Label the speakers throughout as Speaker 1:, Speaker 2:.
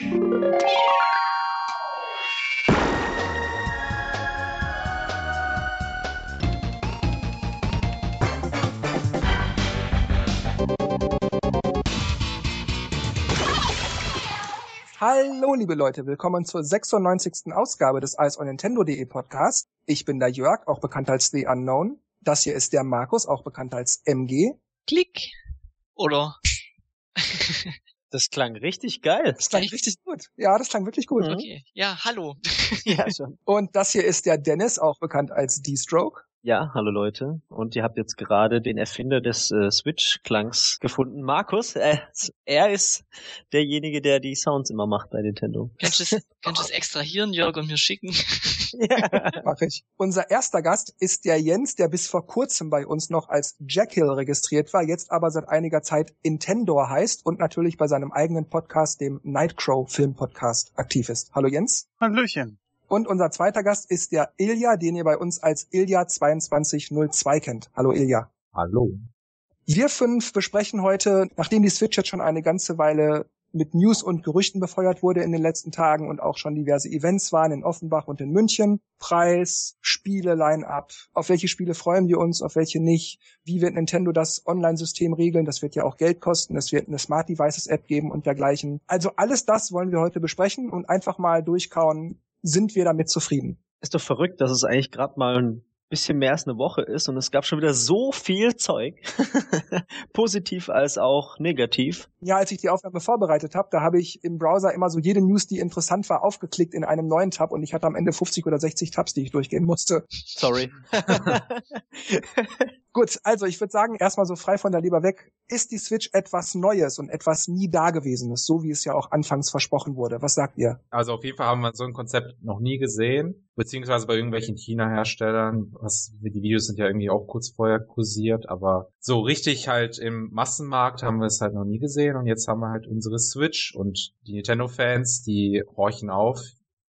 Speaker 1: Hallo, liebe Leute, willkommen zur 96. Ausgabe des Eis on Nintendo.de Podcast. Ich bin der Jörg, auch bekannt als The Unknown. Das hier ist der Markus, auch bekannt als MG.
Speaker 2: Klick. Oder?
Speaker 3: Das klang richtig geil.
Speaker 1: Das klang richtig gut. Ja, das klang wirklich gut.
Speaker 2: Okay. Ja, hallo.
Speaker 3: ja, schon.
Speaker 1: Und das hier ist der Dennis, auch bekannt als D-Stroke.
Speaker 3: Ja, hallo Leute. Und ihr habt jetzt gerade den Erfinder des äh, Switch-Klangs gefunden. Markus, äh, er ist derjenige, der die Sounds immer macht bei Nintendo.
Speaker 2: Kannst du es, kannst du es extrahieren, Jörg, und mir schicken?
Speaker 3: ja.
Speaker 1: Mach ich. Unser erster Gast ist der Jens, der bis vor kurzem bei uns noch als Jekyll registriert war, jetzt aber seit einiger Zeit Intendor heißt und natürlich bei seinem eigenen Podcast, dem Nightcrow Film Podcast, aktiv ist. Hallo Jens.
Speaker 4: Hallöchen.
Speaker 1: Und unser zweiter Gast ist der Ilja, den ihr bei uns als Ilja2202 kennt. Hallo Ilja.
Speaker 5: Hallo.
Speaker 1: Wir fünf besprechen heute, nachdem die Switch jetzt schon eine ganze Weile mit News und Gerüchten befeuert wurde in den letzten Tagen und auch schon diverse Events waren in Offenbach und in München. Preis, Spiele, Line-up. Auf welche Spiele freuen wir uns, auf welche nicht? Wie wird Nintendo das Online-System regeln? Das wird ja auch Geld kosten. Es wird eine Smart Devices App geben und dergleichen. Also alles das wollen wir heute besprechen und einfach mal durchkauen, sind wir damit zufrieden.
Speaker 3: Ist doch verrückt, dass es eigentlich gerade mal ein bisschen mehr als eine Woche ist und es gab schon wieder so viel Zeug. Positiv als auch negativ.
Speaker 1: Ja, als ich die Aufnahme vorbereitet habe, da habe ich im Browser immer so jede News, die interessant war, aufgeklickt in einem neuen Tab und ich hatte am Ende 50 oder 60 Tabs, die ich durchgehen musste.
Speaker 3: Sorry.
Speaker 1: Gut, also ich würde sagen, erstmal so frei von der Leber weg, ist die Switch etwas Neues und etwas nie Dagewesenes, so wie es ja auch anfangs versprochen wurde. Was sagt ihr?
Speaker 5: Also auf jeden Fall haben wir so ein Konzept noch nie gesehen, beziehungsweise bei irgendwelchen China-Herstellern, die Videos sind ja irgendwie auch kurz vorher kursiert, aber so richtig halt im Massenmarkt haben wir es halt noch nie gesehen und jetzt haben wir halt unsere Switch und die Nintendo-Fans, die horchen auf.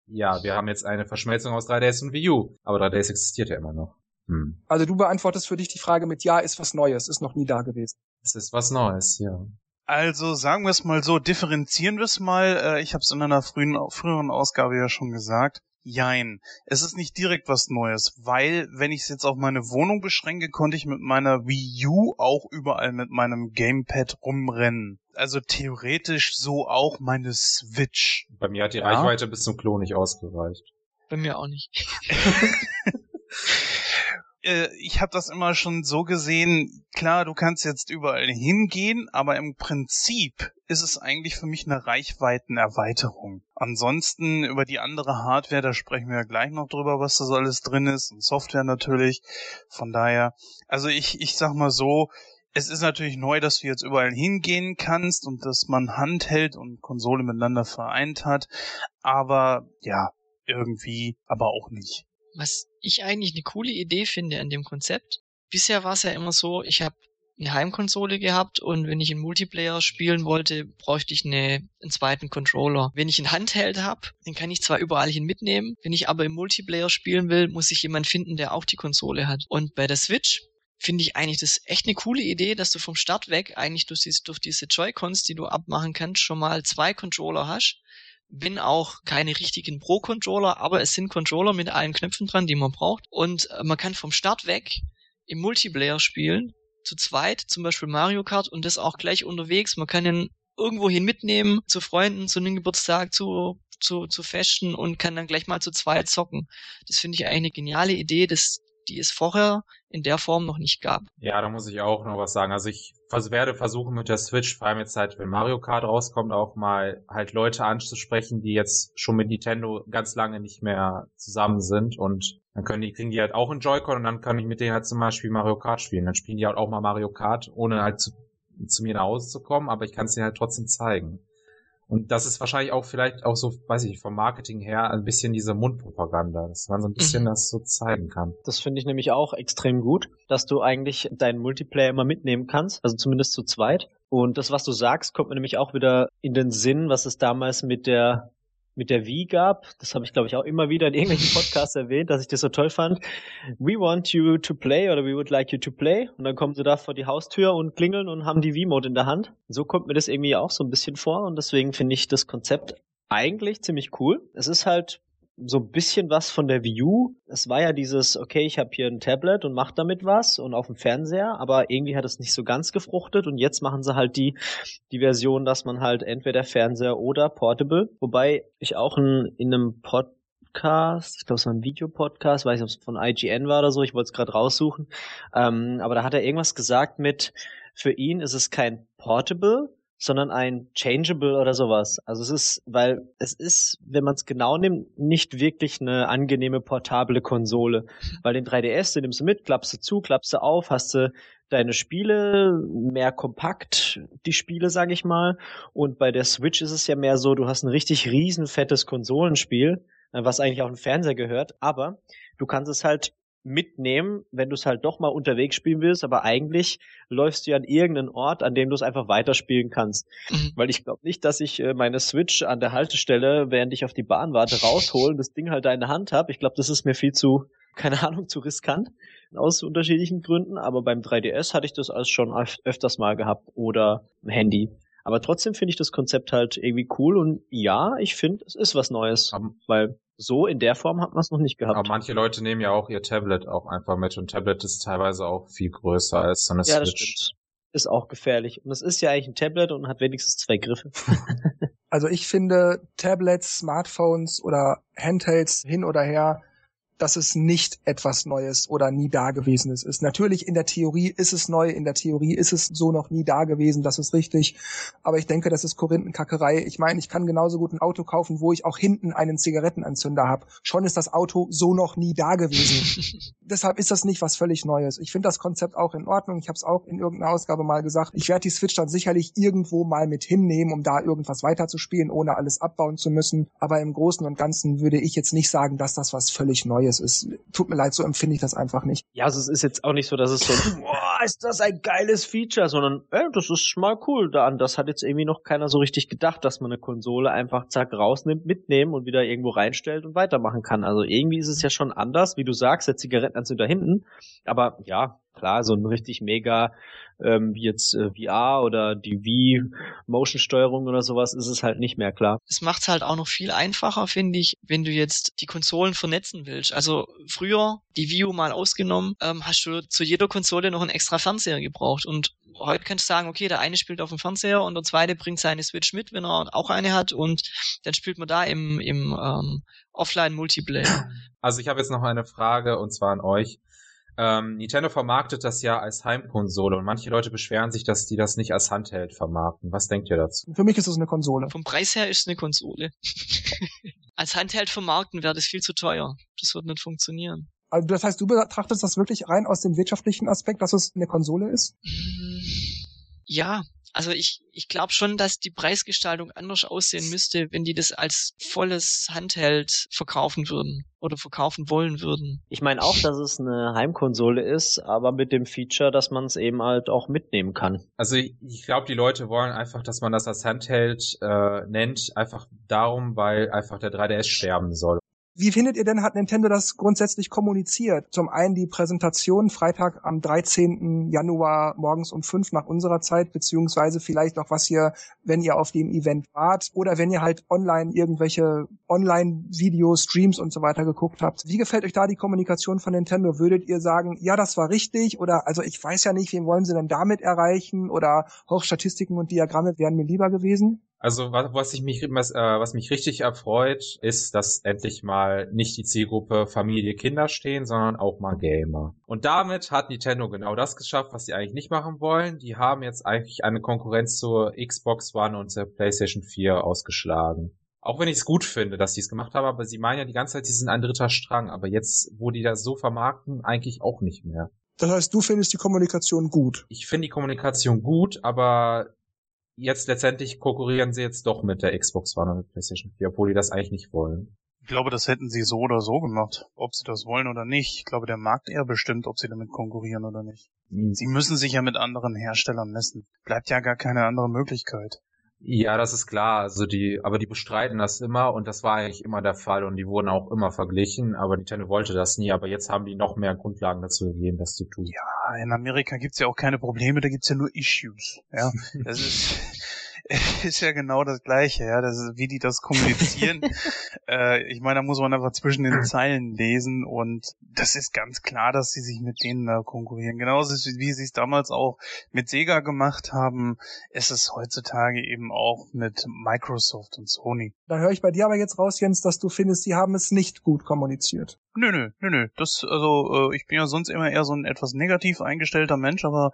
Speaker 5: Ja, wir haben jetzt eine Verschmelzung aus 3DS und Wii U, aber 3DS existiert ja immer noch. Hm.
Speaker 1: Also du beantwortest für dich die Frage mit Ja, ist was Neues, ist noch nie da gewesen.
Speaker 5: Es ist was Neues, ja.
Speaker 4: Also sagen wir es mal so, differenzieren wir es mal. Äh, Ich habe es in einer frühen, früheren Ausgabe ja schon gesagt. Jein. Es ist nicht direkt was Neues, weil, wenn ich es jetzt auf meine Wohnung beschränke, konnte ich mit meiner Wii U auch überall mit meinem Gamepad rumrennen. Also theoretisch so auch meine Switch.
Speaker 5: Bei mir hat die
Speaker 4: Ja.
Speaker 5: Reichweite bis zum Klo nicht ausgereicht.
Speaker 2: Bei mir auch nicht.
Speaker 4: Äh, Ich habe das immer schon so gesehen, klar, du kannst jetzt überall hingehen, aber im Prinzip ist es eigentlich für mich eine Reichweitenerweiterung. Ansonsten über die andere Hardware, da sprechen wir ja gleich noch drüber, was da so alles drin ist und Software natürlich. Von daher, also ich, ich sag mal so, es ist natürlich neu, dass du jetzt überall hingehen kannst und dass man Handheld und Konsole miteinander vereint hat, aber ja, irgendwie, aber auch nicht.
Speaker 2: Was ich eigentlich eine coole Idee finde an dem Konzept. Bisher war es ja immer so, ich habe eine Heimkonsole gehabt und wenn ich einen Multiplayer spielen wollte, bräuchte ich eine, einen zweiten Controller. Wenn ich einen Handheld habe, den kann ich zwar überall hin mitnehmen, wenn ich aber im Multiplayer spielen will, muss ich jemanden finden, der auch die Konsole hat. Und bei der Switch finde ich eigentlich das echt eine coole Idee, dass du vom Start weg eigentlich durch diese, durch diese Joy-Cons, die du abmachen kannst, schon mal zwei Controller hast. Bin auch keine richtigen Pro-Controller, aber es sind Controller mit allen Knöpfen dran, die man braucht. Und äh, man kann vom Start weg im Multiplayer spielen, zu zweit, zum Beispiel Mario Kart und das auch gleich unterwegs. Man kann ihn irgendwohin mitnehmen, zu Freunden, zu einem Geburtstag, zu, zu, zu Festen und kann dann gleich mal zu zweit zocken. Das finde ich eigentlich eine geniale Idee, das, die es vorher in der Form noch nicht gab.
Speaker 5: Ja, da muss ich auch noch was sagen. Also ich vers werde versuchen mit der Switch, vor allem jetzt halt, wenn Mario Kart rauskommt, auch mal halt Leute anzusprechen, die jetzt schon mit Nintendo ganz lange nicht mehr zusammen sind und dann können die, kriegen die halt auch einen Joy-Con und dann kann ich mit denen halt zum Beispiel Mario Kart spielen. Dann spielen die halt auch mal Mario Kart, ohne halt zu, zu mir nach Hause zu kommen, aber ich kann es denen halt trotzdem zeigen. Und das ist wahrscheinlich auch vielleicht auch so, weiß ich, vom Marketing her ein bisschen diese Mundpropaganda, dass man so ein bisschen
Speaker 2: Mhm.
Speaker 5: das so zeigen kann.
Speaker 3: Das finde ich nämlich auch extrem gut, dass du eigentlich deinen Multiplayer immer mitnehmen kannst, also zumindest zu zweit. Und das, was du sagst, kommt mir nämlich auch wieder in den Sinn, was es damals mit der mit der Wii gab. Das habe ich, glaube ich, auch immer wieder in irgendwelchen Podcasts erwähnt, dass ich das so toll fand. We want you to play oder we would like you to play. Und dann kommen sie da vor die Haustür und klingeln und haben die Wii-Mode in der Hand. So kommt mir das irgendwie auch so ein bisschen vor und deswegen finde ich das Konzept eigentlich ziemlich cool. Es ist halt so ein bisschen was von der U. Es war ja dieses, okay, ich habe hier ein Tablet und mach damit was und auf dem Fernseher, aber irgendwie hat es nicht so ganz gefruchtet und jetzt machen sie halt die, die Version, dass man halt entweder Fernseher oder Portable, wobei ich auch in, in einem Podcast, ich glaube es war ein Videopodcast, weiß nicht, ob es von IGN war oder so, ich wollte es gerade raussuchen, ähm, aber da hat er irgendwas gesagt mit, für ihn ist es kein Portable, sondern ein Changeable oder sowas. Also es ist, weil es ist, wenn man es genau nimmt, nicht wirklich eine angenehme portable Konsole. Weil den 3DS, den nimmst du mit, klappst du zu, klappst du auf, hast du deine Spiele mehr kompakt, die Spiele, sag ich mal. Und bei der Switch ist es ja mehr so, du hast ein richtig riesen fettes Konsolenspiel, was eigentlich auf den Fernseher gehört, aber du kannst es halt mitnehmen, wenn du es halt doch mal unterwegs spielen willst, aber eigentlich läufst du ja an irgendeinen Ort, an dem du es einfach weiterspielen kannst. Mhm. Weil ich glaube nicht, dass ich äh, meine Switch an der Haltestelle, während ich auf die Bahn warte, rausholen, das Ding halt da in der Hand habe. Ich glaube, das ist mir viel zu, keine Ahnung, zu riskant aus unterschiedlichen Gründen, aber beim 3DS hatte ich das alles schon öf öfters mal gehabt oder ein Handy. Aber trotzdem finde ich das Konzept halt irgendwie cool und ja, ich finde, es ist was Neues, weil so in der Form hat man es noch nicht gehabt.
Speaker 5: Aber manche Leute nehmen ja auch ihr Tablet auch einfach mit und Tablet ist teilweise auch viel größer als so eine
Speaker 3: ja,
Speaker 5: Switch.
Speaker 3: Das stimmt. Ist auch gefährlich. Und es ist ja eigentlich ein Tablet und hat wenigstens zwei Griffe.
Speaker 1: also ich finde Tablets, Smartphones oder Handhelds hin oder her dass es nicht etwas Neues oder nie Dagewesenes ist. Natürlich in der Theorie ist es neu, in der Theorie ist es so noch nie dagewesen, das ist richtig. Aber ich denke, das ist Korinthenkackerei. Ich meine, ich kann genauso gut ein Auto kaufen, wo ich auch hinten einen Zigarettenanzünder habe. Schon ist das Auto so noch nie dagewesen. Deshalb ist das nicht was völlig Neues. Ich finde das Konzept auch in Ordnung. Ich habe es auch in irgendeiner Ausgabe mal gesagt. Ich werde die Switch dann sicherlich irgendwo mal mit hinnehmen, um da irgendwas weiterzuspielen, ohne alles abbauen zu müssen. Aber im Großen und Ganzen würde ich jetzt nicht sagen, dass das was völlig Neues es ist. Tut mir leid, so empfinde ich das einfach nicht.
Speaker 3: Ja, also es ist jetzt auch nicht so, dass es so, boah, ist das ein geiles Feature, sondern, ey, das ist mal cool. Da an das hat jetzt irgendwie noch keiner so richtig gedacht, dass man eine Konsole einfach zack rausnimmt, mitnehmen und wieder irgendwo reinstellt und weitermachen kann. Also irgendwie ist es ja schon anders, wie du sagst, der Zigarettenanzünder hinten. Aber ja, klar, so ein richtig mega ähm, wie jetzt äh, VR oder die Wii Motion Steuerung oder sowas ist es halt nicht mehr klar.
Speaker 2: Es macht es halt auch noch viel einfacher, finde ich, wenn du jetzt die Konsolen vernetzen willst. Also früher die Wii U mal ausgenommen, ähm, hast du zu jeder Konsole noch einen extra Fernseher gebraucht und heute kannst du sagen, okay, der eine spielt auf dem Fernseher und der zweite bringt seine Switch mit, wenn er auch eine hat und dann spielt man da im, im ähm, Offline-Multiplayer.
Speaker 5: Also ich habe jetzt noch eine Frage und zwar an euch. Ähm, Nintendo vermarktet das ja als Heimkonsole und manche Leute beschweren sich, dass die das nicht als Handheld vermarkten. Was denkt ihr dazu?
Speaker 1: Für mich ist es eine Konsole.
Speaker 2: Vom Preis her ist es eine Konsole. als Handheld vermarkten wäre das viel zu teuer. Das wird nicht funktionieren.
Speaker 1: Also das heißt, du betrachtest das wirklich rein aus dem wirtschaftlichen Aspekt, dass es eine Konsole ist?
Speaker 2: Ja, also ich, ich glaube schon, dass die Preisgestaltung anders aussehen müsste, wenn die das als volles Handheld verkaufen würden oder verkaufen wollen würden.
Speaker 3: Ich meine auch, dass es eine Heimkonsole ist, aber mit dem Feature, dass man es eben halt auch mitnehmen kann.
Speaker 5: Also ich, ich glaube, die Leute wollen einfach, dass man das als Handheld äh, nennt, einfach darum, weil einfach der 3DS sterben soll.
Speaker 1: Wie findet ihr denn, hat Nintendo das grundsätzlich kommuniziert? Zum einen die Präsentation Freitag am 13. Januar morgens um fünf nach unserer Zeit, beziehungsweise vielleicht noch was ihr, wenn ihr auf dem Event wart oder wenn ihr halt online irgendwelche Online-Videos, Streams und so weiter geguckt habt. Wie gefällt euch da die Kommunikation von Nintendo? Würdet ihr sagen, ja, das war richtig oder also ich weiß ja nicht, wen wollen sie denn damit erreichen oder Hochstatistiken und Diagramme wären mir lieber gewesen?
Speaker 5: Also was, was ich mich was, äh, was mich richtig erfreut, ist, dass endlich mal nicht die Zielgruppe Familie Kinder stehen, sondern auch mal Gamer. Und damit hat Nintendo genau das geschafft, was sie eigentlich nicht machen wollen. Die haben jetzt eigentlich eine Konkurrenz zur Xbox One und zur PlayStation 4 ausgeschlagen. Auch wenn ich es gut finde, dass die es gemacht haben, aber sie meinen ja die ganze Zeit, sie sind ein dritter Strang. Aber jetzt, wo die das so vermarkten, eigentlich auch nicht mehr.
Speaker 1: Das heißt, du findest die Kommunikation gut?
Speaker 5: Ich finde die Kommunikation gut, aber jetzt letztendlich konkurrieren sie jetzt doch mit der Xbox One und der PlayStation 4, obwohl die das eigentlich nicht wollen.
Speaker 4: Ich glaube, das hätten sie so oder so gemacht, ob sie das wollen oder nicht. Ich glaube, der Markt eher bestimmt, ob sie damit konkurrieren oder nicht. Mhm. Sie müssen sich ja mit anderen Herstellern messen. Bleibt ja gar keine andere Möglichkeit.
Speaker 5: Ja, das ist klar. Also die, aber die bestreiten das immer und das war eigentlich immer der Fall und die wurden auch immer verglichen, aber Nintendo wollte das nie, aber jetzt haben die noch mehr Grundlagen dazu gegeben, das zu tun.
Speaker 4: Ja, in Amerika gibt's ja auch keine Probleme, da gibt's ja nur Issues. Ja, das ist, ist ja genau das Gleiche, ja, das ist, wie die das kommunizieren. äh, ich meine, da muss man einfach zwischen den Zeilen lesen und das ist ganz klar, dass sie sich mit denen da konkurrieren. Genauso wie sie es damals auch mit Sega gemacht haben, ist es heutzutage eben auch mit Microsoft und Sony.
Speaker 1: Da höre ich bei dir aber jetzt raus, Jens, dass du findest, sie haben es nicht gut kommuniziert.
Speaker 4: Nö, nö, nö, nö. Das, also, äh, ich bin ja sonst immer eher so ein etwas negativ eingestellter Mensch, aber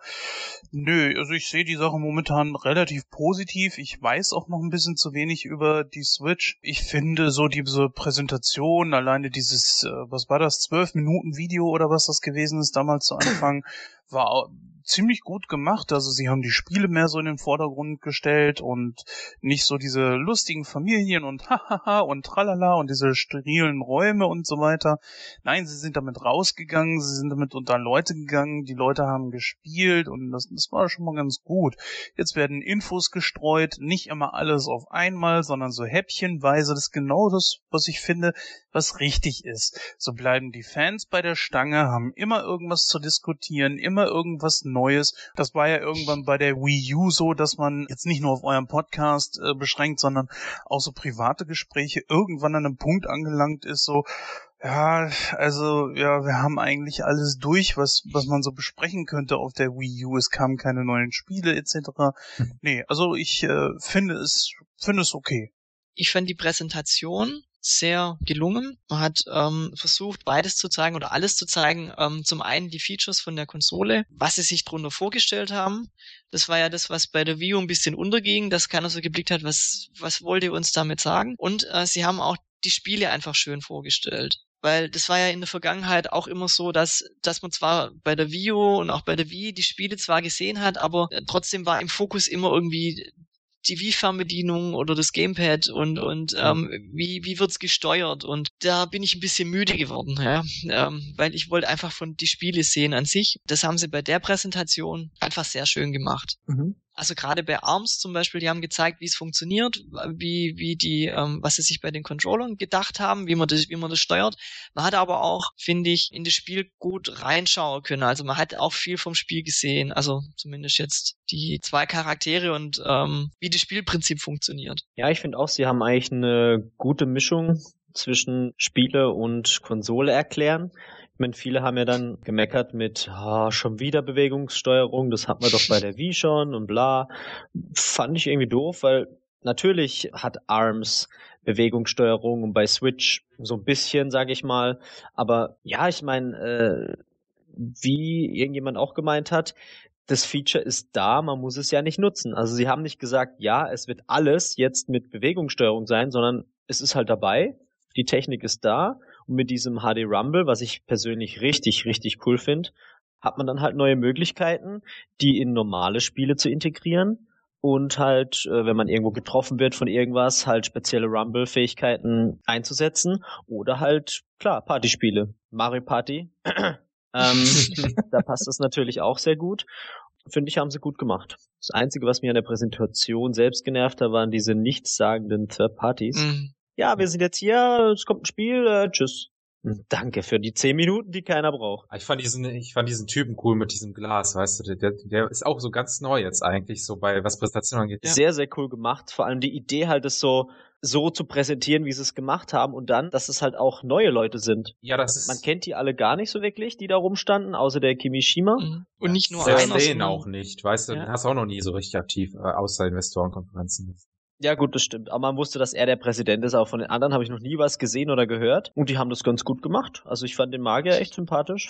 Speaker 4: nö, also ich sehe die Sache momentan relativ positiv. Ich weiß auch noch ein bisschen zu wenig über die Switch. Ich finde so diese Präsentation, alleine dieses, äh, was war das, zwölf Minuten Video oder was das gewesen ist damals zu Anfang, war ziemlich gut gemacht. Also sie haben die Spiele mehr so in den Vordergrund gestellt und nicht so diese lustigen Familien und hahaha und tralala und diese sterilen Räume und so weiter. Nein, sie sind damit rausgegangen, sie sind damit unter Leute gegangen, die Leute haben gespielt und das, das war schon mal ganz gut. Jetzt werden Infos gestreut, nicht immer alles auf einmal, sondern so häppchenweise. Das ist genau das, was ich finde, was richtig ist. So bleiben die Fans bei der Stange, haben immer irgendwas zu diskutieren, immer irgendwas Neues. Das war ja irgendwann bei der Wii U so, dass man jetzt nicht nur auf eurem Podcast äh, beschränkt, sondern auch so private Gespräche irgendwann an einem Punkt angelangt ist, so, ja, also, ja, wir haben eigentlich alles durch, was, was man so besprechen könnte auf der Wii U. Es kamen keine neuen Spiele, etc. Hm. Nee, also ich äh, finde es, finde es okay.
Speaker 2: Ich fand die Präsentation sehr gelungen. Man hat ähm, versucht, beides zu zeigen oder alles zu zeigen. Ähm, zum einen die Features von der Konsole, was sie sich darunter vorgestellt haben. Das war ja das, was bei der Wii U ein bisschen unterging, dass keiner so geblickt hat, was, was wollt ihr uns damit sagen. Und äh, sie haben auch die Spiele einfach schön vorgestellt. Weil das war ja in der Vergangenheit auch immer so, dass, dass man zwar bei der Wii U und auch bei der Wii die Spiele zwar gesehen hat, aber äh, trotzdem war im Fokus immer irgendwie die Wii-Fernbedienung oder das Gamepad und, und ähm, wie, wie wird's gesteuert. Und da bin ich ein bisschen müde geworden, ja? ähm, weil ich wollte einfach von die Spiele sehen an sich. Das haben sie bei der Präsentation einfach sehr schön gemacht. Mhm. Also gerade bei ARMS zum Beispiel, die haben gezeigt, wie es funktioniert, wie, wie die, ähm, was sie sich bei den Controllern gedacht haben, wie man das, wie man das steuert. Man hat aber auch, finde ich, in das Spiel gut reinschauen können. Also man hat auch viel vom Spiel gesehen. Also zumindest jetzt die zwei Charaktere und ähm, wie das Spielprinzip funktioniert.
Speaker 3: Ja, ich finde auch, sie haben eigentlich eine gute Mischung zwischen Spiele und Konsole erklären. Ich meine, viele haben ja dann gemeckert mit oh, schon wieder Bewegungssteuerung, das hatten wir doch bei der Wii schon und bla. Fand ich irgendwie doof, weil natürlich hat ARMS Bewegungssteuerung und bei Switch so ein bisschen, sage ich mal. Aber ja, ich meine, äh, wie irgendjemand auch gemeint hat, das Feature ist da, man muss es ja nicht nutzen. Also sie haben nicht gesagt, ja, es wird alles jetzt mit Bewegungssteuerung sein, sondern es ist halt dabei, die Technik ist da und mit diesem HD Rumble, was ich persönlich richtig, richtig cool finde, hat man dann halt neue Möglichkeiten, die in normale Spiele zu integrieren und halt, äh, wenn man irgendwo getroffen wird von irgendwas, halt spezielle Rumble-Fähigkeiten einzusetzen oder halt, klar, Partyspiele. Mario Party. ähm, da passt das natürlich auch sehr gut. Finde ich, haben sie gut gemacht. Das Einzige, was mir an der Präsentation selbst genervt hat, waren diese nichtssagenden Third Parties. Mhm ja, wir sind jetzt hier, es kommt ein Spiel, äh, tschüss. Danke für die zehn Minuten, die keiner braucht.
Speaker 5: Ich fand diesen, ich fand diesen Typen cool mit diesem Glas, weißt du, der, der ist auch so ganz neu jetzt eigentlich, so bei was Präsentation angeht.
Speaker 3: Ja. Sehr, sehr cool gemacht. Vor allem die Idee halt, es so, so zu präsentieren, wie sie es gemacht haben und dann, dass es halt auch neue Leute sind.
Speaker 5: Ja, das ist.
Speaker 3: Man kennt die alle gar nicht so wirklich, die da rumstanden, außer der Kimishima. Mhm.
Speaker 2: Und nicht nur
Speaker 5: einer. Den auch nicht, weißt du, ja. hast auch noch nie so richtig aktiv, äh, außer Investorenkonferenzen.
Speaker 3: Ja, gut, das stimmt. Aber man wusste, dass er der Präsident ist. Auch von den anderen habe ich noch nie was gesehen oder gehört. Und die haben das ganz gut gemacht. Also ich fand den Magier echt sympathisch.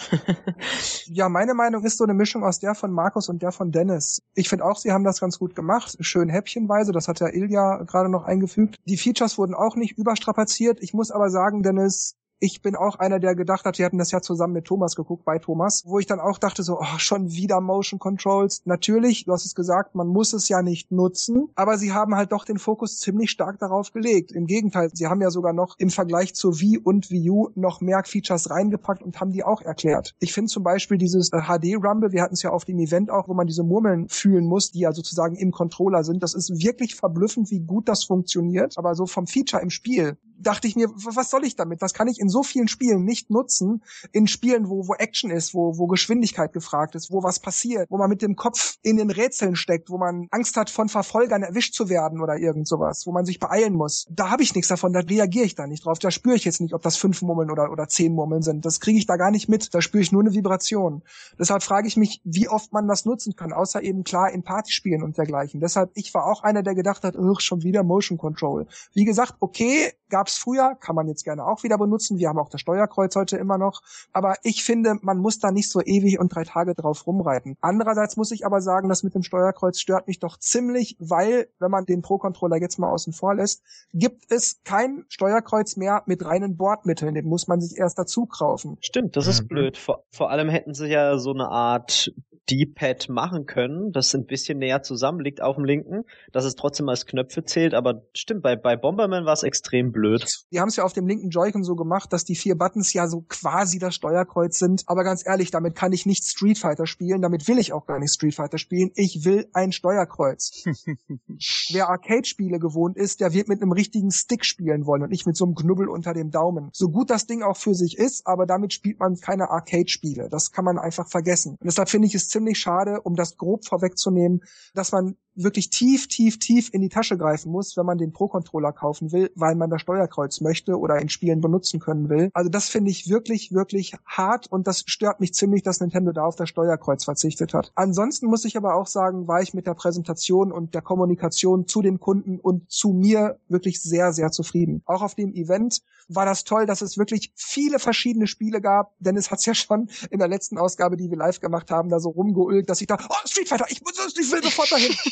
Speaker 1: ja, meine Meinung ist so eine Mischung aus der von Markus und der von Dennis. Ich finde auch, sie haben das ganz gut gemacht. Schön häppchenweise. Das hat ja Ilja gerade noch eingefügt. Die Features wurden auch nicht überstrapaziert. Ich muss aber sagen, Dennis, ich bin auch einer, der gedacht hat, wir hatten das ja zusammen mit Thomas geguckt, bei Thomas, wo ich dann auch dachte so, oh, schon wieder Motion Controls. Natürlich, du hast es gesagt, man muss es ja nicht nutzen, aber sie haben halt doch den Fokus ziemlich stark darauf gelegt. Im Gegenteil, sie haben ja sogar noch im Vergleich zur Wii und Wii U noch mehr Features reingepackt und haben die auch erklärt. Ich finde zum Beispiel dieses HD äh, Rumble, wir hatten es ja auf dem Event auch, wo man diese Murmeln fühlen muss, die ja sozusagen im Controller sind. Das ist wirklich verblüffend, wie gut das funktioniert. Aber so vom Feature im Spiel dachte ich mir, was soll ich damit? Was kann ich in so vielen Spielen nicht nutzen? In Spielen, wo, wo Action ist, wo, wo Geschwindigkeit gefragt ist, wo was passiert, wo man mit dem Kopf in den Rätseln steckt, wo man Angst hat, von Verfolgern erwischt zu werden oder irgend sowas, wo man sich beeilen muss. Da habe ich nichts davon, da reagiere ich da nicht drauf. Da spüre ich jetzt nicht, ob das fünf Murmeln oder, oder zehn Murmeln sind. Das kriege ich da gar nicht mit. Da spüre ich nur eine Vibration. Deshalb frage ich mich, wie oft man das nutzen kann, außer eben klar in Partyspielen und dergleichen. Deshalb, ich war auch einer, der gedacht hat, schon wieder Motion Control. Wie gesagt, okay, gab's früher, kann man jetzt gerne auch wieder benutzen. Wir haben auch das Steuerkreuz heute immer noch. Aber ich finde, man muss da nicht so ewig und drei Tage drauf rumreiten. Andererseits muss ich aber sagen, das mit dem Steuerkreuz stört mich doch ziemlich, weil, wenn man den Pro-Controller jetzt mal außen vor lässt, gibt es kein Steuerkreuz mehr mit reinen Bordmitteln. Den muss man sich erst dazu kaufen.
Speaker 3: Stimmt, das ist mhm. blöd. Vor, vor allem hätten sie ja so eine Art D-Pad machen können, das ein bisschen näher zusammen liegt auf dem linken, dass es trotzdem als Knöpfe zählt, aber stimmt, bei, bei Bomberman war es extrem blöd.
Speaker 1: Die haben es ja auf dem linken Joy-Con so gemacht, dass die vier Buttons ja so quasi das Steuerkreuz sind, aber ganz ehrlich, damit kann ich nicht Street Fighter spielen, damit will ich auch gar nicht Street Fighter spielen, ich will ein Steuerkreuz. Wer Arcade-Spiele gewohnt ist, der wird mit einem richtigen Stick spielen wollen und nicht mit so einem Knubbel unter dem Daumen. So gut das Ding auch für sich ist, aber damit spielt man keine Arcade-Spiele. Das kann man einfach vergessen. Und deshalb finde ich es ziemlich schade, um das grob vorwegzunehmen, dass man wirklich tief, tief, tief in die Tasche greifen muss, wenn man den Pro-Controller kaufen will, weil man das Steuerkreuz möchte oder in Spielen benutzen können will. Also das finde ich wirklich, wirklich hart und das stört mich ziemlich, dass Nintendo da auf das Steuerkreuz verzichtet hat. Ansonsten muss ich aber auch sagen, war ich mit der Präsentation und der Kommunikation zu den Kunden und zu mir wirklich sehr, sehr zufrieden. Auch auf dem Event war das toll, dass es wirklich viele verschiedene Spiele gab, denn es hat ja schon in der letzten Ausgabe, die wir live gemacht haben, da so rumgeulgt, dass ich da, oh, Street Fighter, ich muss, ich will sofort dahin.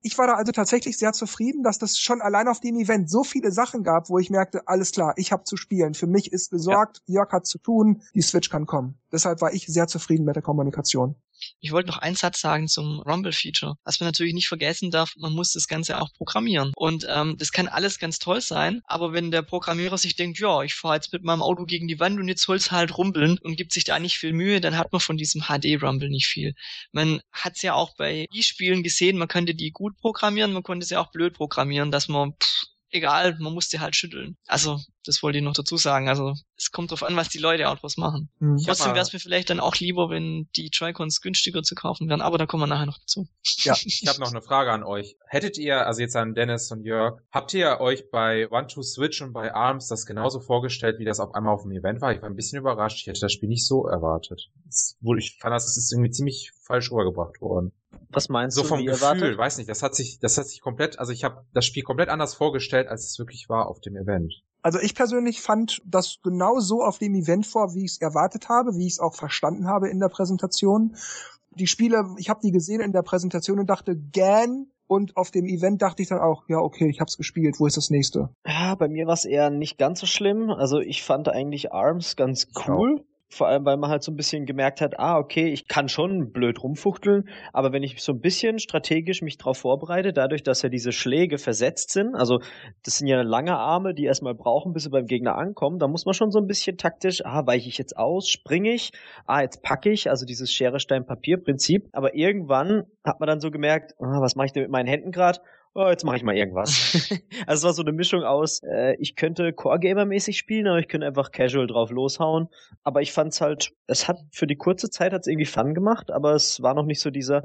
Speaker 1: ich war da also tatsächlich sehr zufrieden, dass das schon allein auf dem Event so viele Sachen gab, wo ich merkte, alles klar, ich habe zu spielen. Für mich ist besorgt, ja. Jörg hat zu tun, die Switch kann kommen. Deshalb war ich sehr zufrieden mit der Kommunikation.
Speaker 2: Ich wollte noch einen Satz sagen zum Rumble-Feature. Was man natürlich nicht vergessen darf, man muss das Ganze auch programmieren. Und ähm, das kann alles ganz toll sein, aber wenn der Programmierer sich denkt, ja, ich fahre jetzt mit meinem Auto gegen die Wand und jetzt soll's halt rumbeln und gibt sich da nicht viel Mühe, dann hat man von diesem HD-Rumble nicht viel. Man hat's ja auch bei E-Spielen gesehen, man könnte die gut programmieren, man konnte sie auch blöd programmieren, dass man pff, egal, man musste halt schütteln. Also, das wollte ich noch dazu sagen. Also, es kommt drauf an, was die Leute auch was machen. Mhm. Trotzdem wäre es mir vielleicht dann auch lieber, wenn die Joy-Cons günstiger zu kaufen wären, aber da kommen wir nachher noch dazu.
Speaker 5: Ja, ich habe noch eine Frage an euch. Hättet ihr, also jetzt an Dennis und Jörg, habt ihr euch bei One to Switch und bei ARMS das genauso vorgestellt, wie das auf einmal auf dem Event war? Ich war ein bisschen überrascht. Ich hätte das Spiel nicht so erwartet. ich fand, das ist irgendwie ziemlich falsch rübergebracht worden.
Speaker 3: Was meinst
Speaker 5: so
Speaker 3: du?
Speaker 5: So vom Gefühl, erwartet? weiß nicht. Das hat sich, das hat sich komplett, also ich habe das Spiel komplett anders vorgestellt, als es wirklich war auf dem Event.
Speaker 1: Also ich persönlich fand das genau so auf dem Event vor, wie ich es erwartet habe, wie ich es auch verstanden habe in der Präsentation. Die Spiele, ich habe die gesehen in der Präsentation und dachte, gern. Und auf dem Event dachte ich dann auch, ja, okay, ich hab's gespielt, wo ist das nächste?
Speaker 3: Ja, bei mir war es eher nicht ganz so schlimm. Also ich fand eigentlich ARMS ganz cool. Vor allem, weil man halt so ein bisschen gemerkt hat, ah, okay, ich kann schon blöd rumfuchteln, aber wenn ich so ein bisschen strategisch mich drauf vorbereite, dadurch, dass ja diese Schläge versetzt sind, also das sind ja lange Arme, die erstmal brauchen, bis sie beim Gegner ankommen, da muss man schon so ein bisschen taktisch, ah, weiche ich jetzt aus, springe ich, ah, jetzt packe ich, also dieses Schere, Stein, Papier Prinzip, aber irgendwann hat man dann so gemerkt, ah, was mache ich denn mit meinen Händen gerade? Oh, jetzt mache ich mal irgendwas. also es war so eine Mischung aus, äh, ich könnte Core-Gamer-mäßig spielen, aber ich könnte einfach casual drauf loshauen. Aber ich fand's halt, es hat für die kurze Zeit hat's irgendwie Fun gemacht, aber es war noch nicht so dieser,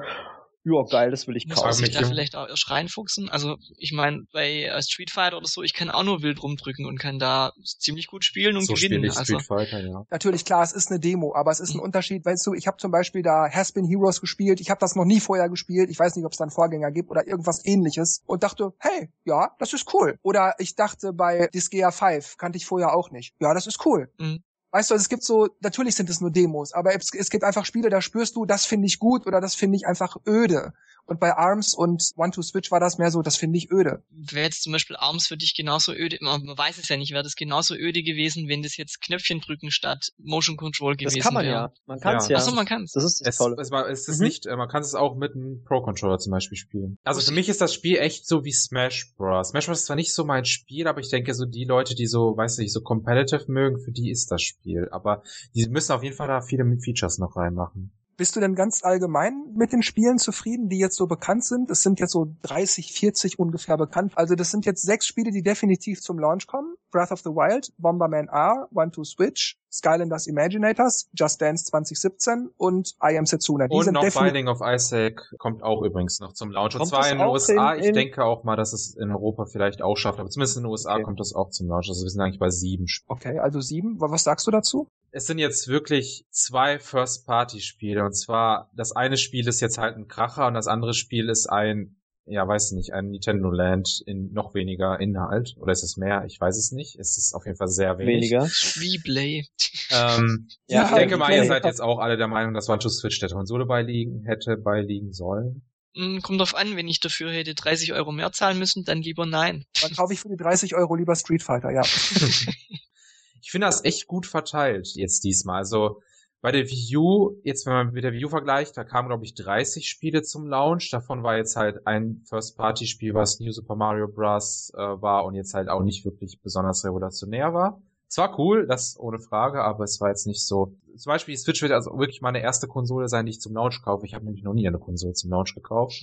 Speaker 3: ja, geil, das will ich kaufen.
Speaker 2: Muss ich da vielleicht auch erst reinfuchsen? Also, ich meine, bei äh, Street Fighter oder so, ich kann auch nur wild rumdrücken und kann da ziemlich gut spielen und so gewinnen.
Speaker 5: Ich also, Street Fighter, ja.
Speaker 1: Natürlich, klar, es ist eine Demo, aber es ist ein mhm. Unterschied, weißt du, ich habe zum Beispiel da Haspin Heroes gespielt, ich habe das noch nie vorher gespielt, ich weiß nicht, ob es da einen Vorgänger gibt oder irgendwas ähnliches und dachte, hey, ja, das ist cool. Oder ich dachte bei Disgaea 5, kannte ich vorher auch nicht. Ja, das ist cool. Mhm. Weißt du, also es gibt so, natürlich sind es nur Demos, aber es, es gibt einfach Spiele, da spürst du, das finde ich gut oder das finde ich einfach öde. Und bei ARMS und One-to-Switch war das mehr so, das finde ich öde.
Speaker 2: Wäre jetzt zum Beispiel ARMS für dich genauso öde, man weiß es ja nicht, wäre das genauso öde gewesen, wenn das jetzt Knöpfchen drücken statt Motion Control gewesen wäre. Das kann
Speaker 3: man
Speaker 2: wär.
Speaker 3: ja. Man kann es ja.
Speaker 2: ja. Achso, man kann es.
Speaker 5: Das ist das es, Tolle. Es, es ist mhm. nicht, äh, man kann es auch mit einem Pro-Controller zum Beispiel spielen. Also für mich ist das Spiel echt so wie Smash Bros. Smash Bros. ist zwar nicht so mein Spiel, aber ich denke so die Leute, die so, weiß nicht, so competitive mögen, für die ist das Spiel. Aber die müssen auf jeden Fall da viele Features noch reinmachen.
Speaker 1: Bist du denn ganz allgemein mit den Spielen zufrieden, die jetzt so bekannt sind? Es sind jetzt so 30, 40 ungefähr bekannt. Also das sind jetzt sechs Spiele, die definitiv zum Launch kommen. Breath of the Wild, Bomberman R, One to Switch, Skylanders Imaginators, Just Dance 2017 und I Am Setsuna.
Speaker 5: Die und noch Binding of Isaac kommt auch übrigens noch zum Launch. Und zwar in den USA. In, ich denke auch mal, dass es in Europa vielleicht auch schafft. Aber zumindest in den USA okay. kommt das auch zum Launch. Also wir sind eigentlich bei sieben.
Speaker 1: Okay, also sieben. Was sagst du dazu?
Speaker 5: es sind jetzt wirklich zwei First-Party-Spiele. Und zwar, das eine Spiel ist jetzt halt ein Kracher und das andere Spiel ist ein, ja, weiß nicht, ein Nintendo Land in noch weniger Inhalt. Oder ist es mehr? Ich weiß es nicht. Es ist auf jeden Fall sehr wenig.
Speaker 3: Weniger.
Speaker 2: Replay.
Speaker 5: Ähm, ja, ich denke mal, ihr seid jetzt auch alle der Meinung, dass One to Switch der Konsole beiliegen hätte, beiliegen sollen.
Speaker 2: Hm, kommt drauf an, wenn ich dafür hätte 30 Euro mehr zahlen müssen, dann lieber nein.
Speaker 1: Dann kaufe ich für die 30 Euro lieber Street Fighter, ja.
Speaker 5: ich finde das echt gut verteilt jetzt diesmal. Also bei der Wii U, jetzt wenn man mit der Wii U vergleicht, da kamen glaube ich 30 Spiele zum Launch. Davon war jetzt halt ein First-Party-Spiel, was New Super Mario Bros. Äh, war und jetzt halt auch nicht wirklich besonders revolutionär war. Es war cool, das ohne Frage, aber es war jetzt nicht so. Zum Beispiel Switch wird also wirklich meine erste Konsole sein, die ich zum Launch kaufe. Ich habe nämlich noch nie eine Konsole zum Launch gekauft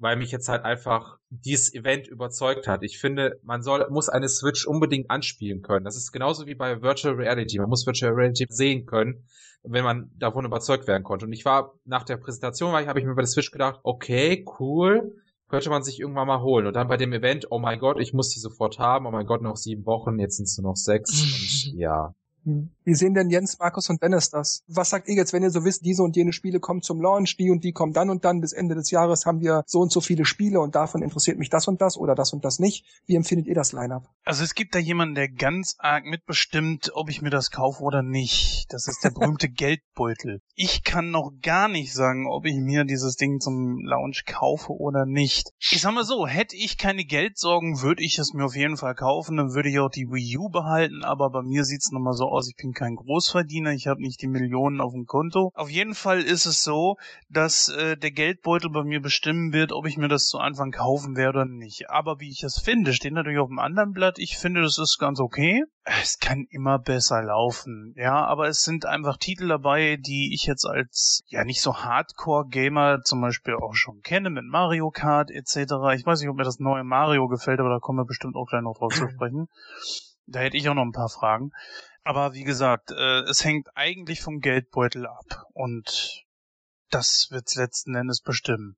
Speaker 5: weil mich jetzt halt einfach dieses Event überzeugt hat. Ich finde, man soll, muss eine Switch unbedingt anspielen können. Das ist genauso wie bei Virtual Reality. Man muss Virtual Reality sehen können, wenn man davon überzeugt werden konnte. Und ich war, nach der Präsentation habe ich mir bei der Switch gedacht, okay, cool, könnte man sich irgendwann mal holen. Und dann bei dem Event, oh mein Gott, ich muss die sofort haben, oh mein Gott, noch sieben Wochen, jetzt sind es nur noch sechs. und ja.
Speaker 1: Wie sehen denn Jens, Markus und Dennis das? Was sagt ihr jetzt, wenn ihr so wisst, diese und jene Spiele kommen zum Launch, die und die kommen dann und dann, bis Ende des Jahres haben wir so und so viele Spiele und davon interessiert mich das und das oder das und das nicht. Wie empfindet ihr das Line-Up?
Speaker 4: Also es gibt da jemanden, der ganz arg mitbestimmt, ob ich mir das kaufe oder nicht. Das ist der berühmte Geldbeutel. Ich kann noch gar nicht sagen, ob ich mir dieses Ding zum Launch kaufe oder nicht. Ich sag mal so, hätte ich keine Geldsorgen, würde ich es mir auf jeden Fall kaufen, dann würde ich auch die Wii U behalten, aber bei mir sieht's nochmal so aus, ich bin kein Großverdiener, ich habe nicht die Millionen auf dem Konto. Auf jeden Fall ist es so, dass äh, der Geldbeutel bei mir bestimmen wird, ob ich mir das zu Anfang kaufen werde oder nicht. Aber wie ich es finde, steht natürlich auf dem anderen Blatt. Ich finde, das ist ganz okay. Es kann immer besser laufen, ja, aber es sind einfach Titel dabei, die ich jetzt als ja nicht so Hardcore-Gamer zum Beispiel auch schon kenne mit Mario Kart etc. Ich weiß nicht, ob mir das neue Mario gefällt, aber da kommen wir bestimmt auch gleich noch drauf zu sprechen. Da hätte ich auch noch ein paar Fragen. Aber wie gesagt, äh, es hängt eigentlich vom Geldbeutel ab und das wird's letzten Endes bestimmen.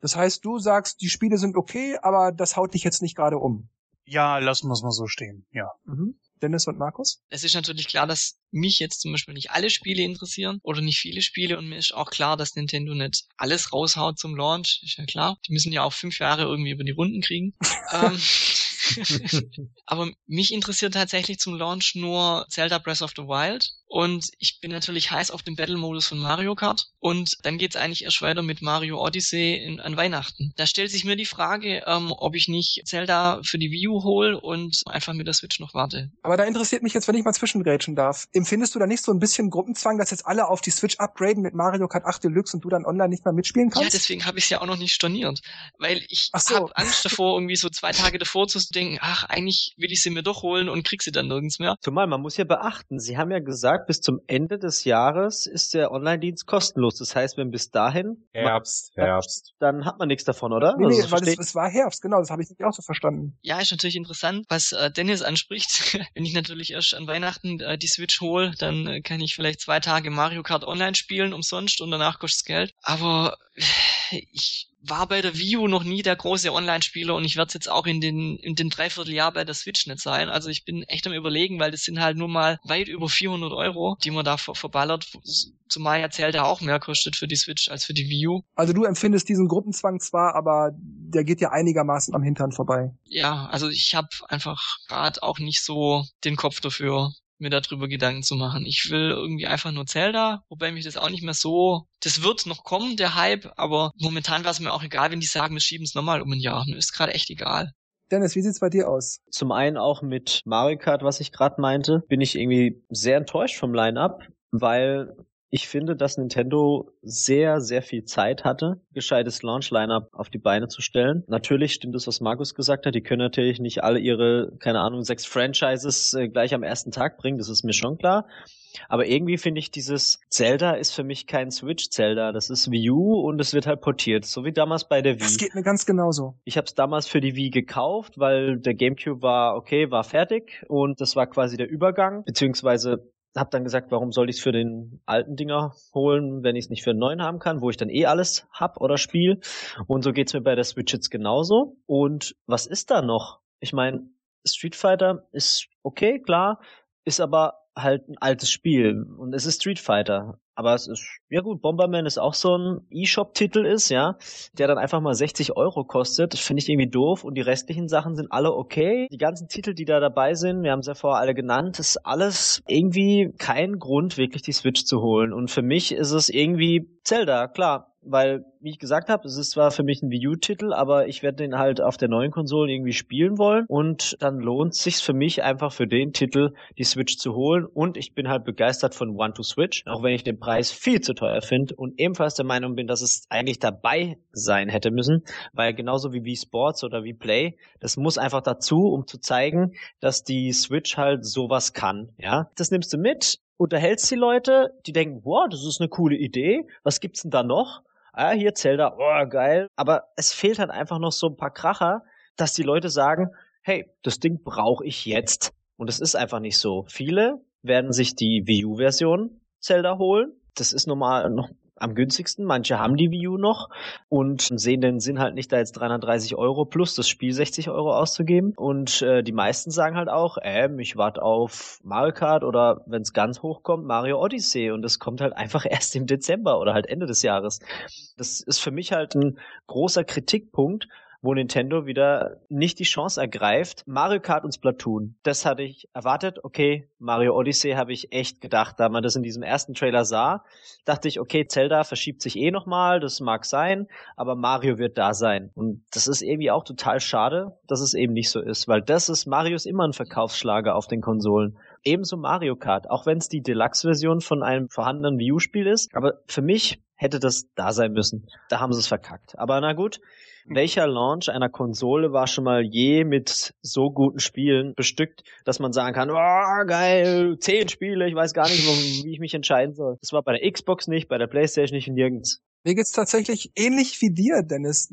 Speaker 1: Das heißt, du sagst, die Spiele sind okay, aber das haut dich jetzt nicht gerade um.
Speaker 4: Ja, lassen wir es mal so stehen, ja.
Speaker 1: Mhm. Dennis und Markus?
Speaker 2: Es ist natürlich klar, dass mich jetzt zum Beispiel nicht alle Spiele interessieren oder nicht viele Spiele und mir ist auch klar, dass Nintendo nicht alles raushaut zum Launch. Ist ja klar. Die müssen ja auch fünf Jahre irgendwie über die Runden kriegen. ähm, Aber mich interessiert tatsächlich zum Launch nur Zelda Breath of the Wild. Und ich bin natürlich heiß auf den Battle-Modus von Mario Kart. Und dann geht's eigentlich erst weiter mit Mario Odyssey in, an Weihnachten. Da stellt sich mir die Frage, ähm, ob ich nicht Zelda für die Wii U hole und einfach mit der Switch noch warte.
Speaker 1: Aber da interessiert mich jetzt, wenn ich mal zwischengrätschen darf. Empfindest du da nicht so ein bisschen Gruppenzwang, dass jetzt alle auf die Switch upgraden mit Mario Kart 8 Deluxe und du dann online nicht mehr mitspielen kannst?
Speaker 2: Ja, deswegen habe ich es ja auch noch nicht storniert. Weil ich so. habe Angst davor, irgendwie so zwei Tage davor zu denken, ach, eigentlich will ich sie mir doch holen und krieg sie dann nirgends mehr.
Speaker 3: Zumal, man muss ja beachten, sie haben ja gesagt, bis zum Ende des Jahres ist der Online-Dienst kostenlos. Das heißt, wenn bis dahin
Speaker 5: Herbst, Herbst,
Speaker 3: dann hat man nichts davon, oder?
Speaker 1: Nee, nee also, weil es, es, war Herbst, genau, das habe ich nicht auch so verstanden.
Speaker 2: Ja, ist natürlich interessant, was äh, Dennis anspricht. wenn ich natürlich erst an Weihnachten äh, die Switch hole, dann äh, kann ich vielleicht zwei Tage Mario Kart Online spielen umsonst und danach kostet es Geld. Aber ich war bei der Wii U noch nie der große Online-Spieler und ich werde es jetzt auch in den, in den Dreivierteljahr bei der Switch nicht sein. Also ich bin echt am überlegen, weil das sind halt nur mal weit über 400 Euro, die man da ver verballert. Zumal ja Zelda auch mehr kostet für die Switch als für die Wii U.
Speaker 1: Also du empfindest diesen Gruppenzwang zwar, aber der geht ja einigermaßen am Hintern vorbei.
Speaker 2: Ja, also ich habe einfach gerade auch nicht so den Kopf dafür, mir darüber Gedanken zu machen. Ich will irgendwie einfach nur Zelda, wobei mich das auch nicht mehr so. Das wird noch kommen, der Hype, aber momentan war es mir auch egal, wenn die sagen, wir schieben es nochmal um ein Jahr. Mir ist gerade echt egal.
Speaker 1: Dennis, wie sieht's bei dir aus?
Speaker 3: Zum einen auch mit Mario Kart, was ich gerade meinte, bin ich irgendwie sehr enttäuscht vom Line-Up, weil Ich finde, dass Nintendo sehr, sehr viel Zeit hatte, gescheites Launch-Lineup auf die Beine zu stellen. Natürlich stimmt es, was Markus gesagt hat. Die können natürlich nicht alle ihre, keine Ahnung, sechs Franchises äh, gleich am ersten Tag bringen. Das ist mir schon klar. Aber irgendwie finde ich dieses Zelda ist für mich kein Switch-Zelda. Das ist Wii U und es wird halt portiert. So wie damals bei der Wii.
Speaker 1: Das geht mir ganz genauso.
Speaker 3: Ich habe es damals für die Wii gekauft, weil der GameCube war okay, war fertig und das war quasi der Übergang. Beziehungsweise habe dann gesagt, warum soll ich es für den alten Dinger holen, wenn ich es nicht für einen neuen haben kann, wo ich dann eh alles hab oder spiel. Und so geht's mir bei der Switch jetzt genauso. Und was ist da noch? Ich meine, Street Fighter ist okay, klar, ist aber halt ein altes Spiel und es ist Street Fighter. Aber es ist, ja gut, Bomberman ist auch so ein E-Shop-Titel ist, ja, der dann einfach mal 60 Euro kostet. Das finde ich irgendwie doof und die restlichen Sachen sind alle okay. Die ganzen Titel, die da dabei sind, wir haben es ja vorher alle genannt, ist alles irgendwie kein Grund, wirklich die Switch zu holen. Und für mich ist es irgendwie Zelda, klar weil, wie ich gesagt habe, es ist zwar für mich ein Wii U-Titel, aber ich werde den halt auf der neuen Konsole irgendwie spielen wollen und dann lohnt sich für mich einfach für den Titel die Switch zu holen und ich bin halt begeistert von One to Switch, auch wenn ich den Preis viel zu teuer finde und ebenfalls der Meinung bin, dass es eigentlich dabei sein hätte müssen, weil genauso wie Wii Sports oder Wii Play, das muss einfach dazu, um zu zeigen, dass die Switch halt sowas kann, ja. Das nimmst du mit, unterhältst die Leute, die denken, wow, das ist eine coole Idee, was gibt's denn da noch? Ah, hier Zelda, oh, geil. Aber es fehlt halt einfach noch so ein paar Kracher, dass die Leute sagen, hey, das Ding brauche ich jetzt. Und es ist einfach nicht so. Viele werden sich die Wii U-Version Zelda holen. Das ist normal noch am günstigsten. Manche haben die Wii U noch und sehen den Sinn halt nicht, da jetzt 330 Euro plus das Spiel 60 Euro auszugeben. Und äh, die meisten sagen halt auch, ähm, ich warte auf Mario Kart oder wenn es ganz hoch kommt, Mario Odyssey. Und das kommt halt einfach erst im Dezember oder halt Ende des Jahres. Das ist für mich halt ein großer Kritikpunkt, wo Nintendo wieder nicht die Chance ergreift. Mario Kart und Splatoon, das hatte ich erwartet. Okay, Mario Odyssey habe ich echt gedacht, da man das in diesem ersten Trailer sah, dachte ich, okay, Zelda verschiebt sich eh nochmal, das mag sein, aber Mario wird da sein. Und das ist irgendwie auch total schade, dass es eben nicht so ist, weil das ist, Mario ist immer ein Verkaufsschlager auf den Konsolen. Ebenso Mario Kart, auch wenn es die Deluxe-Version von einem vorhandenen Wii U-Spiel ist. Aber für mich hätte das da sein müssen. Da haben sie es verkackt. Aber na gut, welcher Launch einer Konsole war schon mal je mit so guten Spielen bestückt, dass man sagen kann, oh, geil, zehn Spiele, ich weiß gar nicht, wie ich mich entscheiden soll. Das war bei der Xbox nicht, bei der Playstation nicht und nirgends.
Speaker 1: Mir geht's tatsächlich ähnlich wie dir, Dennis.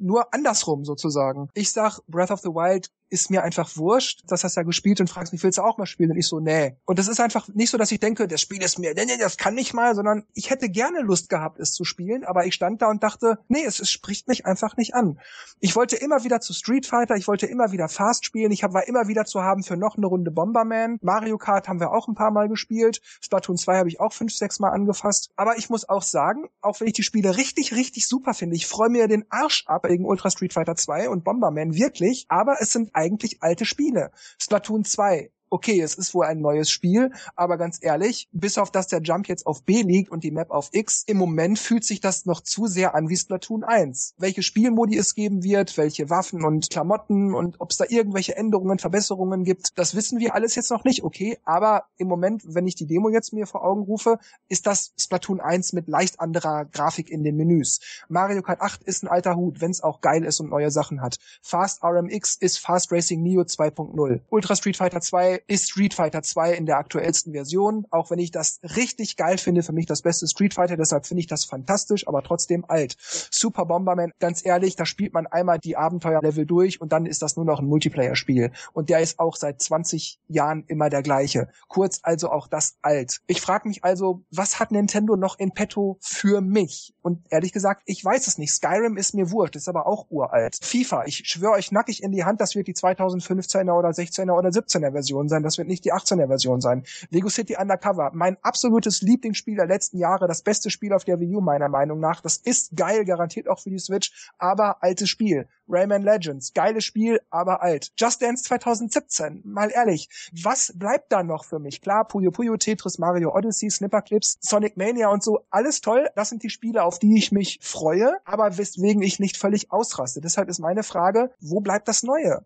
Speaker 1: Nur andersrum sozusagen. Ich sag, Breath of the Wild ist mir einfach wurscht. Das hast du ja gespielt und fragst mich, willst du auch mal spielen? Und ich so, nee. Und das ist einfach nicht so, dass ich denke, das Spiel ist mir, nee, nee, das kann nicht mal, sondern ich hätte gerne Lust gehabt, es zu spielen, aber ich stand da und dachte, nee, es, es spricht mich einfach nicht an. Ich wollte immer wieder zu Street Fighter, ich wollte immer wieder Fast spielen, ich war immer wieder zu haben für noch eine Runde Bomberman. Mario Kart haben wir auch ein paar Mal gespielt. Splatoon 2 habe ich auch fünf, sechs Mal angefasst. Aber ich muss auch sagen, auch wenn ich die Spiele richtig, richtig super finde, ich freue mir den Arsch ab wegen Ultra Street Fighter 2 und Bomberman, wirklich, aber es sind eigentlich alte Spiele. Splatoon 2 okay, es ist wohl ein neues Spiel, aber ganz ehrlich, bis auf dass der Jump jetzt auf B liegt und die Map auf X, im Moment fühlt sich das noch zu sehr an wie Splatoon 1. Welche Spielmodi es geben wird, welche Waffen und Klamotten und ob es da irgendwelche Änderungen, Verbesserungen gibt, das wissen wir alles jetzt noch nicht, okay, aber im Moment, wenn ich die Demo jetzt mir vor Augen rufe, ist das Splatoon 1 mit leicht anderer Grafik in den Menüs. Mario Kart 8 ist ein alter Hut, wenn es auch geil ist und neue Sachen hat. Fast RMX ist Fast Racing Neo 2.0. Ultra Street Fighter 2 ist Street Fighter 2 in der aktuellsten Version, auch wenn ich das richtig geil finde, für mich das beste Street Fighter, deshalb finde ich das fantastisch, aber trotzdem alt. Super Bomberman, ganz ehrlich, da spielt man einmal die Abenteuerlevel durch und dann ist das nur noch ein Multiplayer-Spiel. Und der ist auch seit 20 Jahren immer der gleiche. Kurz also auch das alt. Ich frage mich also, was hat Nintendo noch in petto für mich? Und ehrlich gesagt, ich weiß es nicht. Skyrim ist mir wurscht, ist aber auch uralt. FIFA, ich schwöre euch nackig in die Hand, das wird die 2015er oder 16er oder 17er Version sein. Das wird nicht die 18er Version sein. Lego City Undercover, mein absolutes Lieblingsspiel der letzten Jahre, das beste Spiel auf der Wii U meiner Meinung nach. Das ist geil, garantiert auch für die Switch, aber altes Spiel. Rayman Legends, geiles Spiel, aber alt. Just Dance 2017, mal ehrlich, was bleibt da noch für mich? Klar, Puyo Puyo, Tetris, Mario Odyssey, Snipperclips, Sonic Mania und so, alles toll. Das sind die Spiele, auf die ich mich freue, aber weswegen ich nicht völlig ausraste. Deshalb ist meine Frage, wo bleibt das Neue?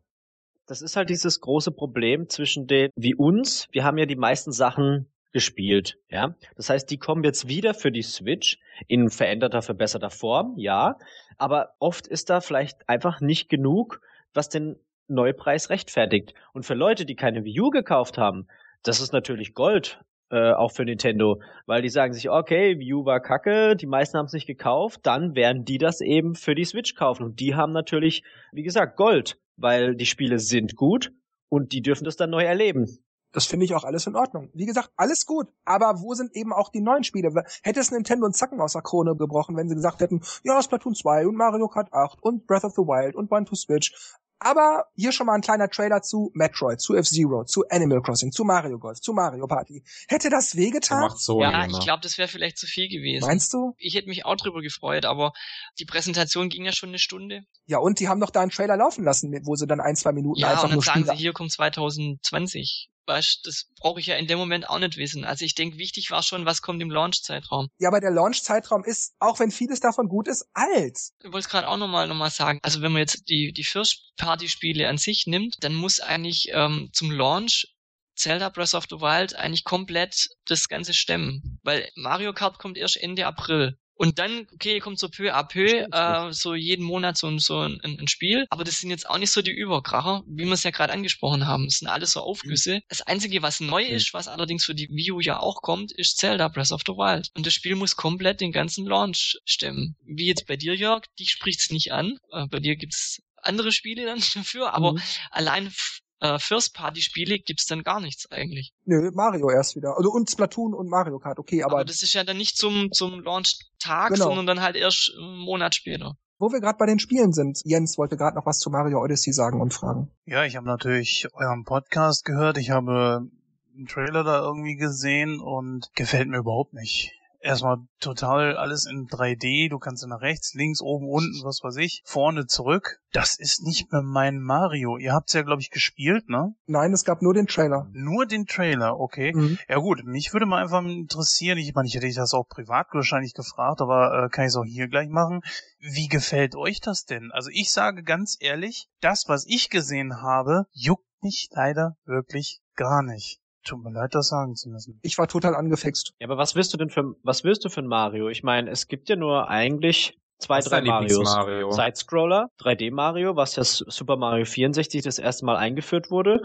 Speaker 3: Das ist halt dieses große Problem zwischen den, wie uns, wir haben ja die meisten Sachen gespielt, ja. Das heißt, die kommen jetzt wieder für die Switch in veränderter, verbesserter Form, ja. Aber oft ist da vielleicht einfach nicht genug, was den Neupreis rechtfertigt. Und für Leute, die keine Wii U gekauft haben, das ist natürlich Gold, äh, auch für Nintendo, weil die sagen sich, okay, Wii U war kacke, die meisten haben es nicht gekauft, dann werden die das eben für die Switch kaufen. Und die haben natürlich, wie gesagt, Gold, weil die Spiele sind gut und die dürfen das dann neu erleben.
Speaker 1: Das finde ich auch alles in Ordnung. Wie gesagt, alles gut. Aber wo sind eben auch die neuen Spiele? Hätte es Nintendo einen Zacken aus der Krone gebrochen, wenn sie gesagt hätten, ja, Splatoon 2 und Mario Kart 8 und Breath of the Wild und One to Switch. Aber hier schon mal ein kleiner Trailer zu Metroid, zu F-Zero, zu Animal Crossing, zu Mario Golf, zu Mario Party. Hätte das wehgetan?
Speaker 5: Macht so
Speaker 2: ja,
Speaker 5: immer.
Speaker 2: ich glaube, das wäre vielleicht zu viel gewesen.
Speaker 1: Meinst du?
Speaker 2: Ich hätte mich auch drüber gefreut, aber die Präsentation ging ja schon eine Stunde.
Speaker 1: Ja, und die haben doch da einen Trailer laufen lassen, wo sie dann ein, zwei Minuten
Speaker 2: Ja,
Speaker 1: einfach
Speaker 2: und dann
Speaker 1: nur
Speaker 2: sagen
Speaker 1: Spiele
Speaker 2: sie, hier kommt 2020. Weißt, das brauche ich ja in dem Moment auch nicht wissen. Also ich denke, wichtig war schon, was kommt im Launch-Zeitraum.
Speaker 1: Ja, aber der Launch-Zeitraum ist, auch wenn vieles davon gut ist, alt.
Speaker 2: Ich wollte es gerade auch nochmal noch mal sagen. Also wenn man jetzt die, die First-Party-Spiele an sich nimmt, dann muss eigentlich ähm, zum Launch Zelda Breath of the Wild eigentlich komplett das Ganze stemmen. Weil Mario Kart kommt erst Ende April. Und dann, okay, kommt so peu à peu, äh, so jeden Monat so, ein- so ein, ein Spiel. Aber das sind jetzt auch nicht so die Überkracher, wie wir es ja gerade angesprochen haben. Das sind alles so Aufgüsse. Das Einzige, was neu ist, was allerdings für die Wii U ja auch kommt, ist Zelda Breath of the Wild. Und das Spiel muss komplett den ganzen Launch stemmen. Wie jetzt bei dir, Jörg, dich spricht's nicht an. Äh, bei dir gibt's andere Spiele dann dafür, aber
Speaker 3: Mhm.
Speaker 2: allein äh, First-Party-Spiele gibt's dann gar nichts eigentlich.
Speaker 1: Nö, Mario erst wieder. Also und Splatoon und Mario Kart, okay, aber,
Speaker 2: Aber, das ist ja dann nicht zum, zum Launch-Tag,
Speaker 1: Genau.
Speaker 2: sondern dann halt erst einen Monat später.
Speaker 1: wo wir gerade bei den Spielen sind, Jens wollte gerade noch was zu Mario Odyssey sagen und fragen.
Speaker 4: Ja, ich habe natürlich euren Podcast gehört. Ich habe einen Trailer da irgendwie gesehen und gefällt mir überhaupt nicht. Erstmal total alles in 3D. Du kannst nach rechts, links, oben, unten, was weiß ich, vorne, zurück. Das ist nicht mehr mein Mario. Ihr habt's ja, glaube ich, gespielt, ne?
Speaker 1: Nein, es gab nur den Trailer.
Speaker 4: Nur den Trailer, okay.
Speaker 1: Mhm.
Speaker 4: Ja gut, mich würde mal einfach interessieren, ich meine, ich hätte dich das auch privat wahrscheinlich gefragt, aber äh, kann ich es auch hier gleich machen. Wie gefällt euch das denn? Also ich sage ganz ehrlich, das, was ich gesehen habe, juckt mich leider wirklich gar nicht. Tut mir leid, das sagen zu müssen.
Speaker 1: Ich war total angefixt.
Speaker 3: Ja, aber was willst du denn für, was willst du für ein Mario? Ich meine, es gibt ja nur eigentlich zwei,
Speaker 5: Was
Speaker 3: drei Marios.
Speaker 5: Lieblings-Mario?
Speaker 3: Sidescroller, 3D Mario, was ja Super Mario 64 das erste Mal eingeführt wurde.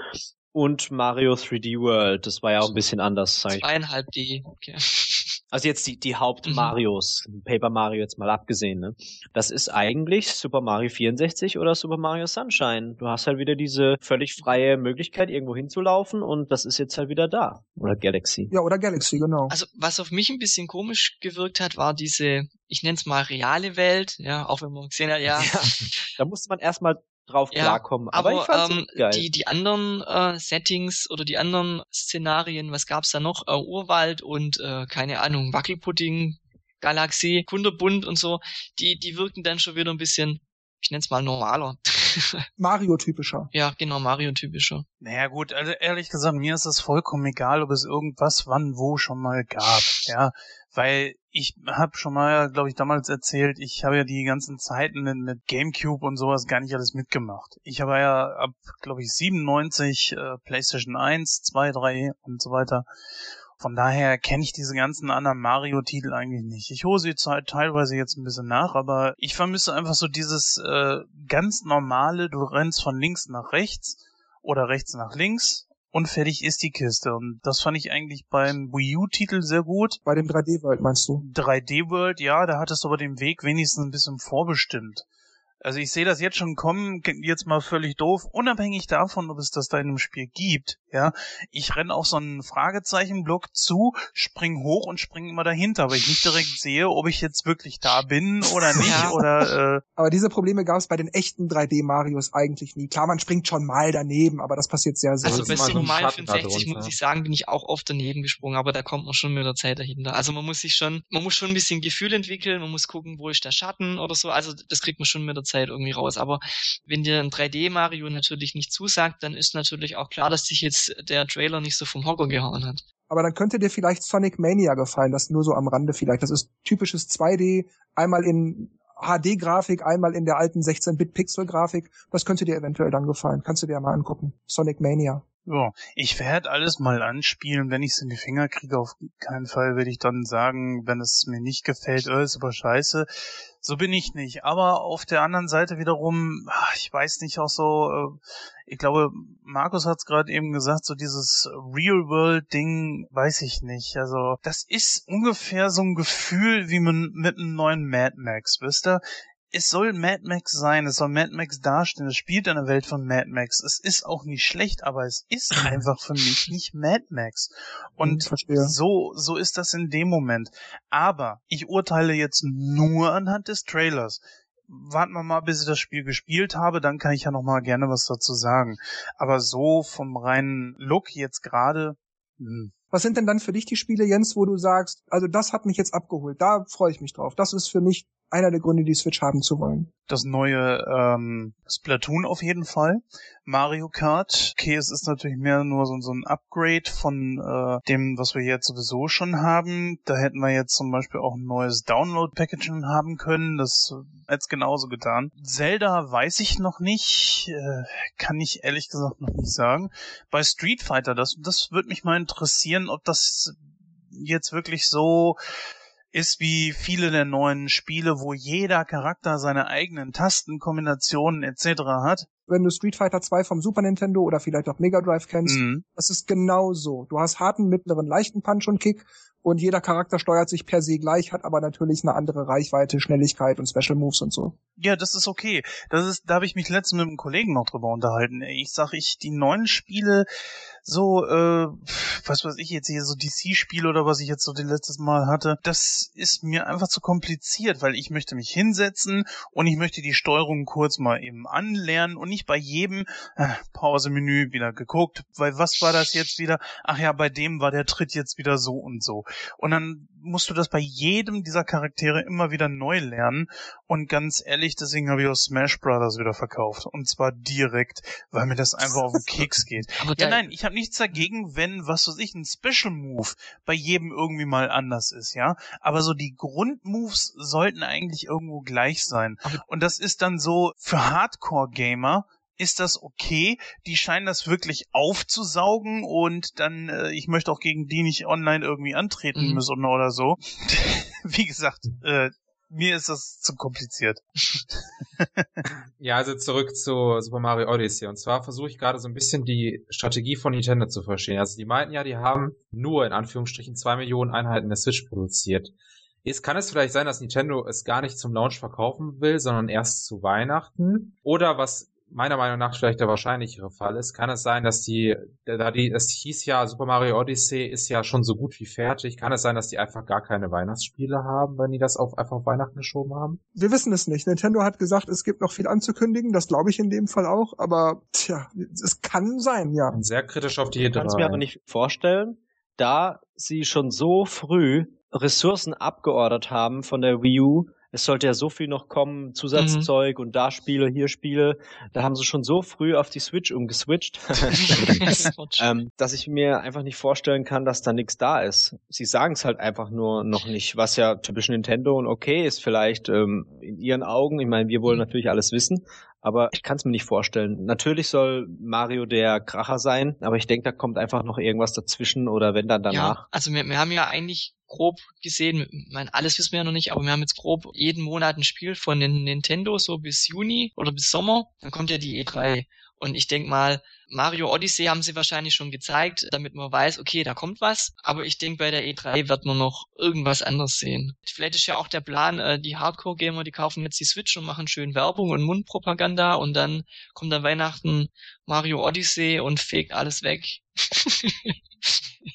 Speaker 3: Und Mario 3D World, das war ja auch ein bisschen anders, sag ich.
Speaker 2: Zweieinhalb D. Okay.
Speaker 3: Also jetzt die, die
Speaker 2: Mhm.
Speaker 3: Haupt-Marios, Paper Mario jetzt mal abgesehen, ne? Das ist eigentlich Super Mario 64 oder Super Mario Sunshine. Du hast halt wieder diese völlig freie Möglichkeit, irgendwo hinzulaufen und das ist jetzt halt wieder da. Oder Galaxy.
Speaker 1: Ja, oder Galaxy, genau.
Speaker 2: Also was auf mich ein bisschen komisch gewirkt hat, war diese, ich nenne es mal reale Welt, ja, auch wenn man gesehen hat, ja,
Speaker 3: Da musste man erstmal drauf
Speaker 2: Ja,
Speaker 3: klarkommen. Aber,
Speaker 2: aber
Speaker 3: ich fand's
Speaker 2: ähm,
Speaker 3: geil.
Speaker 2: die, die anderen äh, Settings oder die anderen Szenarien, was gab's da noch? Äh, Urwald und äh, keine Ahnung, Wackelpudding, Galaxie, Kunderbunt und so, die, die wirken dann schon wieder ein bisschen, ich nenne es mal normaler.
Speaker 1: Mario-typischer.
Speaker 2: ja, genau, Mario-typischer.
Speaker 4: Naja gut, also ehrlich gesagt, mir ist es vollkommen egal, ob es irgendwas wann wo schon mal gab, ja, weil ich habe schon mal, glaube ich, damals erzählt, ich habe ja die ganzen Zeiten mit, GameCube und sowas gar nicht alles mitgemacht. Ich habe ja ab, glaube ich, 97 äh, PlayStation 1, 2, 3 und so weiter. Von daher kenne ich diese ganzen anderen Mario-Titel eigentlich nicht. Ich hole sie teilweise jetzt ein bisschen nach, aber ich vermisse einfach so dieses äh, ganz normale, du rennst von links nach rechts oder rechts nach links und fertig ist die Kiste. Und das fand ich eigentlich beim Wii U-Titel sehr gut.
Speaker 1: Bei dem 3D-World meinst du?
Speaker 4: 3D World, ja, da hattest du aber den Weg wenigstens ein bisschen vorbestimmt. Also ich sehe das jetzt schon kommen, jetzt mal völlig doof, unabhängig davon, ob es das da in einem Spiel gibt, ja. Ich renne auch so einen Fragezeichenblock zu, spring hoch und spring immer dahinter, weil ich nicht direkt sehe, ob ich jetzt wirklich da bin oder nicht,
Speaker 2: Ja.
Speaker 4: oder äh,
Speaker 1: Aber diese Probleme gab es bei den echten 3D-Marios eigentlich nie. Klar, man springt schon mal daneben, aber das passiert sehr selten.
Speaker 2: Also bei Super Mario
Speaker 5: Schatten da
Speaker 2: 65
Speaker 5: drunter.
Speaker 2: muss ich sagen, bin ich auch oft daneben gesprungen, aber da kommt man schon mit der Zeit dahinter. Also man muss sich schon, man muss schon ein bisschen Gefühl entwickeln, man muss gucken, wo ist der Schatten oder so. Also das kriegt man schon mit der Zeit irgendwie raus. Aber wenn dir ein 3D-Mario natürlich nicht zusagt, dann ist natürlich auch klar, dass dich jetzt der Trailer nicht so vom Hocker gehauen hat.
Speaker 1: Aber dann könnte dir vielleicht Sonic Mania gefallen, das nur so am Rande vielleicht. Das ist typisches 2D, einmal in HD-Grafik, einmal in der alten 16-Bit-Pixel-Grafik. Das könnte dir eventuell dann gefallen. Kannst du dir mal angucken. Sonic Mania.
Speaker 4: Ja, ich werde alles mal anspielen. Wenn ich es in die Finger kriege, auf keinen Fall werde ich dann sagen, wenn es mir nicht gefällt, oh, ist aber scheiße. So bin ich nicht. Aber auf der anderen Seite wiederum, ich weiß nicht, auch so, äh, ich glaube, Markus hat es gerade eben gesagt, so dieses Real-World-Ding, weiß ich nicht. Also, das ist ungefähr so ein Gefühl wie mit einem neuen Mad Max, wisst ihr? Es soll Mad Max sein, es soll Mad Max darstellen, es spielt in der Welt von Mad Max. Es ist auch nicht schlecht, aber es ist einfach für mich nicht Mad Max. Und so, so ist das in dem Moment. Aber ich urteile jetzt nur anhand des Trailers. Warten wir mal, bis ich das Spiel gespielt habe, dann kann ich ja noch mal gerne was dazu sagen. Aber so vom reinen Look jetzt gerade, hm,
Speaker 1: Was sind denn dann für dich die Spiele, Jens, wo du sagst, also das hat mich jetzt abgeholt, da freue ich mich drauf. Das ist für mich einer der Gründe, die Switch haben zu wollen.
Speaker 4: das neue ähm, Splatoon auf jeden Fall. Mario Kart. Okay, es ist natürlich mehr nur so, so ein Upgrade von äh, dem, was wir jetzt sowieso schon haben. Da hätten wir jetzt zum Beispiel auch ein neues Download-Packaging haben können. Das äh, jetzt genauso getan. Zelda weiß ich noch nicht. Äh, kann ich ehrlich gesagt noch nicht sagen. Bei Street Fighter, das, das würde mich mal interessieren, ob das jetzt wirklich so ist wie viele der neuen Spiele, wo jeder Charakter seine eigenen Tastenkombinationen etc. hat.
Speaker 1: Wenn du Street Fighter 2 vom Super Nintendo oder vielleicht auch Mega Drive kennst,
Speaker 4: Mhm.
Speaker 1: das ist genau so. Du hast harten, mittleren, leichten Punch und Kick und jeder Charakter steuert sich per se gleich, hat aber natürlich eine andere Reichweite, Schnelligkeit und Special Moves und so.
Speaker 4: Ja, das ist okay. Das ist, da habe ich mich letztens mit einem Kollegen noch drüber unterhalten. Ich sag, ich die neuen Spiele so, äh, was weiß ich jetzt hier so DC-Spiele oder was ich jetzt so das letztes Mal hatte, das ist mir einfach zu kompliziert, weil ich möchte mich hinsetzen und ich möchte die Steuerung kurz mal eben anlernen und nicht bei jedem äh, Pause-Menü wieder geguckt, weil was war das jetzt wieder? Ach ja, bei dem war der Tritt jetzt wieder so und so. Und dann musst du das bei jedem dieser Charaktere immer wieder neu lernen. Und ganz ehrlich, deswegen habe ich auch Smash Brothers wieder verkauft. Und zwar direkt, weil mir das einfach auf den Keks geht.
Speaker 2: Aber
Speaker 4: Ja, nein, ich habe nichts dagegen, wenn, was weiß ich, ein Special Move bei jedem irgendwie mal anders ist, ja. Aber so die Grundmoves sollten eigentlich irgendwo gleich sein. Und das ist dann so für Hardcore-Gamer ist das okay. Die scheinen das wirklich aufzusaugen und dann, äh, ich möchte auch gegen die nicht online irgendwie antreten
Speaker 2: Mhm.
Speaker 4: müssen oder so. Wie gesagt, äh, mir ist das zu kompliziert.
Speaker 5: Ja, also zurück zu Super Mario Odyssey. Und zwar versuche ich gerade so ein bisschen die Strategie von Nintendo zu verstehen. Also die meinten ja, die haben nur in Anführungsstrichen zwei Millionen Einheiten der Switch produziert. Jetzt kann es vielleicht sein, dass Nintendo es gar nicht zum Launch verkaufen will, sondern erst zu Weihnachten. Oder was meiner Meinung nach vielleicht der wahrscheinlichere Fall ist, kann es sein, dass die, da die, es hieß ja, Super Mario Odyssey ist ja schon so gut wie fertig, kann es sein, dass die einfach gar keine Weihnachtsspiele haben, wenn die das auf einfach auf Weihnachten geschoben haben?
Speaker 1: Wir wissen es nicht. Nintendo hat gesagt, es gibt noch viel anzukündigen, das glaube ich in dem Fall auch, aber tja, es kann sein, ja.
Speaker 5: Sehr kritisch auf die
Speaker 3: Ich kann es mir
Speaker 5: E3.
Speaker 3: aber nicht vorstellen, da sie schon so früh Ressourcen abgeordert haben von der Wii U. Es sollte ja so viel noch kommen, Zusatzzeug und da Spiele, hier Spiele. Da haben sie schon so früh auf die Switch umgeswitcht, ähm, dass ich mir einfach nicht vorstellen kann, dass da nichts da ist. Sie sagen es halt einfach nur noch nicht, was ja typisch Nintendo und okay ist vielleicht ähm, in ihren Augen. Ich meine, wir wollen natürlich alles wissen, aber ich kann es mir nicht vorstellen. Natürlich soll Mario der Kracher sein, aber ich denke, da kommt einfach noch irgendwas dazwischen oder wenn dann danach.
Speaker 2: Ja, also wir, wir haben ja eigentlich grob gesehen, ich meine, alles wissen wir ja noch nicht, aber wir haben jetzt grob jeden Monat ein Spiel von den Nintendo so bis Juni oder bis Sommer. Dann kommt ja die E3. Und ich denk mal, Mario Odyssey haben sie wahrscheinlich schon gezeigt, damit man weiß, okay, da kommt was. Aber ich denk, bei der E3 wird man noch irgendwas anderes sehen. Vielleicht ist ja auch der Plan, äh, die Hardcore-Gamer, die kaufen jetzt die Switch und machen schön Werbung und Mundpropaganda und dann kommt an Weihnachten Mario Odyssey und fegt alles weg.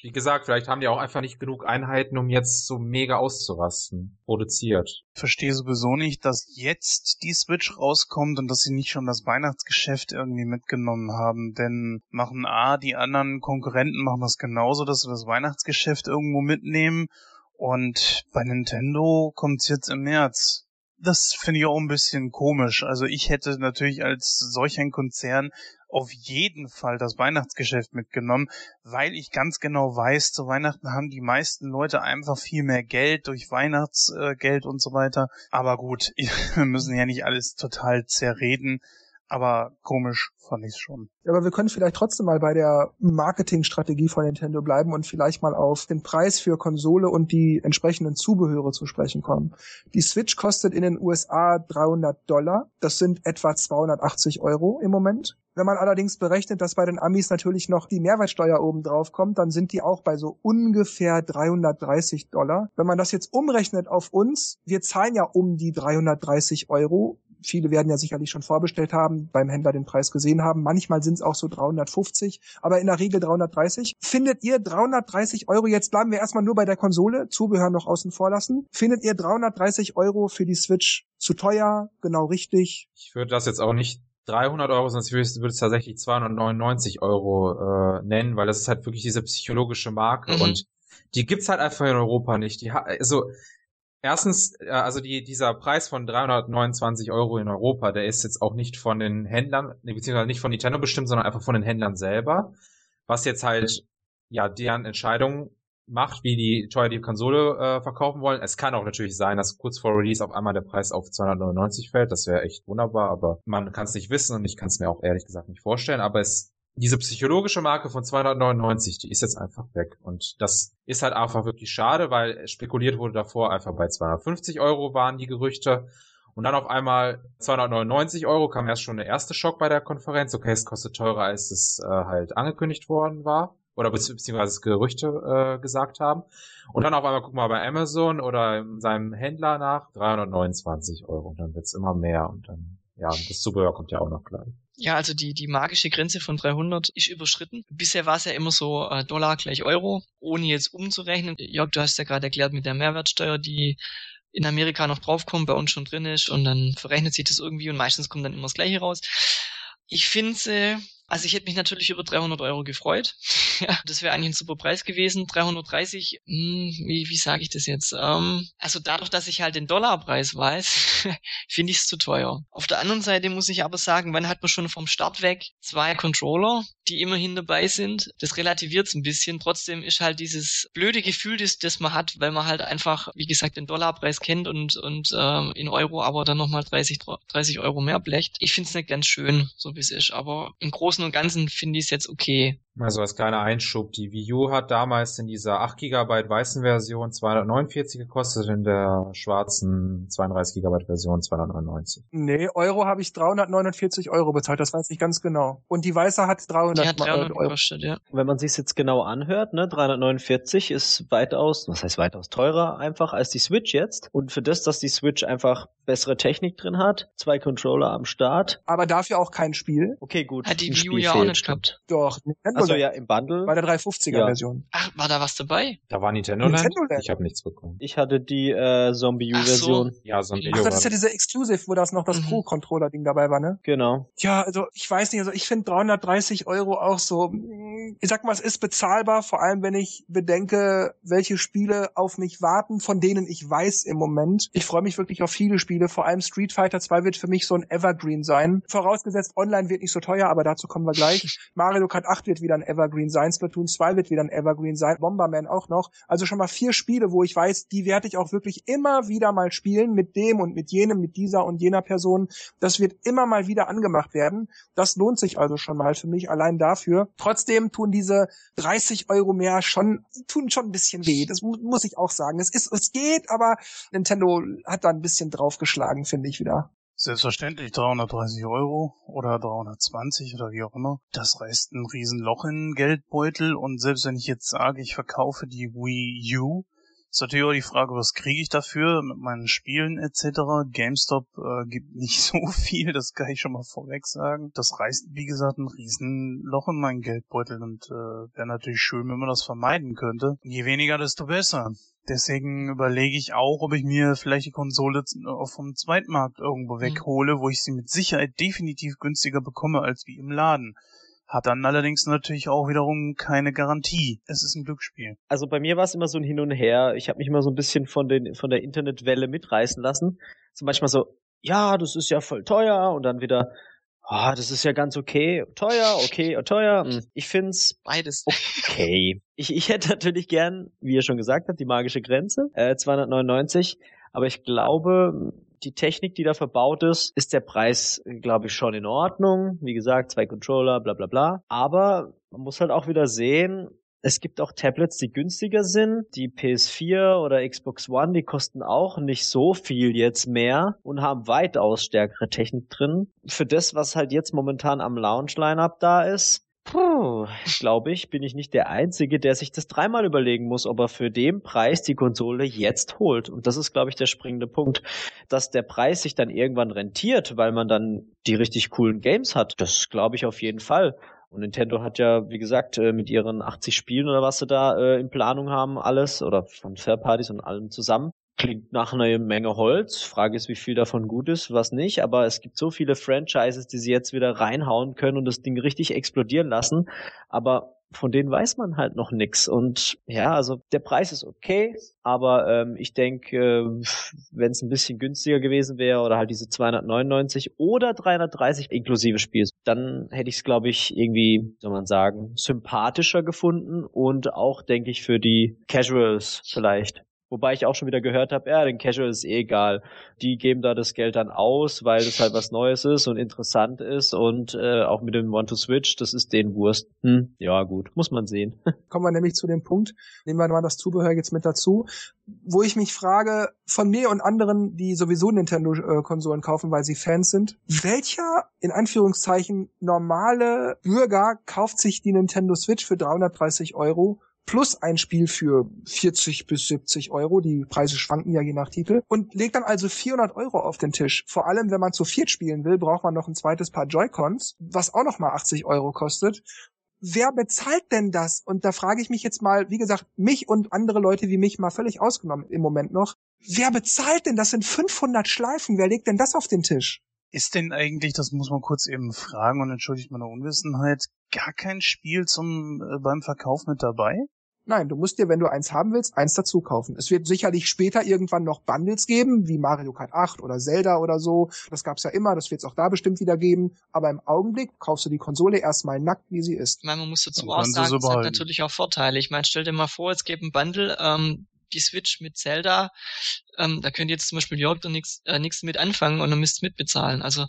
Speaker 5: Wie gesagt, vielleicht haben die auch einfach nicht genug Einheiten, um jetzt so mega auszurasten. Produziert.
Speaker 4: verstehe sowieso nicht, dass jetzt die Switch rauskommt und dass sie nicht schon das Weihnachtsgeschäft irgendwie mitgenommen haben. Denn machen A, die anderen Konkurrenten machen das genauso, dass sie das Weihnachtsgeschäft irgendwo mitnehmen. Und bei Nintendo kommt's jetzt im März. Das finde ich auch ein bisschen komisch. Also ich hätte natürlich als solch ein Konzern auf jeden Fall das Weihnachtsgeschäft mitgenommen, weil ich ganz genau weiß, zu Weihnachten haben die meisten Leute einfach viel mehr Geld durch Weihnachtsgeld und so weiter. Aber gut, wir müssen ja nicht alles total zerreden. Aber komisch fand ich schon.
Speaker 1: Ja, aber wir können vielleicht trotzdem mal bei der Marketingstrategie von Nintendo bleiben und vielleicht mal auf den Preis für Konsole und die entsprechenden Zubehöre zu sprechen kommen. Die Switch kostet in den USA 300 Dollar. Das sind etwa 280 Euro im Moment. Wenn man allerdings berechnet, dass bei den Amis natürlich noch die Mehrwertsteuer oben drauf kommt, dann sind die auch bei so ungefähr 330 Dollar. Wenn man das jetzt umrechnet auf uns, wir zahlen ja um die 330 Euro viele werden ja sicherlich schon vorbestellt haben, beim Händler den Preis gesehen haben. Manchmal sind es auch so 350, aber in der Regel 330. Findet ihr 330 Euro, jetzt bleiben wir erstmal nur bei der Konsole, Zubehör noch außen vor lassen. Findet ihr 330 Euro für die Switch zu teuer, genau richtig?
Speaker 5: Ich würde das jetzt auch nicht 300 Euro, sonst würde ich es tatsächlich 299 Euro äh, nennen, weil das ist halt wirklich diese psychologische Marke mhm. und die gibt's halt einfach in Europa nicht. Die also Erstens, äh, also die, dieser Preis von 329 Euro in Europa, der ist jetzt auch nicht von den Händlern, beziehungsweise nicht von Nintendo bestimmt, sondern einfach von den Händlern selber, was jetzt halt ja deren Entscheidung macht, wie die teuer die Konsole äh, verkaufen wollen. Es kann auch natürlich sein, dass kurz vor Release auf einmal der Preis auf 299 fällt. Das wäre echt wunderbar, aber man kann es nicht wissen und ich kann es mir auch ehrlich gesagt nicht vorstellen. Aber es diese psychologische Marke von 299, die ist jetzt einfach weg. Und das ist halt einfach wirklich schade, weil spekuliert wurde davor einfach bei 250 Euro waren die Gerüchte. Und dann auf einmal 299 Euro kam erst schon der erste Schock bei der Konferenz. Okay, es kostet teurer, als es äh, halt angekündigt worden war. Oder beziehungsweise Gerüchte äh, gesagt haben. Und dann auf einmal guck mal bei Amazon oder in seinem Händler nach 329 Euro. Und dann wird's immer mehr. Und dann, ja, das Zubehör kommt ja auch noch gleich.
Speaker 2: Ja, also die, die magische Grenze von 300 ist überschritten. Bisher war es ja immer so äh, Dollar gleich Euro, ohne jetzt umzurechnen. Jörg, du hast ja gerade erklärt mit der Mehrwertsteuer, die in Amerika noch draufkommt, bei uns schon drin ist und dann verrechnet sich das irgendwie und meistens kommt dann immer das Gleiche raus. Ich finde äh, also ich hätte mich natürlich über 300 Euro gefreut. ja, das wäre eigentlich ein super Preis gewesen. 330, mh, hm, wie, wie sage ich das jetzt? Ähm, also dadurch, dass ich halt den Dollarpreis weiß, finde ich es zu teuer. Auf der anderen Seite muss ich aber sagen, wann hat man schon vom Start weg zwei Controller, die immerhin dabei sind? Das relativiert es ein bisschen. Trotzdem ist halt dieses blöde Gefühl, das, das man hat, weil man halt einfach, wie gesagt, den Dollarpreis kennt und, und ähm, in Euro aber dann nochmal 30, 30 Euro mehr blecht. Ich finde es nicht ganz schön, so wie es ist. Aber im Großen und Ganzen finde ich es jetzt okay.
Speaker 5: Also als kleiner Einschub, die Wii U hat damals in dieser 8 GB weißen Version 249 gekostet, in der schwarzen 32 GB Version 299.
Speaker 1: Nee, Euro habe ich 349 Euro bezahlt, das weiß ich ganz genau. Und die weiße hat 300, die hat 300 Euro. Gekostet,
Speaker 3: ja. Wenn man sich jetzt genau anhört, ne, 349 ist weitaus, was heißt weitaus teurer einfach als die Switch jetzt. Und für das, dass die Switch einfach bessere Technik drin hat, zwei Controller am Start.
Speaker 1: Aber dafür auch kein Spiel.
Speaker 3: Okay, gut.
Speaker 2: Hat die Wii U ja auch nicht gehabt.
Speaker 1: Doch,
Speaker 3: Nintendo also ja im Bundle.
Speaker 1: Bei der 350er Version.
Speaker 2: Ach, war da was dabei?
Speaker 5: Da war Nintendo, Nintendo Land? Ich habe nichts bekommen.
Speaker 3: Ich hatte die äh, Zombie U Version.
Speaker 5: So. Ja, Zombie U.
Speaker 1: Ach, das ist ja diese Exclusive, wo das noch das mhm. Pro Controller Ding dabei war, ne?
Speaker 3: Genau.
Speaker 1: Ja, also ich weiß nicht, also ich finde 330 Euro auch so, ich sag mal, es ist bezahlbar, vor allem wenn ich bedenke, welche Spiele auf mich warten, von denen ich weiß im Moment. Ich freue mich wirklich auf viele Spiele, vor allem Street Fighter 2 wird für mich so ein Evergreen sein. Vorausgesetzt, online wird nicht so teuer, aber dazu kommen wir gleich. Mario Kart 8 wird wieder ein Evergreen sein, Splatoon 2 wird wieder ein Evergreen sein, Bomberman auch noch. Also schon mal vier Spiele, wo ich weiß, die werde ich auch wirklich immer wieder mal spielen mit dem und mit jenem, mit dieser und jener Person. Das wird immer mal wieder angemacht werden. Das lohnt sich also schon mal für mich allein dafür. Trotzdem tun diese 30 Euro mehr schon, tun schon ein bisschen weh. Das muss ich auch sagen. Es ist, es geht, aber Nintendo hat da ein bisschen draufgeschlagen, finde ich wieder.
Speaker 4: Selbstverständlich 330 Euro oder 320 oder wie auch immer. Das reißt ein Riesenloch in den Geldbeutel und selbst wenn ich jetzt sage, ich verkaufe die Wii U, ist natürlich auch die Frage, was kriege ich dafür mit meinen Spielen etc. GameStop äh, gibt nicht so viel, das kann ich schon mal vorweg sagen. Das reißt, wie gesagt, ein Riesenloch in meinen Geldbeutel und äh, wäre natürlich schön, wenn man das vermeiden könnte. Je weniger, desto besser. Deswegen überlege ich auch, ob ich mir vielleicht die Konsole vom Zweitmarkt irgendwo mhm. weghole, wo ich sie mit Sicherheit definitiv günstiger bekomme als wie im Laden. Hat dann allerdings natürlich auch wiederum keine Garantie. Es ist ein Glücksspiel.
Speaker 3: Also bei mir war es immer so ein Hin und Her. Ich habe mich immer so ein bisschen von, den, von der Internetwelle mitreißen lassen. So manchmal so, ja, das ist ja voll teuer und dann wieder, ah, oh, das ist ja ganz okay, teuer, okay, teuer. Hm. Ich find's
Speaker 2: beides
Speaker 3: okay. Ich, ich hätte natürlich gern, wie ihr schon gesagt habt, die magische Grenze, äh, 299. Aber ich glaube, die Technik, die da verbaut ist, ist der Preis, glaube ich, schon in Ordnung. Wie gesagt, zwei Controller, bla bla bla. Aber man muss halt auch wieder sehen, es gibt auch Tablets, die günstiger sind. Die PS4 oder Xbox One, die kosten auch nicht so viel jetzt mehr und haben weitaus stärkere Technik drin. Für das, was halt jetzt momentan am Launch-Lineup da ist, glaube ich, bin ich nicht der Einzige, der sich das dreimal überlegen muss, ob er für den Preis die Konsole jetzt holt. Und das ist, glaube ich, der springende Punkt, dass der Preis sich dann irgendwann rentiert, weil man dann die richtig coolen Games hat. Das glaube ich auf jeden Fall. Und Nintendo hat ja, wie gesagt, äh, mit ihren 80 Spielen oder was sie da äh, in Planung haben, alles oder von Fair Partys und allem zusammen, klingt nach einer Menge Holz. Frage ist, wie viel davon gut ist, was nicht. Aber es gibt so viele Franchises, die sie jetzt wieder reinhauen können und das Ding richtig explodieren lassen. Aber von denen weiß man halt noch nix. Und ja, also der Preis ist okay, aber ähm, ich denke, äh, wenn es ein bisschen günstiger gewesen wäre oder halt diese 299 oder 330 inklusive Spiel, dann hätte ich es, glaube ich, irgendwie, soll man sagen, sympathischer gefunden und auch, denke ich, für die Casuals vielleicht Wobei ich auch schon wieder gehört habe, ja, den Casual ist eh egal. Die geben da das Geld dann aus, weil das halt was Neues ist und interessant ist und äh, auch mit dem One-to-Switch, das ist den Wurst. Hm, ja gut, muss man sehen.
Speaker 1: Kommen wir nämlich zu dem Punkt, nehmen wir mal das Zubehör jetzt mit dazu, wo ich mich frage, von mir und anderen, die sowieso Nintendo-Konsolen kaufen, weil sie Fans sind, welcher, in Anführungszeichen, normale Bürger kauft sich die Nintendo Switch für 330 Euro plus ein Spiel für 40 bis 70 Euro. Die Preise schwanken ja je nach Titel. Und legt dann also 400 Euro auf den Tisch. Vor allem, wenn man zu viert spielen will, braucht man noch ein zweites Paar Joy-Cons, was auch noch mal 80 Euro kostet. Wer bezahlt denn das? Und da frage ich mich jetzt mal, wie gesagt, mich und andere Leute wie mich mal völlig ausgenommen im Moment noch. Wer bezahlt denn? Das sind 500 Schleifen. Wer legt denn das auf den Tisch?
Speaker 4: Ist denn eigentlich, das muss man kurz eben fragen und entschuldigt meine Unwissenheit, gar kein Spiel zum äh, beim Verkauf mit dabei?
Speaker 1: Nein, du musst dir, wenn du eins haben willst, eins dazu kaufen. Es wird sicherlich später irgendwann noch Bundles geben, wie Mario Kart 8 oder Zelda oder so. Das gab's ja immer, das wird es auch da bestimmt wieder geben. Aber im Augenblick kaufst du die Konsole erstmal nackt, wie sie ist.
Speaker 2: Ich meine, man muss dazu auch sagen, es hat natürlich auch Vorteile. Ich meine, stell dir mal vor, es gibt ein Bundle, ähm, die Switch mit Zelda, ähm, da könnt ihr jetzt zum Beispiel Jörg nichts äh, nix mit anfangen und dann müsst mitbezahlen. Also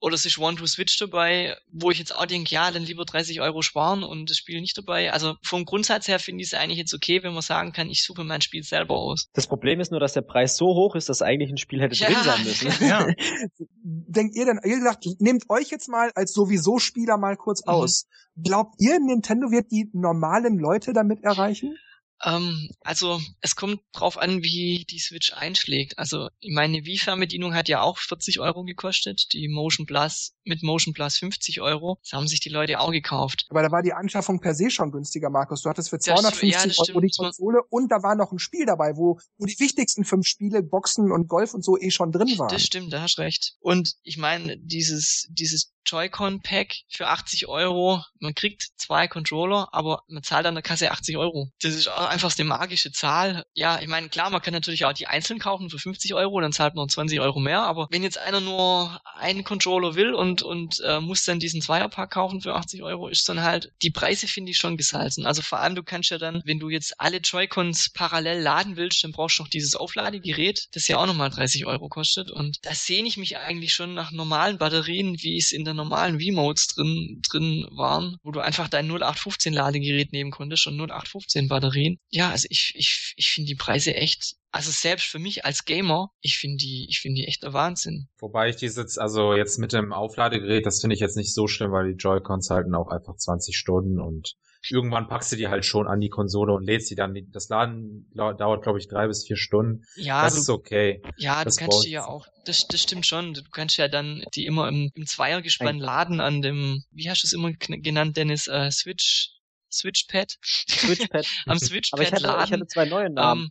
Speaker 2: oder es ist One-to-Switch dabei, wo ich jetzt auch denke, ja, dann lieber 30 Euro sparen und das Spiel nicht dabei. Also vom Grundsatz her finde ich es eigentlich jetzt okay, wenn man sagen kann, ich suche mein Spiel selber aus.
Speaker 3: Das Problem ist nur, dass der Preis so hoch ist, dass eigentlich ein Spiel hätte ja. drin sein müssen. Ja.
Speaker 1: Denkt ihr denn, ihr gesagt, nehmt euch jetzt mal als sowieso Spieler mal kurz mhm. aus. Glaubt ihr, Nintendo wird die normalen Leute damit erreichen?
Speaker 2: Ähm, also es kommt drauf an, wie die Switch einschlägt. Also meine Wii-Fernbedienung hat ja auch 40 Euro gekostet, die Motion Plus mit Motion Plus 50 Euro. Das haben sich die Leute auch gekauft.
Speaker 1: Aber da war die Anschaffung per se schon günstiger, Markus. Du hattest für 250 ja, Euro die Konsole und da war noch ein Spiel dabei, wo, wo die wichtigsten fünf Spiele, Boxen und Golf und so eh schon drin waren.
Speaker 2: Das stimmt, da hast recht. Und ich meine, dieses, dieses Joy-Con-Pack für 80 Euro. Man kriegt zwei Controller, aber man zahlt an der Kasse 80 Euro. Das ist einfach eine magische Zahl. Ja, ich meine, klar, man kann natürlich auch die einzeln kaufen für 50 Euro, dann zahlt man 20 Euro mehr. Aber wenn jetzt einer nur einen Controller will und, und äh, muss dann diesen Zweierpack kaufen für 80 Euro, ist dann halt, die Preise finde ich schon gesalzen. Also vor allem, du kannst ja dann, wenn du jetzt alle Joy-Cons parallel laden willst, dann brauchst du noch dieses Aufladegerät, das ja auch nochmal 30 Euro kostet. Und da sehne ich mich eigentlich schon nach normalen Batterien, wie es in der normalen V-Modes drin, drin waren, wo du einfach dein 0815 Ladegerät nehmen konntest und 0815 Batterien. Ja, also ich, ich, ich finde die Preise echt also selbst für mich als Gamer, ich finde die, ich finde die echt der Wahnsinn.
Speaker 5: Wobei ich dieses, also jetzt mit dem Aufladegerät, das finde ich jetzt nicht so schlimm, weil die Joy-Cons halten auch einfach 20 Stunden und irgendwann packst du die halt schon an die Konsole und lädst sie dann. Das Laden dauert, glaube ich, drei bis vier Stunden.
Speaker 2: Ja,
Speaker 5: das du, ist okay.
Speaker 2: Ja, das du kannst die ja auch, das, das stimmt schon. Du kannst ja dann die immer im, im Zweiergespann laden an dem, wie hast du es immer genannt, Dennis, äh, Switch, Switchpad?
Speaker 3: Switchpad.
Speaker 2: Am Switchpad
Speaker 3: Aber ich hatte,
Speaker 2: laden.
Speaker 3: Ich hatte zwei neue Namen. Ähm,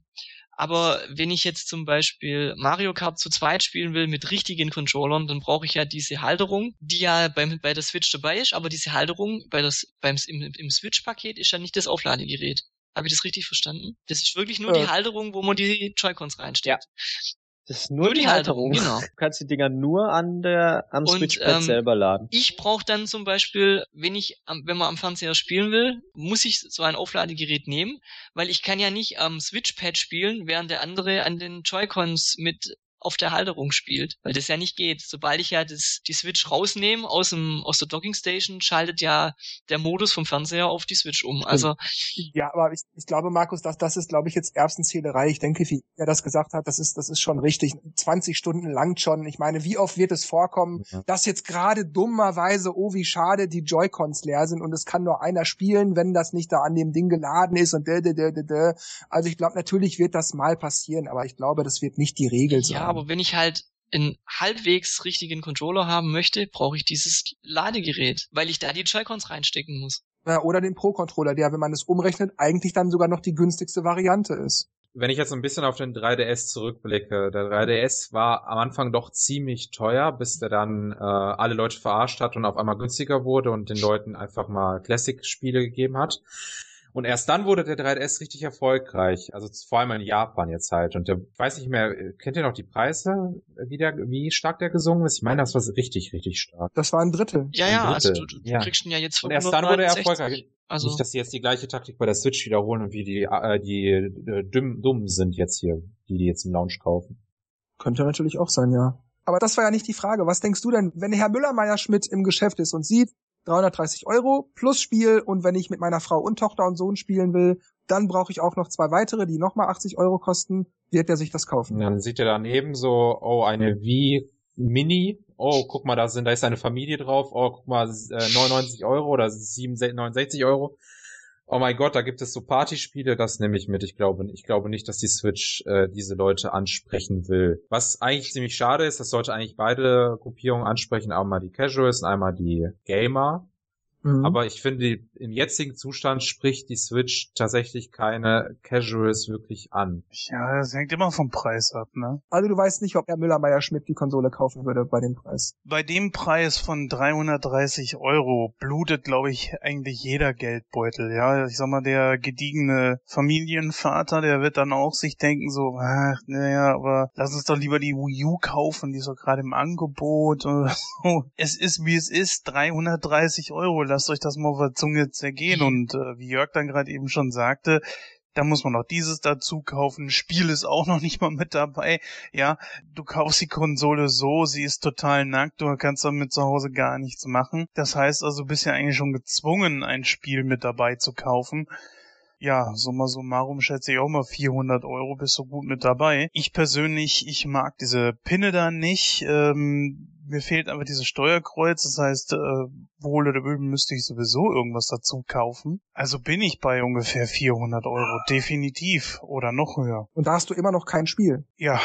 Speaker 2: aber wenn ich jetzt zum Beispiel Mario Kart zu zweit spielen will mit richtigen Controllern, dann brauche ich ja diese Halterung, die ja beim, bei der Switch dabei ist, aber diese Halterung bei das, beim, im, im Switch-Paket ist ja nicht das Aufladegerät. Habe ich das richtig verstanden? Das ist wirklich nur äh. die Halterung, wo man die Joy-Cons reinsteckt.
Speaker 3: Ja. Das ist nur, nur die, Halterung. Halterung. Genau. Du kannst die Dinger nur an der am und, Switchpad ähm, selber laden.
Speaker 2: Ich brauche dann zum Beispiel, wenn ich, wenn man am Fernseher spielen will, muss ich so ein Aufladegerät nehmen, weil ich kann ja nicht am Switchpad spielen, während der andere an den Joy-Cons mit auf der Halterung spielt, weil das ja nicht geht. Sobald ich ja das, die Switch rausnehme aus dem aus der Docking Station, schaltet ja der Modus vom Fernseher auf die Switch um. Also
Speaker 1: ja, aber ich, ich glaube, Markus, dass das ist, glaube ich, jetzt Erbsenzählerei. Ich denke, wie er das gesagt hat, das ist das ist schon richtig. 20 Stunden lang schon. Ich meine, wie oft wird es vorkommen, ja. dass jetzt gerade dummerweise, oh wie schade, die Joy-Cons leer sind und es kann nur einer spielen, wenn das nicht da an dem Ding geladen ist und dä, dä, dä, dä. Also ich glaube, natürlich wird das mal passieren, aber ich glaube, das wird nicht die Regel sein.
Speaker 2: Ja, aber wenn ich halt einen halbwegs richtigen Controller haben möchte, brauche ich dieses Ladegerät, weil ich da die Joy-Cons reinstecken muss.
Speaker 1: Ja, oder den Pro-Controller, der, wenn man es umrechnet, eigentlich dann sogar noch die günstigste Variante ist.
Speaker 5: Wenn ich jetzt ein bisschen auf den 3DS zurückblicke, der 3DS war am Anfang doch ziemlich teuer, bis der dann äh, alle Leute verarscht hat und auf einmal günstiger wurde und den Leuten einfach mal Classic-Spiele gegeben hat. Und erst dann wurde der 3DS richtig erfolgreich. Also vor allem in Japan jetzt halt. Und der, weiß nicht mehr, kennt ihr noch die Preise, wie, der, wie stark der gesungen ist? Ich meine, das war richtig, richtig stark.
Speaker 1: Das war ein Drittel.
Speaker 2: Ja, ja, also du, du ja. kriegst ihn ja jetzt
Speaker 5: Und erst dann wurde er erfolgreich. Also nicht, dass sie jetzt die gleiche Taktik bei der Switch wiederholen und wie die, äh, die äh, dumm, dumm sind jetzt hier, die die jetzt im Lounge kaufen.
Speaker 1: Könnte natürlich auch sein, ja. Aber das war ja nicht die Frage. Was denkst du denn, wenn Herr Müller-Meyer-Schmidt im Geschäft ist und sieht, 330 Euro plus Spiel. Und wenn ich mit meiner Frau und Tochter und Sohn spielen will, dann brauche ich auch noch zwei weitere, die nochmal 80 Euro kosten, wird er sich das kaufen.
Speaker 5: Dann sieht er daneben so, oh, eine Wii Mini, oh, guck mal, da sind, da ist eine Familie drauf, oh, guck mal, 99 äh, Euro oder 69 Euro oh mein Gott, da gibt es so Partyspiele, das nehme ich mit. Ich glaube, ich glaube nicht, dass die Switch äh, diese Leute ansprechen will. Was eigentlich ziemlich schade ist, das sollte eigentlich beide Gruppierungen ansprechen, einmal die Casuals und einmal die Gamer. Mhm. Aber ich finde, im jetzigen Zustand spricht die Switch tatsächlich keine Casuals wirklich an.
Speaker 4: Ja, das hängt immer vom Preis ab, ne?
Speaker 1: Also du weißt nicht, ob Herr Müller-Meyer-Schmidt die Konsole kaufen würde bei dem Preis.
Speaker 4: Bei dem Preis von 330 Euro blutet, glaube ich, eigentlich jeder Geldbeutel, ja. Ich sag mal, der gediegene Familienvater, der wird dann auch sich denken so, ach, naja, aber lass uns doch lieber die Wii U kaufen, die ist doch gerade im Angebot oder so. Es ist, wie es ist, 330 Euro lasst euch das mal auf der Zunge zergehen. Mhm. Und äh, wie Jörg dann gerade eben schon sagte, da muss man noch dieses dazu kaufen. Spiel ist auch noch nicht mal mit dabei. Ja, du kaufst die Konsole so, sie ist total nackt, du kannst damit zu Hause gar nichts machen. Das heißt also, du bist ja eigentlich schon gezwungen, ein Spiel mit dabei zu kaufen. Ja, summa summarum schätze ich auch mal 400 Euro bist du gut mit dabei. Ich persönlich, ich mag diese Pinne da nicht. Ähm, mir fehlt einfach dieses Steuerkreuz. Das heißt, äh, wohl oder übel müsste ich sowieso irgendwas dazu kaufen. Also bin ich bei ungefähr 400 Euro. Definitiv. Oder noch höher.
Speaker 1: Und da hast du immer noch kein Spiel.
Speaker 4: Ja.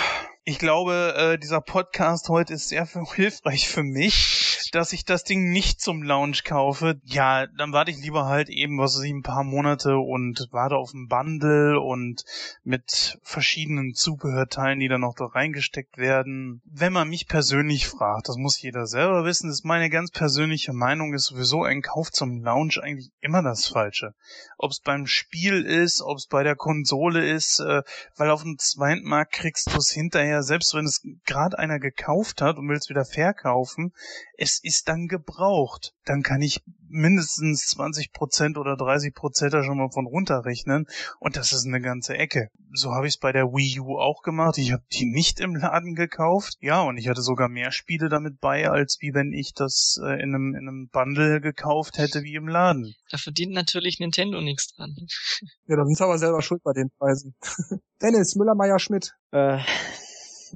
Speaker 4: Ich glaube, äh, dieser Podcast heute ist sehr hilfreich für mich dass ich das Ding nicht zum Launch kaufe, ja, dann warte ich lieber halt eben, was weiß ich, ein paar Monate und warte auf ein Bundle und mit verschiedenen Zubehörteilen, die dann noch da reingesteckt werden. Wenn man mich persönlich fragt, das muss jeder selber wissen, ist meine ganz persönliche Meinung, ist sowieso ein Kauf zum Launch eigentlich immer das Falsche. Ob es beim Spiel ist, ob es bei der Konsole ist, äh, weil auf dem zweiten Markt kriegst du es hinterher, selbst wenn es gerade einer gekauft hat und will es wieder verkaufen, es ist dann gebraucht. Dann kann ich mindestens 20 Prozent oder 30 Prozent da schon mal von runterrechnen und das ist eine ganze Ecke. So habe ich es bei der Wii U auch gemacht. Ich habe die nicht im Laden gekauft. Ja, und ich hatte sogar mehr Spiele damit bei, als wie wenn ich das äh, in, einem, in einem Bundle gekauft hätte wie im Laden.
Speaker 2: Da verdient natürlich Nintendo nichts dran.
Speaker 1: Ja, da sind sie aber selber schuld bei den Preisen. Dennis, Müller-Meyer-Schmidt.
Speaker 3: Äh,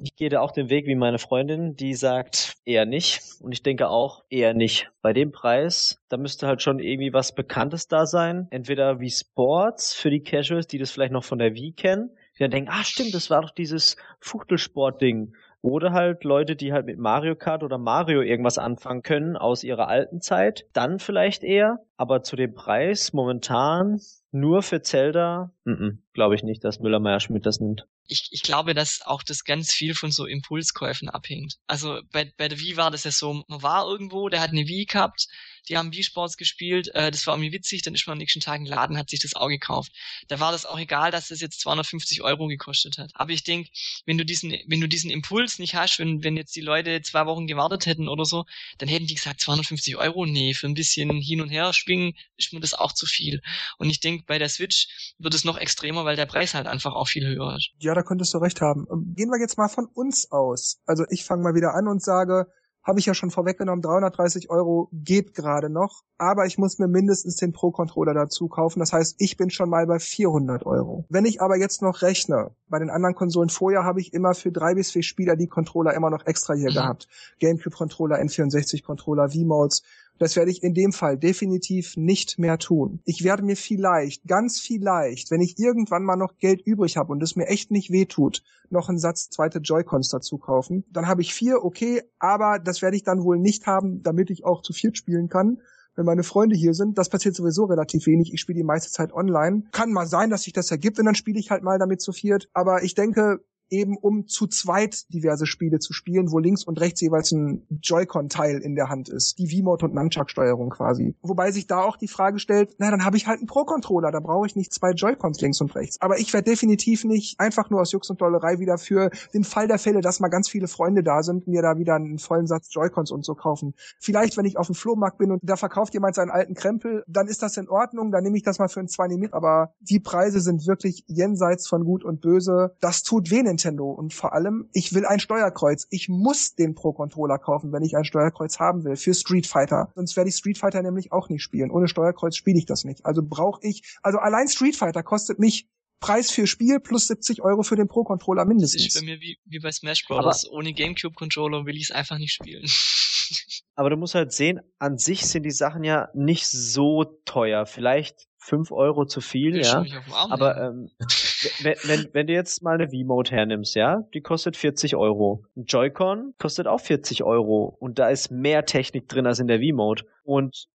Speaker 3: ich gehe da auch den Weg wie meine Freundin, die sagt eher nicht. Und ich denke auch eher nicht. Bei dem Preis, da müsste halt schon irgendwie was Bekanntes da sein. Entweder wie Sports für die Casuals, die das vielleicht noch von der Wii kennen. Die dann denken, ah stimmt, das war doch dieses Fuchtelsport-Ding. Oder halt Leute, die halt mit Mario Kart oder Mario irgendwas anfangen können aus ihrer alten Zeit. Dann vielleicht eher. Aber zu dem Preis momentan nur für Zelda, glaube ich nicht, dass Müller-Meyer-Schmidt das nimmt.
Speaker 2: Ich, ich glaube, dass auch das ganz viel von so Impulskäufen abhängt. Also bei, bei der Wii war das ja so, man war irgendwo, der hat eine Wii gehabt, die haben Wii Sports gespielt, äh, das war irgendwie witzig, dann ist man am nächsten Tag im Laden, hat sich das auch gekauft. Da war das auch egal, dass das jetzt 250 Euro gekostet hat. Aber ich denke, wenn du diesen, wenn du diesen Impuls nicht hast, wenn, wenn jetzt die Leute zwei Wochen gewartet hätten oder so, dann hätten die gesagt, 250 Euro, nee, für ein bisschen hin und her schwingen ist mir das auch zu viel. Und ich denke, bei der Switch wird es noch extremer, weil der Preis halt einfach auch viel höher ist.
Speaker 1: Ja, da könntest du recht haben. Ähm, gehen wir jetzt mal von uns aus. Also ich fange mal wieder an und sage, habe ich ja schon vorweggenommen, 330 Euro geht gerade noch, aber ich muss mir mindestens den Pro-Controller dazu kaufen. Das heißt, ich bin schon mal bei 400 Euro. Wenn ich aber jetzt noch rechne, bei den anderen Konsolen vorher habe ich immer für drei bis vier Spieler die Controller immer noch extra hier gehabt. Gamecube-Controller, N64-Controller, V-Modes. Das werde ich in dem Fall definitiv nicht mehr tun. Ich werde mir vielleicht, ganz vielleicht, wenn ich irgendwann mal noch Geld übrig habe und es mir echt nicht wehtut, noch einen Satz zweite Joy-Cons dazu kaufen. Dann habe ich vier, okay, aber das werde ich dann wohl nicht haben, damit ich auch zu viel spielen kann wenn meine Freunde hier sind. Das passiert sowieso relativ wenig. Ich spiele die meiste Zeit online. Kann mal sein, dass sich das ergibt und dann spiele ich halt mal damit zu viert. Aber ich denke, eben um zu zweit diverse Spiele zu spielen, wo links und rechts jeweils ein Joy-Con-Teil in der Hand ist. Die V-Mode und Nunchuck-Steuerung quasi. Wobei sich da auch die Frage stellt, na, dann habe ich halt einen Pro-Controller, da brauche ich nicht zwei Joy-Cons links und rechts. Aber ich werde definitiv nicht einfach nur aus Jux und Dollerei wieder für den Fall der Fälle, dass mal ganz viele Freunde da sind, mir da wieder einen vollen Satz Joy-Cons und so kaufen. Vielleicht, wenn ich auf dem Flohmarkt bin und da verkauft jemand seinen alten Krempel, dann ist das in Ordnung, dann nehme ich das mal für ein 2 mit, aber die Preise sind wirklich jenseits von Gut und Böse. Das tut weh. Und vor allem, ich will ein Steuerkreuz. Ich muss den Pro-Controller kaufen, wenn ich ein Steuerkreuz haben will für Street Fighter. Sonst werde ich Street Fighter nämlich auch nicht spielen. Ohne Steuerkreuz spiele ich das nicht. Also brauche ich, also allein Street Fighter kostet mich Preis für Spiel plus 70 Euro für den Pro-Controller mindestens.
Speaker 2: Das ist bei mir wie, wie bei Smash Bros. Ohne Gamecube-Controller will ich es einfach nicht spielen.
Speaker 3: Aber du musst halt sehen, an sich sind die Sachen ja nicht so teuer. Vielleicht fünf Euro zu viel, ich ja. Aber ähm, wenn, wenn, wenn du jetzt mal eine V-Mode hernimmst, ja, die kostet 40 Euro. Ein Joy-Con kostet auch 40 Euro. Und da ist mehr Technik drin als in der V-Mode. Und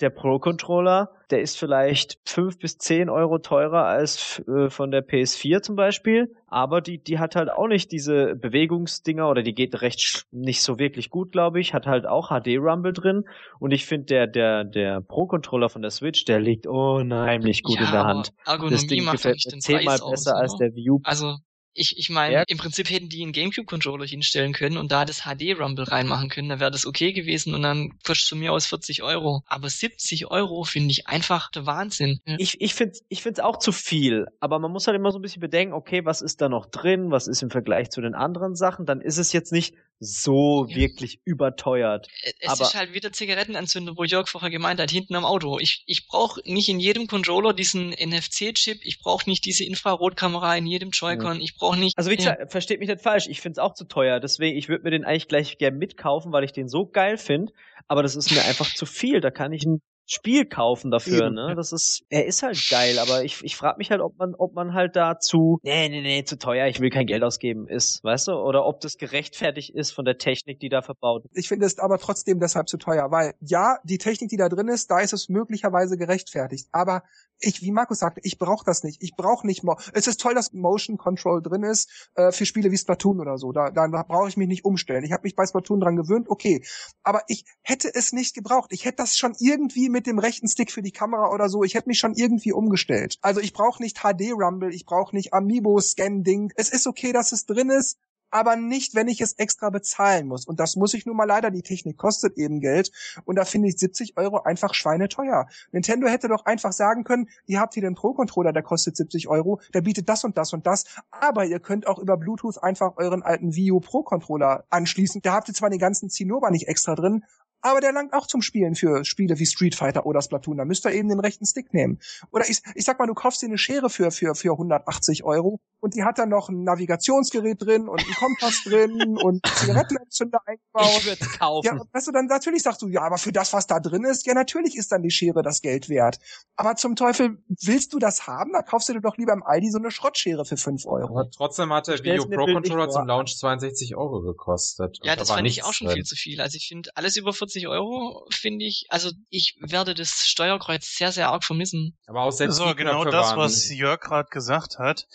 Speaker 3: der Pro-Controller, der ist vielleicht fünf bis zehn Euro teurer als äh, von der PS4 zum Beispiel, aber die, die hat halt auch nicht diese Bewegungsdinger oder die geht recht nicht so wirklich gut, glaube ich, hat halt auch HD-Rumble drin und ich finde der, der, der Pro-Controller von der Switch, der liegt unheimlich gut ja, in der Hand.
Speaker 2: Ergonomie das Ding gefällt mir zehnmal besser aus, als der View. Also ich, ich meine, ja. im Prinzip hätten die einen Gamecube-Controller hinstellen können und da das HD-Rumble reinmachen können, dann wäre das okay gewesen und dann kostet von mir aus 40 Euro. Aber 70 Euro finde ich einfach der Wahnsinn.
Speaker 3: Ich, ich finde ich finde es auch zu viel, aber man muss halt immer so ein bisschen bedenken, okay, was ist da noch drin, was ist im Vergleich zu den anderen Sachen, dann ist es jetzt nicht so ja. wirklich überteuert.
Speaker 2: Es
Speaker 3: aber
Speaker 2: ist halt wieder Zigarettenanzünder, wo Jörg vorher gemeint hat, hinten am Auto. Ich, ich brauche nicht in jedem Controller diesen NFC-Chip, ich brauche nicht diese Infrarotkamera in jedem Joy-Con, ja. ich brauche nicht.
Speaker 3: Also wie gesagt, ja. versteht mich nicht falsch, ich finde es auch zu teuer. Deswegen, ich würde mir den eigentlich gleich gern mitkaufen, weil ich den so geil finde. Aber das ist mir einfach zu viel. Da kann ich ein Spiel kaufen dafür, ne? Das ist, er ist halt geil, aber ich, ich frage mich halt, ob man, ob man halt dazu, nee, nee, nee, zu teuer, ich will kein Geld ausgeben, ist, weißt du? Oder ob das gerechtfertigt ist von der Technik, die da verbaut ist.
Speaker 1: Ich finde es aber trotzdem deshalb zu teuer, weil ja, die Technik, die da drin ist, da ist es möglicherweise gerechtfertigt. Aber ich, wie Markus sagte, ich brauche das nicht. Ich brauche nicht Mo Es ist toll, dass Motion Control drin ist äh, für Spiele wie Splatoon oder so. Da, da brauche ich mich nicht umstellen. Ich habe mich bei Splatoon dran gewöhnt, okay. Aber ich hätte es nicht gebraucht. Ich hätte das schon irgendwie mit dem rechten Stick für die Kamera oder so. Ich hätte mich schon irgendwie umgestellt. Also ich brauche nicht HD Rumble, ich brauche nicht Amiibo Scan Ding. Es ist okay, dass es drin ist aber nicht, wenn ich es extra bezahlen muss. Und das muss ich nun mal leider. Die Technik kostet eben Geld. Und da finde ich 70 Euro einfach schweineteuer. Nintendo hätte doch einfach sagen können, ihr habt hier den Pro-Controller, der kostet 70 Euro, der bietet das und das und das. Aber ihr könnt auch über Bluetooth einfach euren alten Wii U Pro-Controller anschließen. Da habt ihr zwar den ganzen Zinnober nicht extra drin, aber der langt auch zum Spielen für Spiele wie Street Fighter oder Splatoon. Da müsst ihr eben den rechten Stick nehmen. Oder ich, ich sag mal, du kaufst dir eine Schere für, für, für 180 Euro und die hat dann noch ein Navigationsgerät drin und einen Kompass drin und Zigarettenentzünder eingebaut.
Speaker 2: Ich würde kaufen.
Speaker 1: Ja, weißt du, dann natürlich sagst du, ja, aber für das, was da drin ist, ja, natürlich ist dann die Schere das Geld wert. Aber zum Teufel, willst du das haben? Da kaufst du dir doch lieber im Aldi so eine Schrottschere für 5 Euro.
Speaker 5: Aber trotzdem hat der Video Pro Controller zum Launch 62 Euro gekostet.
Speaker 2: Ja, das fand ich auch schon drin. viel zu viel. Also ich finde, alles über 40 Euro finde ich, also ich werde das Steuerkreuz sehr, sehr arg vermissen.
Speaker 4: Aber auch selbst so, genau das, was Jörg gerade gesagt hat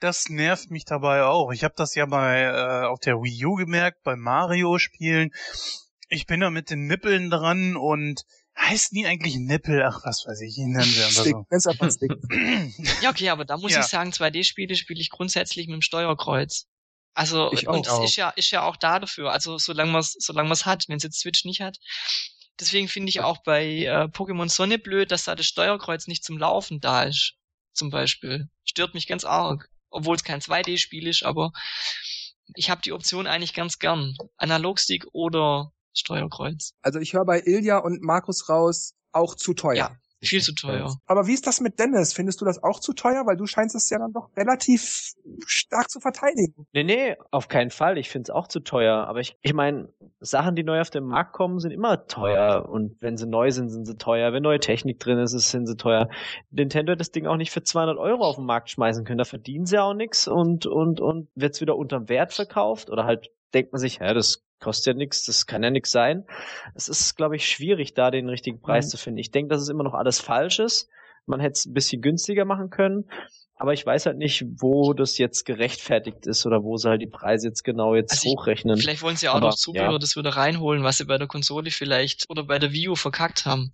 Speaker 4: das nervt mich dabei auch. Ich habe das ja bei äh, auf der Wii U gemerkt, bei Mario-Spielen. Ich bin da mit den Nippeln dran und Heißt nie eigentlich Nippel? Ach, was weiß ich, nennen sie einfach
Speaker 1: Stick,
Speaker 4: so.
Speaker 1: Stick.
Speaker 2: Ja, okay, aber da muss
Speaker 4: Ja.
Speaker 2: ich sagen, 2D-Spiele spiele ich grundsätzlich mit dem Steuerkreuz. Also
Speaker 1: Ich
Speaker 2: und
Speaker 1: auch.
Speaker 2: ist ja ist ja auch da dafür. Also solange man es solange man es hat, wenn es jetzt Switch nicht hat. Deswegen finde ich auch bei äh, Pokémon Sonne blöd, dass da das Steuerkreuz nicht zum Laufen da ist. Zum Beispiel stört mich ganz arg, obwohl es kein 2D-Spiel ist, aber ich habe die Option eigentlich ganz gern, Analogstick oder Steuerkreuz.
Speaker 1: Also ich höre bei Ilja und Markus raus, auch zu teuer.
Speaker 2: Ja. Viel zu teuer.
Speaker 1: Aber wie ist das mit Dennis? Findest du das auch zu teuer? Weil du scheinst es ja dann doch relativ stark zu verteidigen.
Speaker 3: Nee, nee, auf keinen Fall. Ich find's auch zu teuer. Aber ich, ich meine, Sachen, die neu auf den Markt kommen, sind immer teuer. Und wenn sie neu sind, sind sie teuer. Wenn neue Technik drin ist, ist- sind sie teuer. Nintendo hat das Ding auch nicht für 200 Euro auf den Markt schmeißen können. Da verdienen sie auch nichts und, und, und wird's wieder unterm Wert verkauft. Oder halt denkt man sich, ja, das kostet ja nichts, das kann ja nichts sein. Es ist, glaube ich, schwierig, da den richtigen Preis
Speaker 1: Mhm.
Speaker 3: zu finden. Ich denke, dass es immer noch alles falsch ist. Man hätte es ein bisschen günstiger machen können. Aber ich weiß halt nicht, wo das jetzt gerechtfertigt ist oder wo sie halt die Preise jetzt genau jetzt
Speaker 2: Also ich-
Speaker 3: hochrechnen.
Speaker 2: Vielleicht wollen sie auch
Speaker 3: Aber,
Speaker 2: noch Zubehör
Speaker 3: ja.
Speaker 2: das wieder reinholen, was sie bei der Konsole vielleicht oder bei der Wii U verkackt haben.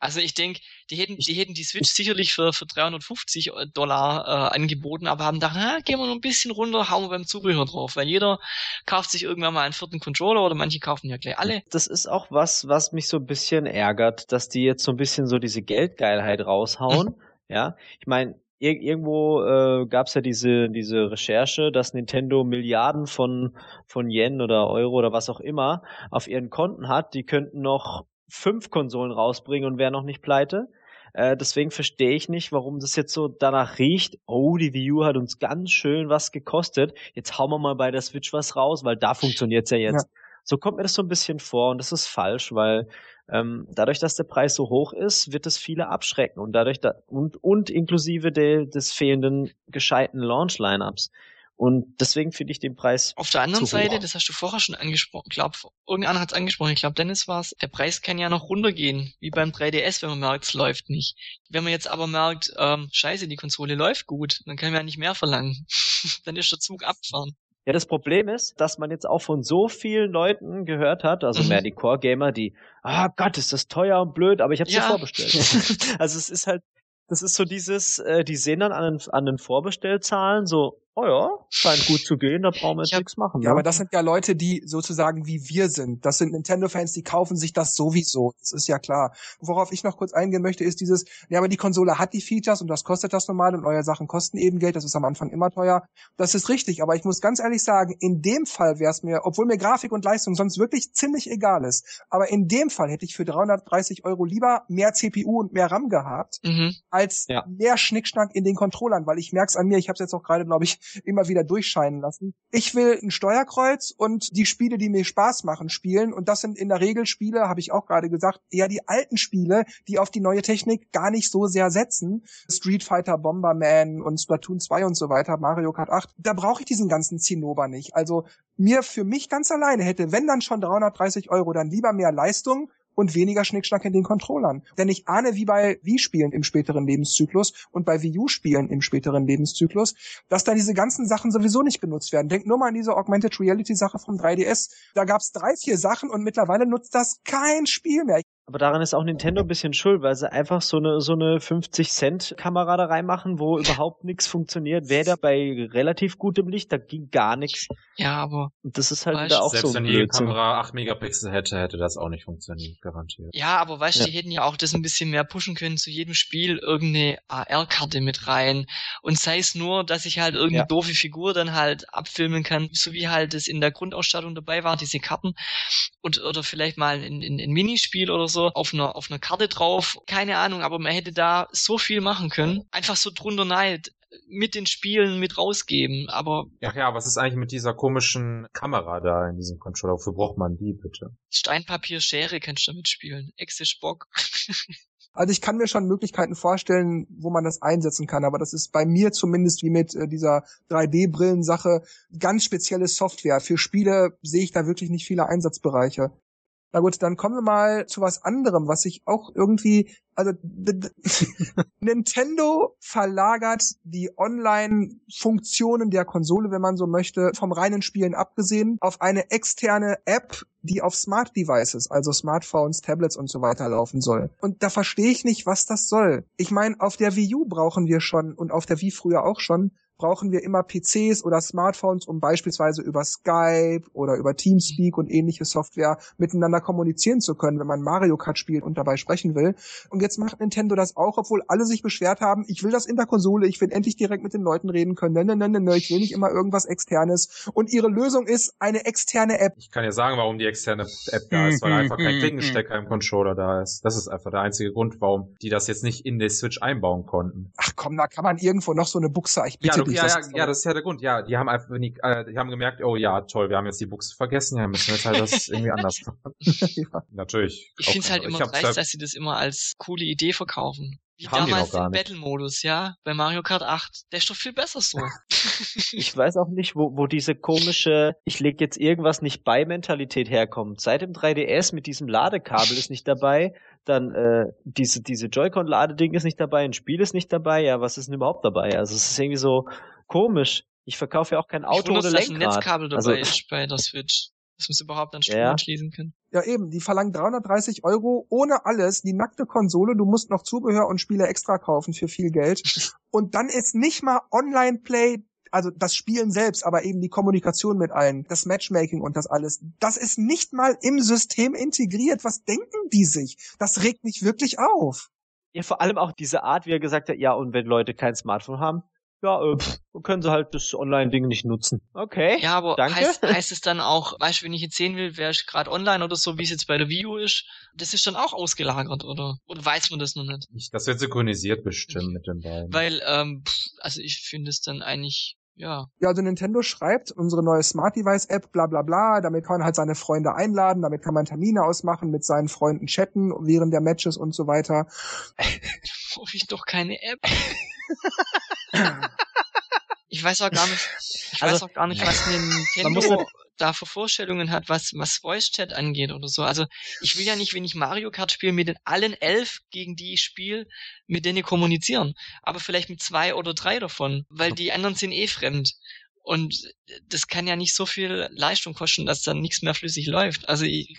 Speaker 2: Also ich denke, die hätten, die hätten die Switch sicherlich für, für 350 Dollar äh, angeboten, aber haben gedacht, na, gehen wir noch ein bisschen runter, hauen wir beim Zubehör drauf, weil jeder kauft sich irgendwann mal einen vierten Controller oder manche kaufen ja gleich alle.
Speaker 3: Das ist auch was, was mich so ein bisschen ärgert, dass die jetzt so ein bisschen so diese Geldgeilheit raushauen. ja, ich meine, ir irgendwo äh, gab es ja diese diese Recherche, dass Nintendo Milliarden von von Yen oder Euro oder was auch immer auf ihren Konten hat. Die könnten noch fünf Konsolen rausbringen und wären noch nicht pleite. Äh, deswegen verstehe ich nicht, warum das jetzt so danach riecht. Oh, die Wii U hat uns ganz schön was gekostet. Jetzt hauen wir mal bei der Switch was raus, weil da funktioniert's ja jetzt. So kommt mir das so ein bisschen vor und das ist falsch, weil ähm, dadurch, dass der Preis so hoch ist, wird es viele abschrecken und dadurch da, und und inklusive de, des fehlenden gescheiten Launch-Lineups. Und deswegen finde ich den Preis
Speaker 2: Auf der anderen
Speaker 3: Zu hoch.
Speaker 2: Seite, das hast du vorher schon angesprochen, glaub, irgendeiner hat es angesprochen, ich glaube Dennis war's. der Preis kann ja noch runtergehen, wie beim 3DS, wenn man merkt, es läuft nicht. Wenn man jetzt aber merkt, ähm, scheiße, die Konsole läuft gut, dann kann man ja nicht mehr verlangen. dann ist der Zug abgefahren.
Speaker 3: Ja, das Problem ist, dass man jetzt auch von so vielen Leuten gehört hat, also
Speaker 2: Mhm.
Speaker 3: mehr die Core-Gamer, die, ah Gott, ist das teuer und blöd, aber ich habe es ja.
Speaker 2: Ja.
Speaker 3: vorbestellt. also es ist halt, das ist so dieses, äh, die sehen dann an den, an den Vorbestellzahlen so, oh ja, scheint gut zu gehen, da brauchen wir jetzt
Speaker 2: hab-
Speaker 3: nichts machen.
Speaker 1: Ja,
Speaker 3: ne?
Speaker 1: aber das sind ja Leute, die sozusagen wie wir sind. Das sind Nintendo-Fans, die kaufen sich das sowieso. Das ist ja klar. Worauf ich noch kurz eingehen möchte, ist dieses, ja, aber die Konsole hat die Features und das kostet das normal und neue Sachen kosten eben Geld. Das ist am Anfang immer teuer. Das ist richtig, aber ich muss ganz ehrlich sagen, in dem Fall wäre es mir, obwohl mir Grafik und Leistung sonst wirklich ziemlich egal ist, aber in dem Fall hätte ich für 330 Euro lieber mehr CPU und mehr RAM gehabt,
Speaker 2: Mhm.
Speaker 1: als
Speaker 3: Ja.
Speaker 1: mehr Schnickschnack in den Controllern, weil ich merk's an mir, ich habe es jetzt auch gerade, glaube ich, immer wieder durchscheinen lassen. Ich will ein Steuerkreuz und die Spiele, die mir Spaß machen, spielen. Und das sind in der Regel Spiele, habe ich auch gerade gesagt, eher die alten Spiele, die auf die neue Technik gar nicht so sehr setzen. Street Fighter, Bomberman und Splatoon 2 und so weiter, Mario Kart 8. Da brauche ich diesen ganzen Zinnober nicht. Also mir für mich ganz alleine hätte, wenn dann schon 330 Euro, dann lieber mehr Leistung und weniger Schnickschnack in den Controllern. Denn ich ahne, wie bei Wii-Spielen im späteren Lebenszyklus und bei Wii U-Spielen im späteren Lebenszyklus, dass dann diese ganzen Sachen sowieso nicht genutzt werden. Denk nur mal an diese Augmented Reality-Sache vom 3DS. Da gab's drei, vier Sachen und mittlerweile nutzt das kein Spiel mehr.
Speaker 3: Aber daran ist auch Nintendo ein bisschen schuld, weil sie einfach so eine so eine 50 Cent Kamera da reinmachen, wo überhaupt nichts funktioniert. Wäre da bei relativ gutem Licht, da ging gar nichts.
Speaker 2: Ja, aber
Speaker 3: Und das ist halt
Speaker 2: du,
Speaker 3: auch
Speaker 5: Selbst
Speaker 3: so ein
Speaker 5: wenn die
Speaker 3: Blödsinn.
Speaker 5: Kamera 8 Megapixel hätte, hätte das auch nicht funktioniert, garantiert.
Speaker 2: Ja, aber weißt du,
Speaker 3: Ja.
Speaker 2: die hätten ja auch das ein bisschen mehr pushen können, zu jedem Spiel irgendeine AR-Karte mit rein. Und sei es nur, dass ich halt irgendeine
Speaker 3: Ja.
Speaker 2: doofe Figur dann halt abfilmen kann, so wie halt es in der Grundausstattung dabei war, diese Karten. Und, oder vielleicht mal ein, ein, ein Minispiel oder so auf einer, auf einer Karte drauf. Keine Ahnung, aber man hätte da so viel machen können. Einfach so drunter neid mit den Spielen mit rausgeben. Aber
Speaker 5: Ja, ja, was ist eigentlich mit dieser komischen Kamera da in diesem Controller? Wofür braucht man die bitte?
Speaker 2: Steinpapier, Schere kannst du damit spielen. Exisch Bock.
Speaker 1: Also ich kann mir schon Möglichkeiten vorstellen, wo man das einsetzen kann, aber das ist bei mir zumindest wie mit äh, dieser 3D-Brillen-Sache ganz spezielle Software. Für Spiele sehe ich da wirklich nicht viele Einsatzbereiche. Na gut, dann kommen wir mal zu was anderem, was ich auch irgendwie, also Nintendo verlagert die Online-Funktionen der Konsole, wenn man so möchte, vom reinen Spielen abgesehen, auf eine externe App, die auf Smart Devices, also Smartphones, Tablets und so weiter laufen soll. Und da verstehe ich nicht, was das soll. Ich meine, auf der Wii U brauchen wir schon und auf der Wii früher auch schon brauchen wir immer PCs oder Smartphones, um beispielsweise über Skype oder über Teamspeak und ähnliche Software miteinander kommunizieren zu können, wenn man Mario Kart spielt und dabei sprechen will. Und jetzt macht Nintendo das auch, obwohl alle sich beschwert haben, ich will das in der Konsole, ich will endlich direkt mit den Leuten reden können. Nein, nein, nein, nein, ich will nicht immer irgendwas externes. Und ihre Lösung ist eine externe App.
Speaker 5: Ich kann ja sagen, warum die externe App da ist, weil einfach kein Klinkenstecker im Controller da ist. Das ist einfach der einzige Grund, warum die das jetzt nicht in die Switch einbauen konnten.
Speaker 1: Ach komm, da kann man irgendwo noch so eine Buchse, ich bitte
Speaker 5: ja,
Speaker 1: dich.
Speaker 5: Ja,
Speaker 1: das
Speaker 5: ja,
Speaker 1: ist
Speaker 5: ja, das ist ja der Grund. Ja, die haben einfach, die, äh, die haben gemerkt, oh ja, toll, wir haben jetzt die Buchse vergessen, ja, müssen wir jetzt halt das irgendwie anders machen.
Speaker 1: ja.
Speaker 5: Natürlich.
Speaker 2: Ich finde es halt immer dreist, dass sie das immer als coole Idee verkaufen. Wie damals den Battle-Modus, ja, bei Mario Kart 8. Der ist doch viel besser so.
Speaker 3: ich weiß auch nicht, wo, wo diese komische, ich leg jetzt irgendwas nicht bei Mentalität herkommt. Seit dem 3DS mit diesem Ladekabel ist nicht dabei, dann äh, diese, diese Joy-Con-Ladeding ist nicht dabei, ein Spiel ist nicht dabei, ja, was ist denn überhaupt dabei? Also es ist irgendwie so komisch. Ich verkaufe ja auch kein Auto
Speaker 2: wundere,
Speaker 3: ohne
Speaker 2: dass
Speaker 3: Lenkrad.
Speaker 2: ein Netzkabel dabei
Speaker 3: also,
Speaker 2: ist bei der Switch. Dass man es überhaupt an Strom
Speaker 3: Ja.
Speaker 2: anschließen kann.
Speaker 1: Ja, eben, die verlangen 330 Euro ohne alles, die nackte Konsole, du musst noch Zubehör und Spiele extra kaufen für viel Geld. Und dann ist nicht mal Online-Play, also das Spielen selbst, aber eben die Kommunikation mit allen, das Matchmaking und das alles, das ist nicht mal im System integriert. Was denken die sich? Das regt mich wirklich auf.
Speaker 3: ja, vor allem auch diese Art, wie er gesagt hat, ja, und wenn Leute kein Smartphone haben, ja, äh, pff, können sie halt das Online-Ding nicht nutzen. Okay.
Speaker 2: Ja, aber
Speaker 3: danke.
Speaker 2: heißt, heißt es dann auch, weißt du, wenn ich jetzt sehen will, wer ist gerade online oder so, wie es jetzt bei der Wii U ist, das ist dann auch ausgelagert, oder? Oder weiß man das noch nicht?
Speaker 5: Ich, das wird synchronisiert bestimmt mit den beiden.
Speaker 2: Weil, ähm, pff, also ich finde es dann eigentlich, ja,
Speaker 1: Ja, also Nintendo schreibt, unsere neue Smart Device App, bla bla bla, damit kann man halt seine Freunde einladen, damit kann man Termine ausmachen, mit seinen Freunden chatten während der Matches und so weiter.
Speaker 2: brauche ich doch keine App. ich weiß auch gar nicht, ich
Speaker 3: Also,
Speaker 2: weiß auch gar nicht, was Nintendo da für Vorstellungen hat, was, was Voice Chat angeht oder so. Also ich will ja nicht, wenn ich Mario Kart spiele, mit den allen elf, gegen die ich spiele, mit denen kommunizieren. Aber vielleicht mit zwei oder drei davon, weil die anderen sind eh fremd. Und das kann ja nicht so viel Leistung kosten, dass dann nichts mehr flüssig läuft. Also ich,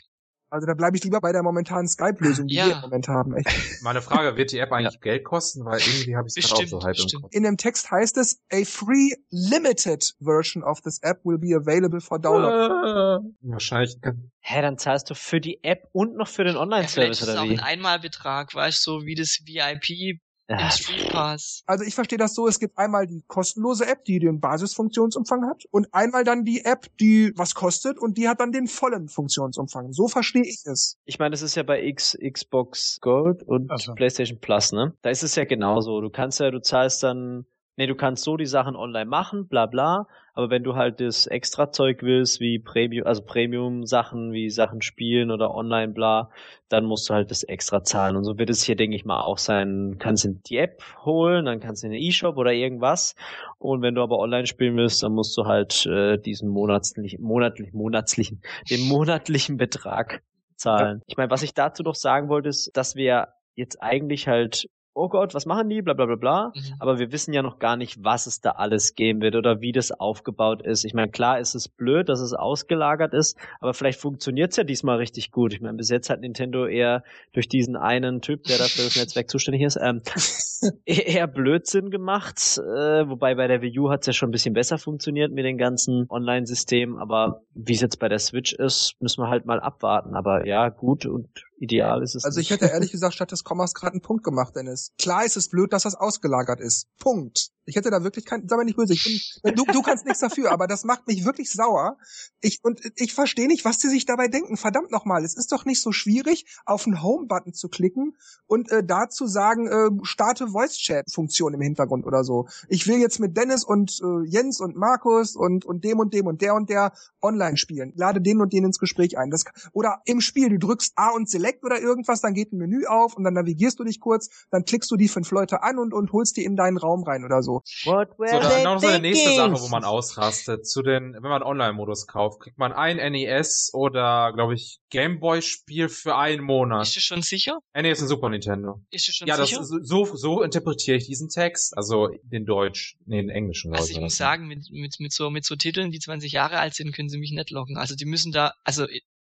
Speaker 1: Also da bleibe ich lieber bei der momentanen Skype-Lösung, die
Speaker 2: Ja.
Speaker 1: wir im Moment haben. Echt.
Speaker 5: Meine Frage, wird die App eigentlich Geld kosten? Weil irgendwie habe ich es auch so halb im. Kopf.
Speaker 1: In dem Text heißt es, a free limited version of this app will be available for download.
Speaker 5: Äh, Wahrscheinlich
Speaker 3: Hä, dann zahlst du für die App und noch für den
Speaker 2: ja, vielleicht
Speaker 3: Online-Service
Speaker 2: ist es
Speaker 3: oder
Speaker 2: auch
Speaker 3: wie?
Speaker 2: ein Einmalbetrag, weißt du, so wie das VIP
Speaker 3: Ja.
Speaker 1: Also ich verstehe das so, es gibt einmal die kostenlose App, die den Basisfunktionsumfang hat und einmal dann die App, die was kostet und die hat dann den vollen Funktionsumfang. So verstehe ich es.
Speaker 3: Ich meine, das ist ja bei X, Xbox Gold und
Speaker 4: Also.
Speaker 3: PlayStation Plus, ne? Da ist es ja genauso. Du kannst ja, du zahlst dann, nee, du kannst so die Sachen online machen, bla bla, aber wenn du halt das extra Zeug willst, wie Premium, also Premium-Sachen, wie Sachen spielen oder online, bla, dann musst du halt das extra zahlen. Und so wird es hier, denke ich mal, auch sein. Du kannst in die App holen, dann kannst du in den E-Shop oder irgendwas. Und wenn du aber online spielen willst, dann musst du halt äh, diesen monatlichen, monatlich, monatlichen, den monatlichen Betrag zahlen. Ich meine, was ich dazu noch sagen wollte, ist, dass wir jetzt eigentlich halt, oh Gott, was machen die, bla bla bla bla,
Speaker 2: Mhm.
Speaker 3: aber wir wissen ja noch gar nicht, was es da alles geben wird oder wie das aufgebaut ist. Ich meine, klar ist es blöd, dass es ausgelagert ist, aber vielleicht funktioniert es ja diesmal richtig gut. Ich meine, bis jetzt hat Nintendo eher durch diesen einen Typ, der dafür das Netzwerk zuständig ist, ähm, eher Blödsinn gemacht. Äh, wobei bei der Wii U hat es ja schon ein bisschen besser funktioniert mit den ganzen Online-Systemen, aber wie es jetzt bei der Switch ist, müssen wir halt mal abwarten. Aber ja, gut und ideal ist es.
Speaker 1: Also ich
Speaker 3: nicht.
Speaker 1: hätte ehrlich gesagt statt des Kommas gerade einen Punkt gemacht, Dennis. Klar ist es blöd, dass das ausgelagert ist. Punkt. Ich hätte da wirklich kein, sei mir nicht böse, ich bin, du, du kannst nichts dafür, aber das macht mich wirklich sauer. Ich, und ich verstehe nicht, was die sich dabei denken. Verdammt nochmal, es ist doch nicht so schwierig, auf den Home-Button zu klicken und äh, da zu sagen, äh, starte Voice-Chat-Funktion im Hintergrund oder so. Ich will jetzt mit Dennis und äh, Jens und Markus und, und dem und dem und der und der online spielen. Lade den und den ins Gespräch ein. Das, oder im Spiel, du drückst A und Select oder irgendwas, dann geht ein Menü auf und dann navigierst du dich kurz, dann klickst du die fünf Leute an und, und holst die in deinen Raum rein oder so. So.
Speaker 3: What were
Speaker 5: So,
Speaker 3: they
Speaker 5: dann noch so eine nächste? Sache, wo man ausrastet. Zu den, wenn man Online-Modus kauft, kriegt man ein NES oder, glaube ich, Gameboy-Spiel für einen Monat.
Speaker 2: Ist es schon sicher?
Speaker 5: NES und Super Nintendo.
Speaker 2: Ist es schon
Speaker 5: Ja, das,
Speaker 2: sicher?
Speaker 5: so, so interpretiere ich diesen Text, also den Deutsch, nee, den englischen.
Speaker 2: Also
Speaker 5: glaub
Speaker 2: ich muss
Speaker 5: das.
Speaker 2: sagen, mit, mit, mit, so, mit so Titeln, die 20 Jahre alt sind, können sie mich nicht locken. Also die müssen da, also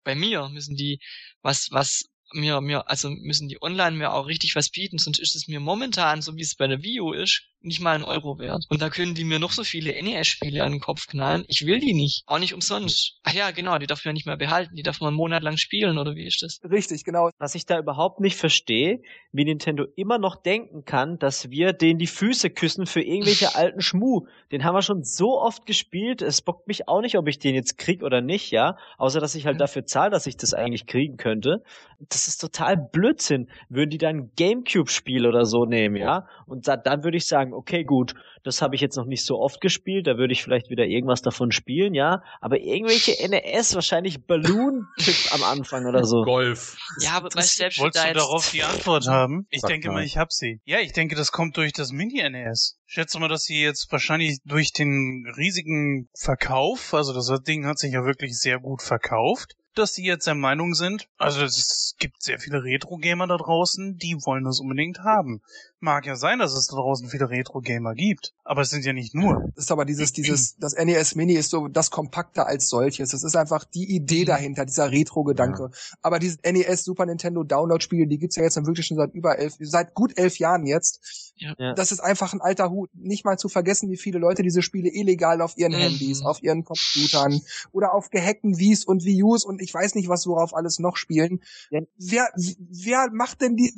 Speaker 2: bei mir müssen die was, was mir, mir, also müssen die online mir auch richtig was bieten, sonst ist es mir momentan, so wie es bei der Wii U ist, nicht mal ein Euro wert. Und da können die mir noch so viele NES-Spiele an den Kopf knallen. Ich will die nicht. Auch nicht umsonst. Ach ja, genau, die darf man ja nicht mehr behalten. Die darf man einen Monat lang spielen, oder wie ist das?
Speaker 1: Richtig, genau.
Speaker 3: Was ich da überhaupt nicht verstehe, wie Nintendo immer noch denken kann, dass wir denen die Füße küssen für irgendwelche alten Schmuh. Den haben wir schon so oft gespielt. Es bockt mich auch nicht, ob ich den jetzt krieg oder nicht, ja. Außer, dass ich halt dafür zahle, dass ich das eigentlich kriegen könnte. Das ist total Blödsinn. Würden die dann ein Gamecube-Spiel oder so nehmen, ja? Und da, dann würde ich sagen, okay, gut, das habe ich jetzt noch nicht so oft gespielt, da würde ich vielleicht wieder irgendwas davon spielen, ja. Aber irgendwelche NES, wahrscheinlich Balloon-Tipp am Anfang oder so.
Speaker 5: Golf.
Speaker 2: Ja, aber weißt, du, selbst
Speaker 4: Wolltest
Speaker 2: da
Speaker 4: du
Speaker 2: jetzt,
Speaker 4: darauf die Antwort haben? Ich
Speaker 5: Sag
Speaker 4: denke
Speaker 5: mal.
Speaker 4: ich hab sie. Ja, ich denke, das kommt durch das Mini-NES. Schätze mal, dass sie jetzt wahrscheinlich durch den riesigen Verkauf, also das Ding hat sich ja wirklich sehr gut verkauft, dass sie jetzt der Meinung sind, also es gibt sehr viele Retro-Gamer da draußen, die wollen das unbedingt haben. Mag ja sein, dass es da draußen viele Retro-Gamer gibt, aber es sind ja nicht nur.
Speaker 1: Das ist aber dieses, dieses, das NES Mini ist so das kompakter als solches. Das ist einfach die
Speaker 2: Mhm.
Speaker 1: Idee dahinter, dieser Retro-Gedanke. Aber dieses NES Super Nintendo Download-Spiele, die gibt's ja jetzt dann wirklich schon seit über elf, seit gut elf Jahren jetzt.
Speaker 2: Ja.
Speaker 3: Ja.
Speaker 1: Das ist einfach ein alter Hut. Nicht mal zu vergessen, wie viele Leute diese Spiele illegal auf ihren
Speaker 2: Mhm.
Speaker 1: Handys, auf ihren Computern oder auf gehackten Wies und Wii Us und ich weiß nicht, was worauf alles noch spielen.
Speaker 3: Ja.
Speaker 1: Wer, wer macht denn die,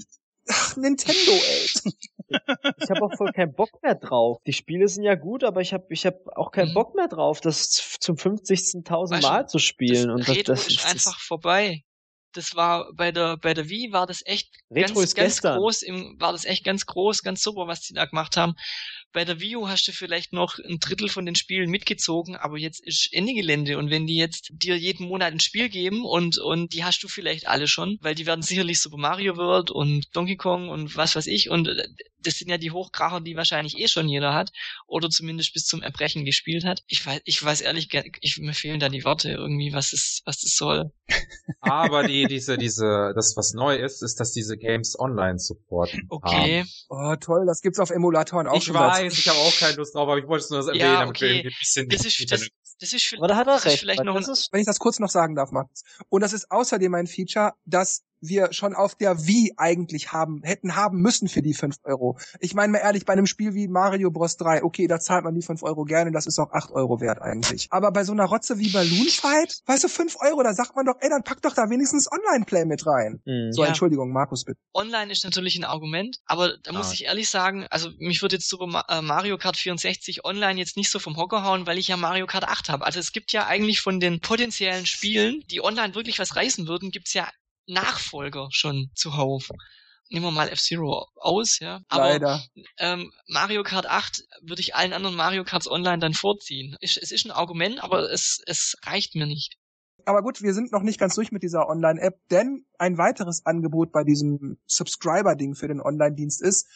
Speaker 1: Ach, Nintendo, ey.
Speaker 3: Ich habe auch voll keinen Bock mehr drauf. Die Spiele sind ja gut, aber ich habe ich hab auch keinen
Speaker 2: Mhm.
Speaker 3: Bock mehr drauf, das zum 50.000
Speaker 2: Weißt du,
Speaker 3: Mal zu spielen.
Speaker 2: das
Speaker 3: und das, das,
Speaker 2: ist
Speaker 3: das,
Speaker 2: einfach vorbei. Das war bei der bei der Wii war das echt
Speaker 3: Retro
Speaker 2: ganz,
Speaker 3: ist
Speaker 2: ganz
Speaker 3: gestern.
Speaker 2: groß im, war das echt ganz groß, ganz super, was die da gemacht haben. Bei der Wii U hast du vielleicht noch ein Drittel von den Spielen mitgezogen, aber jetzt ist Ende Gelände und wenn die jetzt dir jeden Monat ein Spiel geben und und die hast du vielleicht alle schon, weil die werden sicherlich Super Mario World und Donkey Kong und was weiß ich und äh, das sind ja die Hochkracher, die wahrscheinlich eh schon jeder hat oder zumindest bis zum Erbrechen gespielt hat. Ich weiß, ich weiß ehrlich, ich, mir fehlen da die Worte irgendwie, was das, was das soll.
Speaker 5: Aber die, diese, diese, das, was neu ist, ist, dass diese Games online supporten.
Speaker 2: Okay.
Speaker 1: Oh, toll, das gibt's auf Emulatoren auch
Speaker 5: Ich
Speaker 1: schon seit
Speaker 5: weiß, ich habe auch keine Lust drauf, aber ich wollte es nur erwähnen,
Speaker 2: Ja,
Speaker 5: damit wir
Speaker 2: okay.
Speaker 5: irgendwie ein bisschen
Speaker 2: Das ist, das, das ist,
Speaker 3: aber da hat er
Speaker 2: das ist
Speaker 3: recht.
Speaker 2: vielleicht noch
Speaker 3: das
Speaker 2: ein,
Speaker 3: ist,
Speaker 1: wenn ich das kurz noch sagen darf, Max. Und das ist außerdem ein Feature, das wir schon auf der Wii eigentlich haben, hätten haben müssen für die 5 Euro. Ich meine mal ehrlich, bei einem Spiel wie Mario Bros. 3, okay, da zahlt man die 5 Euro gerne, das ist auch 8 Euro wert eigentlich. Aber bei so einer Rotze wie Balloon Fight, weißt du, 5 Euro, da sagt man doch, ey, dann pack doch da wenigstens Online-Play mit rein.
Speaker 3: Mhm.
Speaker 1: So,
Speaker 2: Ja.
Speaker 1: Entschuldigung, Markus, bitte.
Speaker 2: online ist natürlich ein Argument, aber da muss
Speaker 5: Ah.
Speaker 2: ich ehrlich sagen, also mich würde jetzt Super äh, Mario Kart 64 online jetzt nicht so vom Hocker hauen, weil ich ja Mario Kart 8 habe. Also es gibt ja eigentlich von den potenziellen Spielen, die online wirklich was reißen würden, gibt's ja Nachfolger schon zuhauf. Nehmen wir mal F-Zero aus, ja. Aber
Speaker 1: Leider.
Speaker 2: ähm, Mario Kart 8 würde ich allen anderen Mario Karts online dann vorziehen. Es ist ein Argument, aber es, es reicht mir nicht.
Speaker 1: Aber gut, wir sind noch nicht ganz durch mit dieser Online-App, denn ein weiteres Angebot bei diesem Subscriber-Ding für den Online-Dienst ist,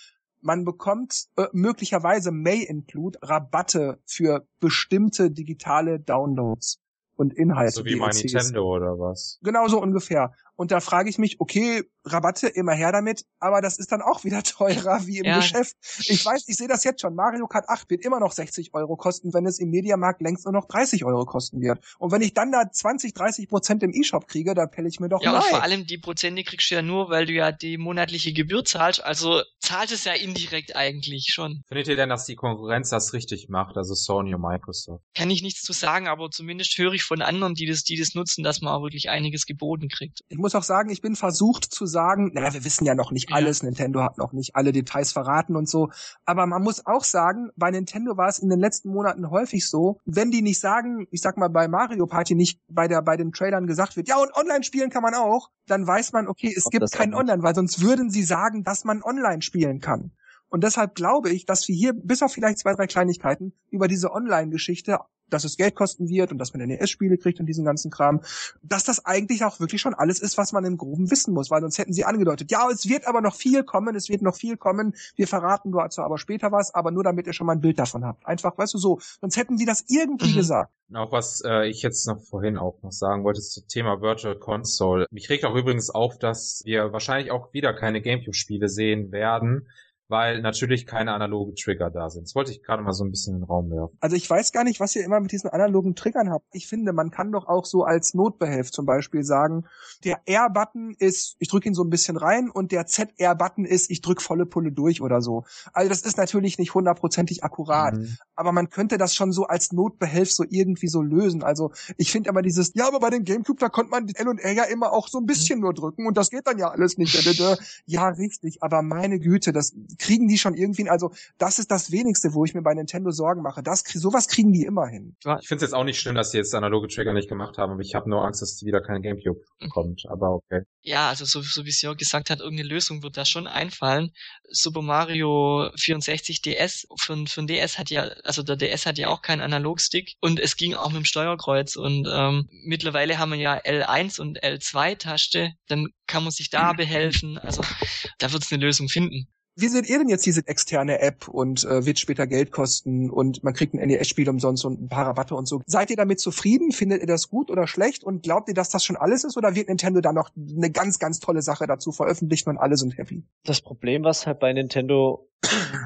Speaker 1: man bekommt äh, möglicherweise May Include Rabatte für bestimmte digitale Downloads und Inhalte.
Speaker 5: so wie mein. Nintendo oder was.
Speaker 1: Genau so ungefähr. Und da frage ich mich, okay, Rabatte immer her damit, aber das ist dann auch wieder teurer wie im
Speaker 2: Ja.
Speaker 1: Geschäft. Ich weiß, ich sehe das jetzt schon. Mario Kart 8 wird immer noch 60 Euro kosten, wenn es im Mediamarkt längst nur noch 30 Euro kosten wird. Und wenn ich dann da 20, 30 Prozent im E-Shop kriege, da pelle ich mir doch
Speaker 2: Ja, und vor allem die Prozente kriegst du ja nur, weil du ja die monatliche Gebühr zahlst. Also zahlt es ja indirekt eigentlich schon.
Speaker 5: Findet ihr denn, dass die Konkurrenz das richtig macht, also Sony und Microsoft?
Speaker 2: Kann ich nichts zu sagen, aber zumindest höre ich von anderen, die das, die das nutzen, dass man auch wirklich einiges geboten kriegt.
Speaker 1: Ich muss auch sagen, ich bin versucht zu sagen, naja, wir wissen ja noch nicht
Speaker 2: Ja.
Speaker 1: alles, Nintendo hat noch nicht alle Details verraten und so, aber man muss auch sagen, bei Nintendo war es in den letzten Monaten häufig so, wenn die nicht sagen, ich sag mal bei Mario Party nicht bei der bei den Trailern gesagt wird, ja und online spielen kann man auch, dann weiß man, okay, es
Speaker 3: Ob
Speaker 1: gibt
Speaker 3: auch-
Speaker 1: Online, weil sonst würden sie sagen, dass man online spielen kann. Und deshalb glaube ich, dass wir hier, bis auf vielleicht zwei, drei Kleinigkeiten, über diese Online-Geschichte dass es Geld kosten wird und dass man NES-Spiele kriegt und diesen ganzen Kram, dass das eigentlich auch wirklich schon alles ist, was man im Groben wissen muss, weil sonst hätten sie angedeutet, ja, es wird aber noch viel kommen, es wird noch viel kommen, wir verraten dazu aber später was, aber nur damit ihr schon mal ein Bild davon habt. Einfach, weißt du, so, sonst hätten sie das irgendwie mhm. gesagt.
Speaker 5: Auch was äh, ich jetzt noch vorhin auch noch sagen wollte zum Thema Virtual Console. Mich regt auch übrigens auf, dass wir wahrscheinlich auch wieder keine Gamecube-Spiele sehen werden, weil natürlich keine analogen Trigger da sind. Das wollte ich gerade mal so ein bisschen in den Raum werfen.
Speaker 1: Also ich weiß gar nicht, was ihr immer mit diesen analogen Triggern habt. Ich finde, man kann doch auch so als Notbehelf zum Beispiel sagen, der R-Button ist, ich drücke ihn so ein bisschen rein und der ZR-Button ist, ich drücke volle Pulle durch oder so. Also das ist natürlich nicht hundertprozentig akkurat, mhm. aber man könnte das schon so als Notbehelf so irgendwie so lösen. Also ich finde aber dieses, ja, aber bei dem Gamecube, da konnte man L und R ja immer auch so ein bisschen mhm. nur drücken und das geht dann ja alles nicht. ja, richtig, aber meine Güte, das kriegen die schon irgendwie, also das ist das wenigste, wo ich mir bei Nintendo Sorgen mache. Das, sowas kriegen die immer hin.
Speaker 5: Ich finde es jetzt auch nicht schlimm, dass sie jetzt analoge Trigger nicht gemacht haben, aber ich habe nur Angst, dass wieder kein Gamecube mhm. kommt, aber okay.
Speaker 2: Ja, also so, so wie sie auch gesagt hat, irgendeine Lösung wird da schon einfallen. Super Mario 64 DS, für, für ein DS hat ja, also der DS hat ja auch keinen Analogstick und es ging auch mit dem Steuerkreuz und ähm, mittlerweile haben wir ja L1 und L2 Taste, dann kann man sich da behelfen, also da wird es eine Lösung finden.
Speaker 1: Wie seht ihr denn jetzt diese externe App und äh, wird später Geld kosten und man kriegt ein NES-Spiel umsonst und ein paar Rabatte und so? Seid ihr damit zufrieden? Findet ihr das gut oder schlecht? Und glaubt ihr, dass das schon alles ist oder wird Nintendo da noch eine ganz, ganz tolle Sache dazu veröffentlichen und alle sind happy?
Speaker 3: Das Problem, was halt bei Nintendo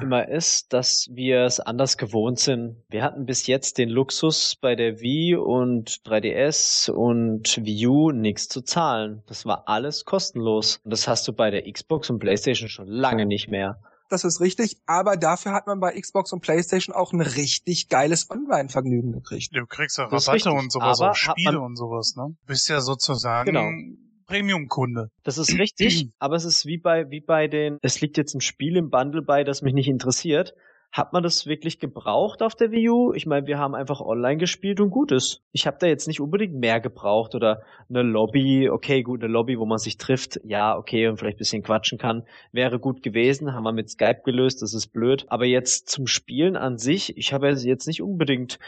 Speaker 3: immer ist, dass wir es anders gewohnt sind. Wir hatten bis jetzt den Luxus bei der Wii und 3DS und Wii U nichts zu zahlen. Das war alles kostenlos. Und das hast du bei der Xbox und PlayStation schon lange nicht mehr.
Speaker 1: Das ist richtig, aber dafür hat man bei Xbox und PlayStation auch ein richtig geiles Online-Vergnügen gekriegt.
Speaker 4: Du kriegst ja Rabatte und sowas, auch Spiele und sowas, ne? Du bist ja sozusagen genau Premium-Kunde.
Speaker 3: Das ist richtig, aber es ist wie bei, wie bei den, es liegt jetzt ein Spiel im Bundle bei, das mich nicht interessiert. Hat man das wirklich gebraucht auf der Wii U? Ich meine, wir haben einfach online gespielt und gut ist. Ich habe da jetzt nicht unbedingt mehr gebraucht oder eine Lobby, okay, gut, eine Lobby, wo man sich trifft, ja, okay, und vielleicht bisschen quatschen kann, wäre gut gewesen, haben wir mit Skype gelöst, das ist blöd. Aber jetzt zum Spielen an sich, ich habe jetzt nicht unbedingt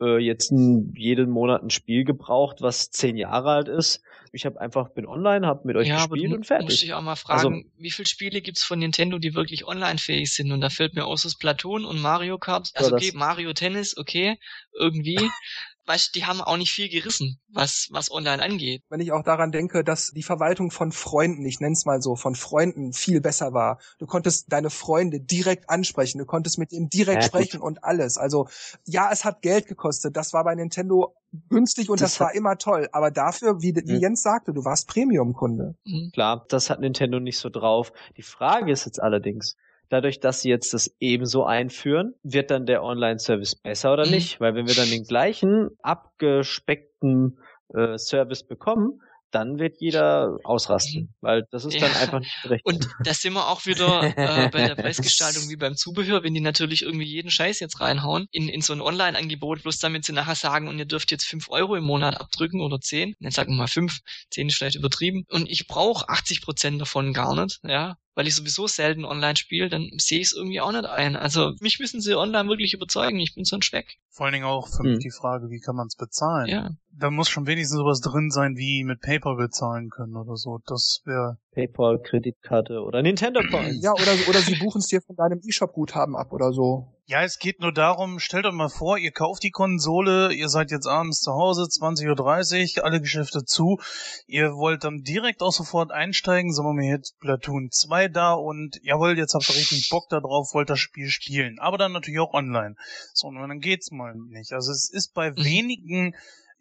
Speaker 3: äh, jetzt ein, jeden Monat ein Spiel gebraucht, was zehn Jahre alt ist. Ich habe einfach bin online, habe mit euch ja, gespielt aber und fertig. Muss
Speaker 2: ich auch mal fragen, also, wie viele Spiele gibt's von Nintendo, die wirklich online fähig sind? Und da fällt mir aus das Platoon und Mario Kart. Also okay, Mario Tennis, okay, irgendwie. weißt, die haben auch nicht viel gerissen, was, was online angeht.
Speaker 1: Wenn ich auch daran denke, dass die Verwaltung von Freunden, ich nenn's mal so, von Freunden viel besser war. Du konntest deine Freunde direkt ansprechen, du konntest mit ihnen direkt ja, sprechen gut. und alles. Also ja, es hat Geld gekostet. Das war bei Nintendo günstig und das, das war immer toll. Aber dafür, wie, wie Jens sagte, du warst Premium-Kunde.
Speaker 3: Mhm. Klar, das hat Nintendo nicht so drauf. Die Frage ist jetzt allerdings, dadurch, dass sie jetzt das ebenso einführen, wird dann der Online-Service besser oder mhm. nicht? Weil wenn wir dann den gleichen abgespeckten äh, Service bekommen, dann wird jeder ausrasten, weil das ist ja. dann einfach nicht recht.
Speaker 2: Und da sind wir auch wieder äh, bei der Preisgestaltung wie beim Zubehör, wenn die natürlich irgendwie jeden Scheiß jetzt reinhauen in, in so ein Online-Angebot, bloß damit sie nachher sagen, und ihr dürft jetzt fünf Euro im Monat abdrücken oder zehn, dann sagen wir mal fünf, zehn ist vielleicht übertrieben, und ich brauche 80 Prozent davon gar nicht, ja, weil ich sowieso selten online spiele, dann sehe ich es irgendwie auch nicht ein. Also mich müssen sie online wirklich überzeugen, ich bin so ein Speck.
Speaker 4: Vor allen Dingen auch für mich hm. die Frage, wie kann man es bezahlen? Ja. Da muss schon wenigstens sowas drin sein, wie mit PayPal bezahlen können oder so. Das wäre
Speaker 3: PayPal, Kreditkarte oder Nintendo Points.
Speaker 1: Ja, oder, oder sie buchen es dir von deinem E-Shop-Guthaben ab oder so.
Speaker 4: Ja, es geht nur darum, stellt euch mal vor, ihr kauft die Konsole, ihr seid jetzt abends zu Hause, 20.30 Uhr, alle Geschäfte zu. Ihr wollt dann direkt auch sofort einsteigen, sagen wir mal jetzt Platoon 2 da und jawohl, jetzt habt ihr richtig Bock da drauf, wollt das Spiel spielen. Aber dann natürlich auch online. So, und dann geht's mal nicht. Also es ist bei mhm. wenigen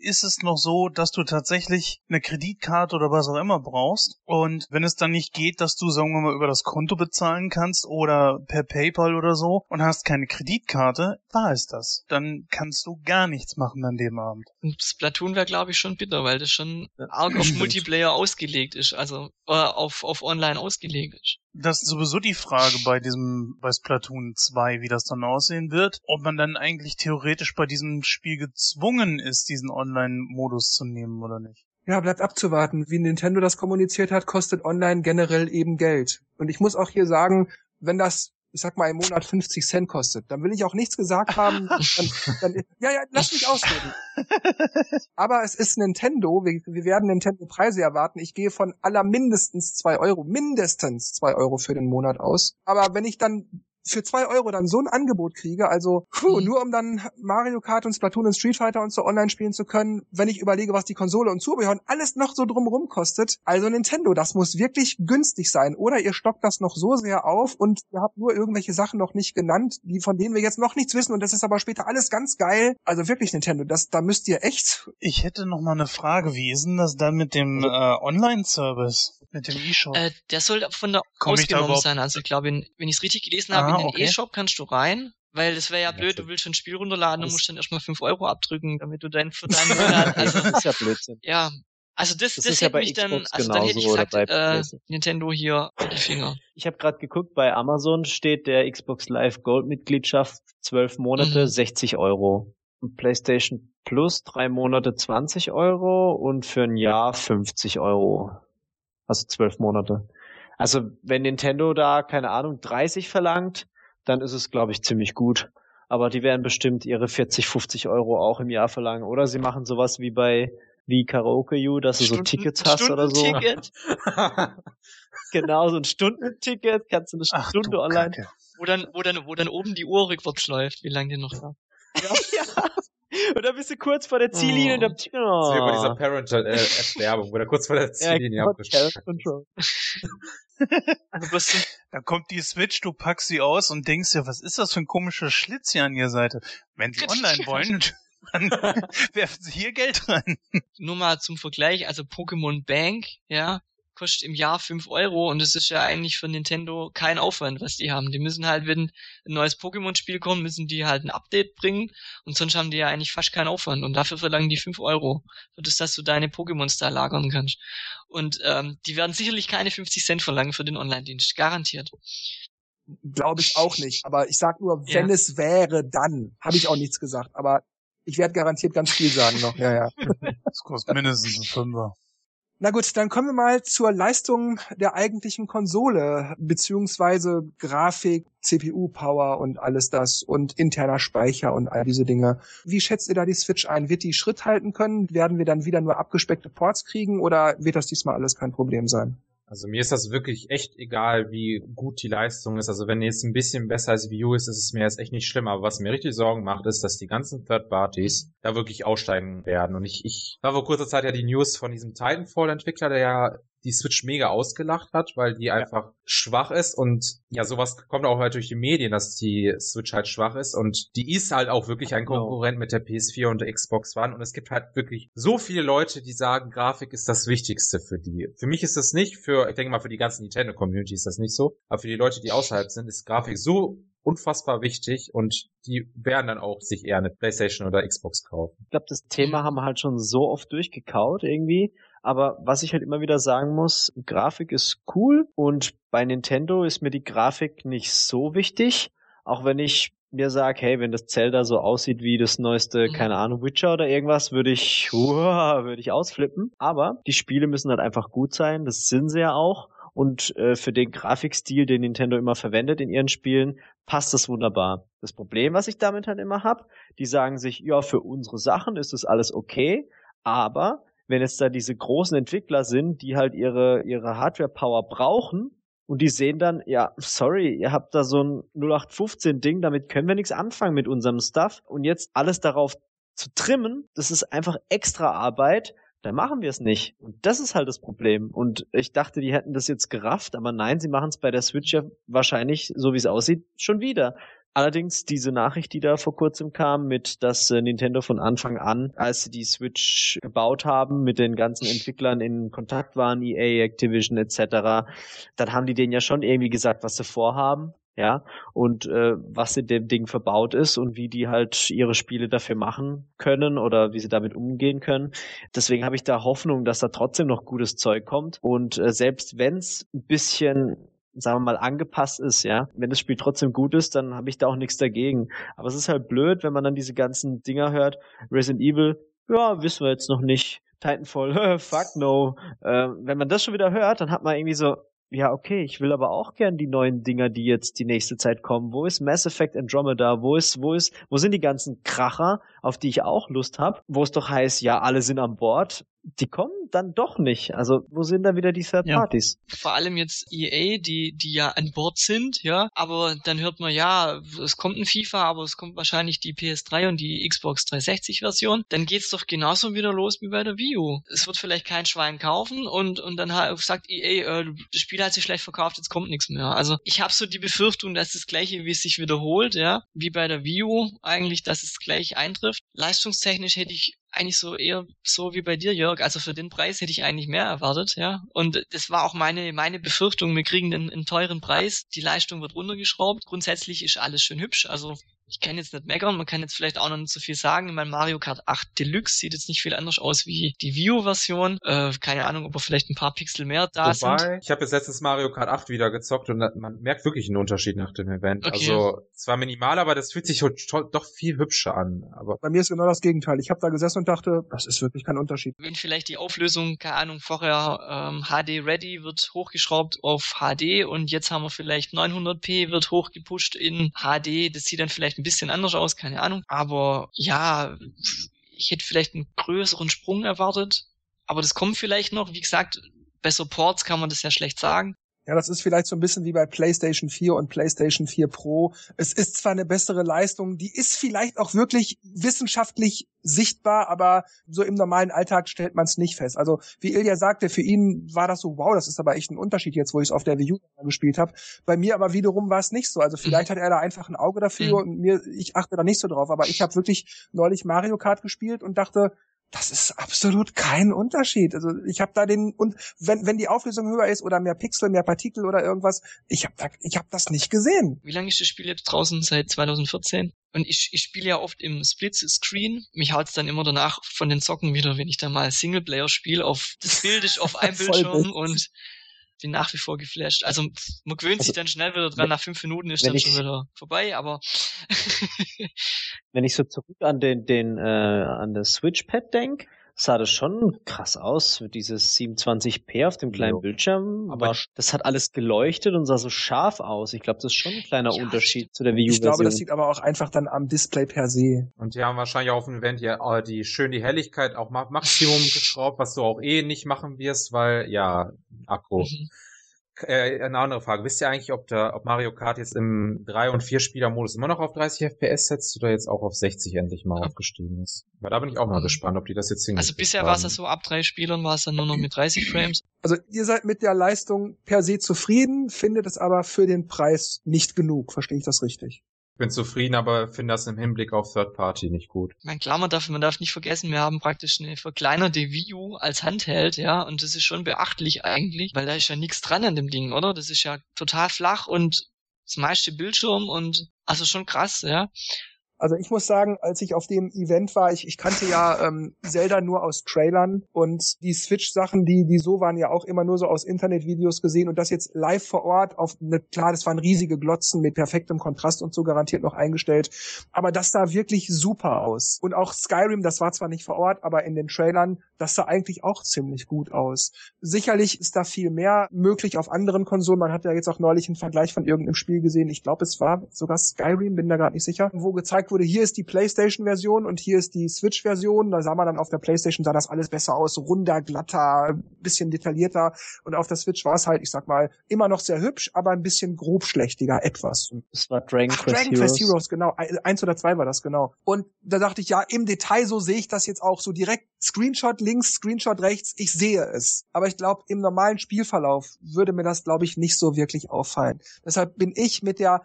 Speaker 4: ist es noch so, dass du tatsächlich eine Kreditkarte oder was auch immer brauchst. Und wenn es dann nicht geht, dass du, sagen wir mal, über das Konto bezahlen kannst oder per PayPal oder so und hast keine Kreditkarte, war es das. Dann kannst du gar nichts machen an dem Abend.
Speaker 2: Und Splatoon wäre, glaube ich, schon bitter, weil das schon arg auf Multiplayer ausgelegt ist, also äh, auf, auf online ausgelegt ist.
Speaker 4: Das ist sowieso die Frage bei diesem, bei Splatoon 2, wie das dann aussehen wird. Ob man dann eigentlich theoretisch bei diesem Spiel gezwungen ist, diesen Online-Modus zu nehmen oder nicht.
Speaker 1: Ja, bleibt abzuwarten. Wie Nintendo das kommuniziert hat, kostet online generell eben Geld. Und ich muss auch hier sagen, wenn das ich sag mal, im Monat 50 Cent kostet, dann will ich auch nichts gesagt haben. Dann, dann, ja, ja, lass mich ausreden. Aber es ist Nintendo, wir, wir werden Nintendo-Preise erwarten. Ich gehe von aller mindestens zwei Euro, mindestens zwei Euro für den Monat aus. Aber wenn ich dann für zwei Euro dann so ein Angebot kriege, also puh, mhm. nur um dann Mario Kart und Splatoon und Street Fighter und so online spielen zu können, wenn ich überlege, was die Konsole und Zubehör und alles noch so drumrum kostet. Also Nintendo, das muss wirklich günstig sein. Oder ihr stockt das noch so sehr auf und ihr habt nur irgendwelche Sachen noch nicht genannt, die von denen wir jetzt noch nichts wissen und das ist aber später alles ganz geil. Also wirklich Nintendo, das da müsst ihr echt.
Speaker 4: Ich hätte noch mal eine Frage, wie ist denn das dann mit dem also äh, Online-Service? Mit dem E-Shop?
Speaker 2: Äh, der soll von der Komm ausgenommen sein. Also ich glaube, wenn ich es richtig gelesen habe, in den okay. E-Shop kannst du rein. Weil das wäre ja blöd, du willst ein Spiel runterladen und musst dann erstmal fünf Euro abdrücken, damit du dein für deinen Monat. Also,
Speaker 3: das ist ja Blödsinn.
Speaker 2: Ja. Also das,
Speaker 3: das,
Speaker 2: das hätte
Speaker 3: ja
Speaker 2: mich dann, also dann hätte ich gesagt, äh, Nintendo hier die Finger.
Speaker 3: Ich habe gerade geguckt, bei Amazon steht der Xbox Live Gold Mitgliedschaft zwölf Monate mhm. 60 Euro. PlayStation Plus drei Monate 20 Euro und für ein Jahr 50 Euro. Also zwölf Monate. Also wenn Nintendo da, keine Ahnung, 30 verlangt, dann ist es, glaube ich, ziemlich gut. Aber die werden bestimmt ihre 40, 50 Euro auch im Jahr verlangen. Oder sie machen sowas wie bei wie Karaoke You, dass du Stunden, so Tickets hast oder so. Ticket. genau, so ein Stundenticket, kannst du eine Ach, Stunde online. Kacke.
Speaker 2: Wo dann, wo dann, wo dann oben die Uhr rückwärts läuft, wie lange die noch da.
Speaker 3: Ja. Und dann bist du kurz vor der Ziellinie oh. und dann,
Speaker 5: oh. Das ist wie bei dieser Parental-App-Werbung, wo der kurz vor der Ziellinie ja, abgestellt
Speaker 4: also da kommt die Switch, du packst sie aus und denkst dir, was ist das für ein komischer Schlitz hier an ihr Seite? Wenn sie online wollen, dann werfen sie hier Geld rein.
Speaker 2: Nur mal zum Vergleich, also Pokémon Bank, ja, kostet im Jahr fünf Euro und das ist ja eigentlich für Nintendo kein Aufwand, was die haben. Die müssen halt, wenn ein neues Pokémon-Spiel kommt, müssen die halt ein Update bringen und sonst haben die ja eigentlich fast keinen Aufwand und dafür verlangen die fünf Euro, für das, dass du deine Pokémons da lagern kannst. Und ähm, die werden sicherlich keine 50 Cent verlangen für den Online-Dienst, garantiert.
Speaker 1: Glaube ich auch nicht, aber ich sag nur, wenn ja. es wäre, dann. Habe ich auch nichts gesagt, aber ich werde garantiert ganz viel sagen noch, ja, ja.
Speaker 4: Das kostet mindestens ein Fünfer.
Speaker 1: Na gut, dann kommen wir mal zur Leistung der eigentlichen Konsole, beziehungsweise Grafik, CPU-Power und alles das und interner Speicher und all diese Dinge. Wie schätzt ihr da die Switch ein? Wird die Schritt halten können? Werden wir dann wieder nur abgespeckte Ports kriegen oder wird das diesmal alles kein Problem sein?
Speaker 5: Also mir ist das wirklich echt egal, wie gut die Leistung ist. Also wenn jetzt ein bisschen besser als U ist, ist es mir jetzt echt nicht schlimm. Aber was mir richtig Sorgen macht, ist, dass die ganzen Third Parties da wirklich aussteigen werden. Und ich, ich war vor kurzer Zeit ja die News von diesem Titanfall-Entwickler, der ja die Switch mega ausgelacht hat, weil die einfach schwach ist. Und ja, sowas kommt auch halt durch die Medien, dass die Switch halt schwach ist. Und die ist halt auch wirklich ein genau. Konkurrent mit der PS4 und der Xbox One. Und es gibt halt wirklich so viele Leute, die sagen, Grafik ist das Wichtigste für die. Für mich ist das nicht, für, ich denke mal, für die ganze Nintendo-Community ist das nicht so, aber für die Leute, die außerhalb sind, ist Grafik so unfassbar wichtig. Und die werden dann auch sich eher eine Playstation oder Xbox kaufen.
Speaker 3: Ich glaube, das Thema haben wir halt schon so oft durchgekaut irgendwie aber was ich halt immer wieder sagen muss, Grafik ist cool und bei Nintendo ist mir die Grafik nicht so wichtig. Auch wenn ich mir sage, hey, wenn das Zelda so aussieht wie das neueste, mhm. keine Ahnung, Witcher oder irgendwas, würde ich, uah, würde ich ausflippen. Aber die Spiele müssen halt einfach gut sein. Das sind sie ja auch. Und äh, für den Grafikstil, den Nintendo immer verwendet in ihren Spielen, passt das wunderbar. Das Problem, was ich damit halt immer hab, die sagen sich, ja, für unsere Sachen ist das alles okay, aber wenn jetzt da diese großen Entwickler sind, die halt ihre, ihre Hardware-Power brauchen und die sehen dann, ja, sorry, ihr habt da so ein 0815-Ding, damit können wir nichts anfangen mit unserem Stuff und jetzt alles darauf zu trimmen, das ist einfach extra Arbeit, dann machen wir es nicht. Und das ist halt das Problem. Und ich dachte, die hätten das jetzt gerafft, aber nein, sie machen es bei der Switch ja wahrscheinlich, so wie es aussieht, schon wieder. Allerdings diese Nachricht, die da vor kurzem kam, mit dass äh, Nintendo von Anfang an, als sie die Switch gebaut haben, mit den ganzen Entwicklern in Kontakt waren, EA, Activision etc., dann haben die denen ja schon irgendwie gesagt, was sie vorhaben, ja, und äh, was in dem Ding verbaut ist und wie die halt ihre Spiele dafür machen können oder wie sie damit umgehen können. Deswegen habe ich da Hoffnung, dass da trotzdem noch gutes Zeug kommt und äh, selbst wenn es ein bisschen sagen wir mal, angepasst ist, ja. Wenn das Spiel trotzdem gut ist, dann habe ich da auch nichts dagegen. Aber es ist halt blöd, wenn man dann diese ganzen Dinger hört. Resident Evil, ja, wissen wir jetzt noch nicht. Titanfall, fuck no. Äh, wenn man das schon wieder hört, dann hat man irgendwie so, ja, okay, ich will aber auch gern die neuen Dinger, die jetzt die nächste Zeit kommen. Wo ist Mass Effect Andromeda? Wo ist, wo ist, wo sind die ganzen Kracher, auf die ich auch Lust habe? Wo es doch heißt, ja, alle sind an Bord die kommen dann doch nicht. Also wo sind da wieder die Third Parties?
Speaker 2: Ja. Vor allem jetzt EA, die die ja an Bord sind, ja, aber dann hört man ja, es kommt ein FIFA, aber es kommt wahrscheinlich die PS3 und die Xbox 360 Version. Dann geht's doch genauso wieder los wie bei der Wii U. Es wird vielleicht kein Schwein kaufen und und dann sagt EA, äh, das Spiel hat sich schlecht verkauft, jetzt kommt nichts mehr. Also ich habe so die Befürchtung, dass das gleiche wie es sich wiederholt, ja, wie bei der Wii U eigentlich, dass es gleich eintrifft. Leistungstechnisch hätte ich eigentlich so eher so wie bei dir, Jörg. Also für den Preis hätte ich eigentlich mehr erwartet, ja. Und das war auch meine, meine Befürchtung. Wir kriegen einen, einen teuren Preis. Die Leistung wird runtergeschraubt. Grundsätzlich ist alles schön hübsch. Also ich kann jetzt nicht meckern, man kann jetzt vielleicht auch noch nicht so viel sagen. Mein Mario Kart 8 Deluxe sieht jetzt nicht viel anders aus wie die Wii U-Version. Äh, keine Ahnung, ob er vielleicht ein paar Pixel mehr da Wobei, sind.
Speaker 5: Ich habe jetzt letztes Mario Kart 8 wieder gezockt und man merkt wirklich einen Unterschied nach dem Event. Okay. Also zwar minimal, aber das fühlt sich doch viel hübscher an. Aber
Speaker 1: Bei mir ist genau das Gegenteil. Ich habe da gesessen und dachte, das ist wirklich kein Unterschied.
Speaker 2: Wenn vielleicht die Auflösung, keine Ahnung, vorher ähm, HD Ready wird hochgeschraubt auf HD und jetzt haben wir vielleicht 900p wird hochgepusht in HD. Das sieht dann vielleicht ein bisschen anders aus, keine Ahnung. Aber ja, ich hätte vielleicht einen größeren Sprung erwartet. Aber das kommt vielleicht noch. Wie gesagt, bei Supports kann man das ja schlecht sagen.
Speaker 1: Ja, das ist vielleicht so ein bisschen wie bei PlayStation 4 und PlayStation 4 Pro. Es ist zwar eine bessere Leistung, die ist vielleicht auch wirklich wissenschaftlich sichtbar, aber so im normalen Alltag stellt man es nicht fest. Also wie Ilja sagte, für ihn war das so, wow, das ist aber echt ein Unterschied jetzt, wo ich es auf der Wii U gespielt habe. Bei mir aber wiederum war es nicht so. Also vielleicht mhm. hat er da einfach ein Auge dafür mhm. und mir, ich achte da nicht so drauf. Aber ich habe wirklich neulich Mario Kart gespielt und dachte, das ist absolut kein Unterschied. Also ich habe da den und wenn wenn die Auflösung höher ist oder mehr Pixel, mehr Partikel oder irgendwas, ich habe da, ich habe das nicht gesehen.
Speaker 2: Wie lange ist das Spiel jetzt draußen seit 2014? Und ich, ich spiele ja oft im Split-Screen. Mich haut's dann immer danach von den Socken wieder, wenn ich da mal Singleplayer spiele. Auf das Bild ist auf einem Bildschirm und bin nach wie vor geflasht. Also man gewöhnt also, sich dann schnell wieder dran, nach fünf Minuten ist dann ich, schon wieder vorbei, aber
Speaker 3: wenn ich so zurück an den, den äh, an das Switchpad denk, sah das schon krass aus, dieses 27p auf dem kleinen jo. Bildschirm. Aber das hat alles geleuchtet und sah so scharf aus. Ich glaube, das ist schon ein kleiner ja, Unterschied zu der Wii U.
Speaker 1: Ich glaube, das liegt aber auch einfach dann am Display per se.
Speaker 5: Und die haben wahrscheinlich auf dem Event ja äh, die schön die Helligkeit auch Maximum geschraubt, was du auch eh nicht machen wirst, weil ja Akku. Mhm. Äh, eine andere Frage. Wisst ihr eigentlich, ob, der, ob Mario Kart jetzt im 3- und 4-Spieler-Modus immer noch auf 30 FPS setzt oder jetzt auch auf 60 endlich mal aufgestiegen ist? Weil da bin ich auch mal gespannt, ob die das jetzt
Speaker 2: hinkriegen. Also bisher war es ja so, ab drei Spielern war es dann nur noch mit 30 Frames.
Speaker 1: Also ihr seid mit der Leistung per se zufrieden, findet es aber für den Preis nicht genug. Verstehe ich das richtig?
Speaker 5: Bin zufrieden, aber finde das im Hinblick auf Third Party nicht gut.
Speaker 2: Klar, man darf, man darf nicht vergessen, wir haben praktisch eine verkleinerte Wii U als Handheld, ja, und das ist schon beachtlich eigentlich, weil da ist ja nichts dran an dem Ding, oder? Das ist ja total flach und das meiste Bildschirm und also schon krass, ja.
Speaker 1: Also ich muss sagen, als ich auf dem Event war, ich, ich kannte ja ähm, Zelda nur aus Trailern und die Switch-Sachen, die, die so waren ja auch immer nur so aus Internetvideos gesehen und das jetzt live vor Ort auf eine, klar, das waren riesige Glotzen mit perfektem Kontrast und so garantiert noch eingestellt. Aber das sah wirklich super aus. Und auch Skyrim, das war zwar nicht vor Ort, aber in den Trailern, das sah eigentlich auch ziemlich gut aus. Sicherlich ist da viel mehr möglich auf anderen Konsolen. Man hat ja jetzt auch neulich einen Vergleich von irgendeinem Spiel gesehen. Ich glaube, es war sogar Skyrim, bin da gerade nicht sicher, wo gezeigt wurde, hier ist die PlayStation-Version und hier ist die Switch-Version. Da sah man dann auf der PlayStation sah das alles besser aus, runder, glatter, bisschen detaillierter. Und auf der Switch war es halt, ich sag mal, immer noch sehr hübsch, aber ein bisschen grobschlächtiger etwas.
Speaker 3: Das war Dragon, Ach, Quest,
Speaker 1: Dragon Quest Heroes. genau. Eins oder zwei war das, genau. Und da dachte ich, ja, im Detail so sehe ich das jetzt auch so direkt. Screenshot links, Screenshot rechts, ich sehe es. Aber ich glaube, im normalen Spielverlauf würde mir das, glaube ich, nicht so wirklich auffallen. Deshalb bin ich mit der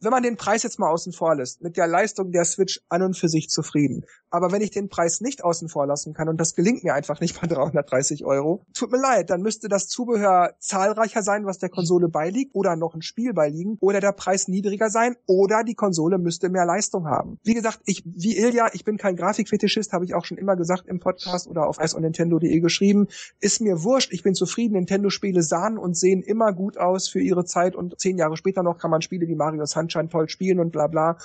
Speaker 1: wenn man den Preis jetzt mal außen vor lässt, mit der Leistung der Switch an und für sich zufrieden. Aber wenn ich den Preis nicht außen vor lassen kann und das gelingt mir einfach nicht bei 330 Euro, tut mir leid, dann müsste das Zubehör zahlreicher sein, was der Konsole beiliegt oder noch ein Spiel beiliegen oder der Preis niedriger sein oder die Konsole müsste mehr Leistung haben. Wie gesagt, ich, wie Ilja, ich bin kein Grafikfetischist, habe ich auch schon immer gesagt im Podcast oder auf iceonnintendo.de geschrieben. Ist mir wurscht, ich bin zufrieden. Nintendo-Spiele sahen und sehen immer gut aus für ihre Zeit und zehn Jahre später noch kann man Spiele wie Mario Sunshine toll spielen und bla bla.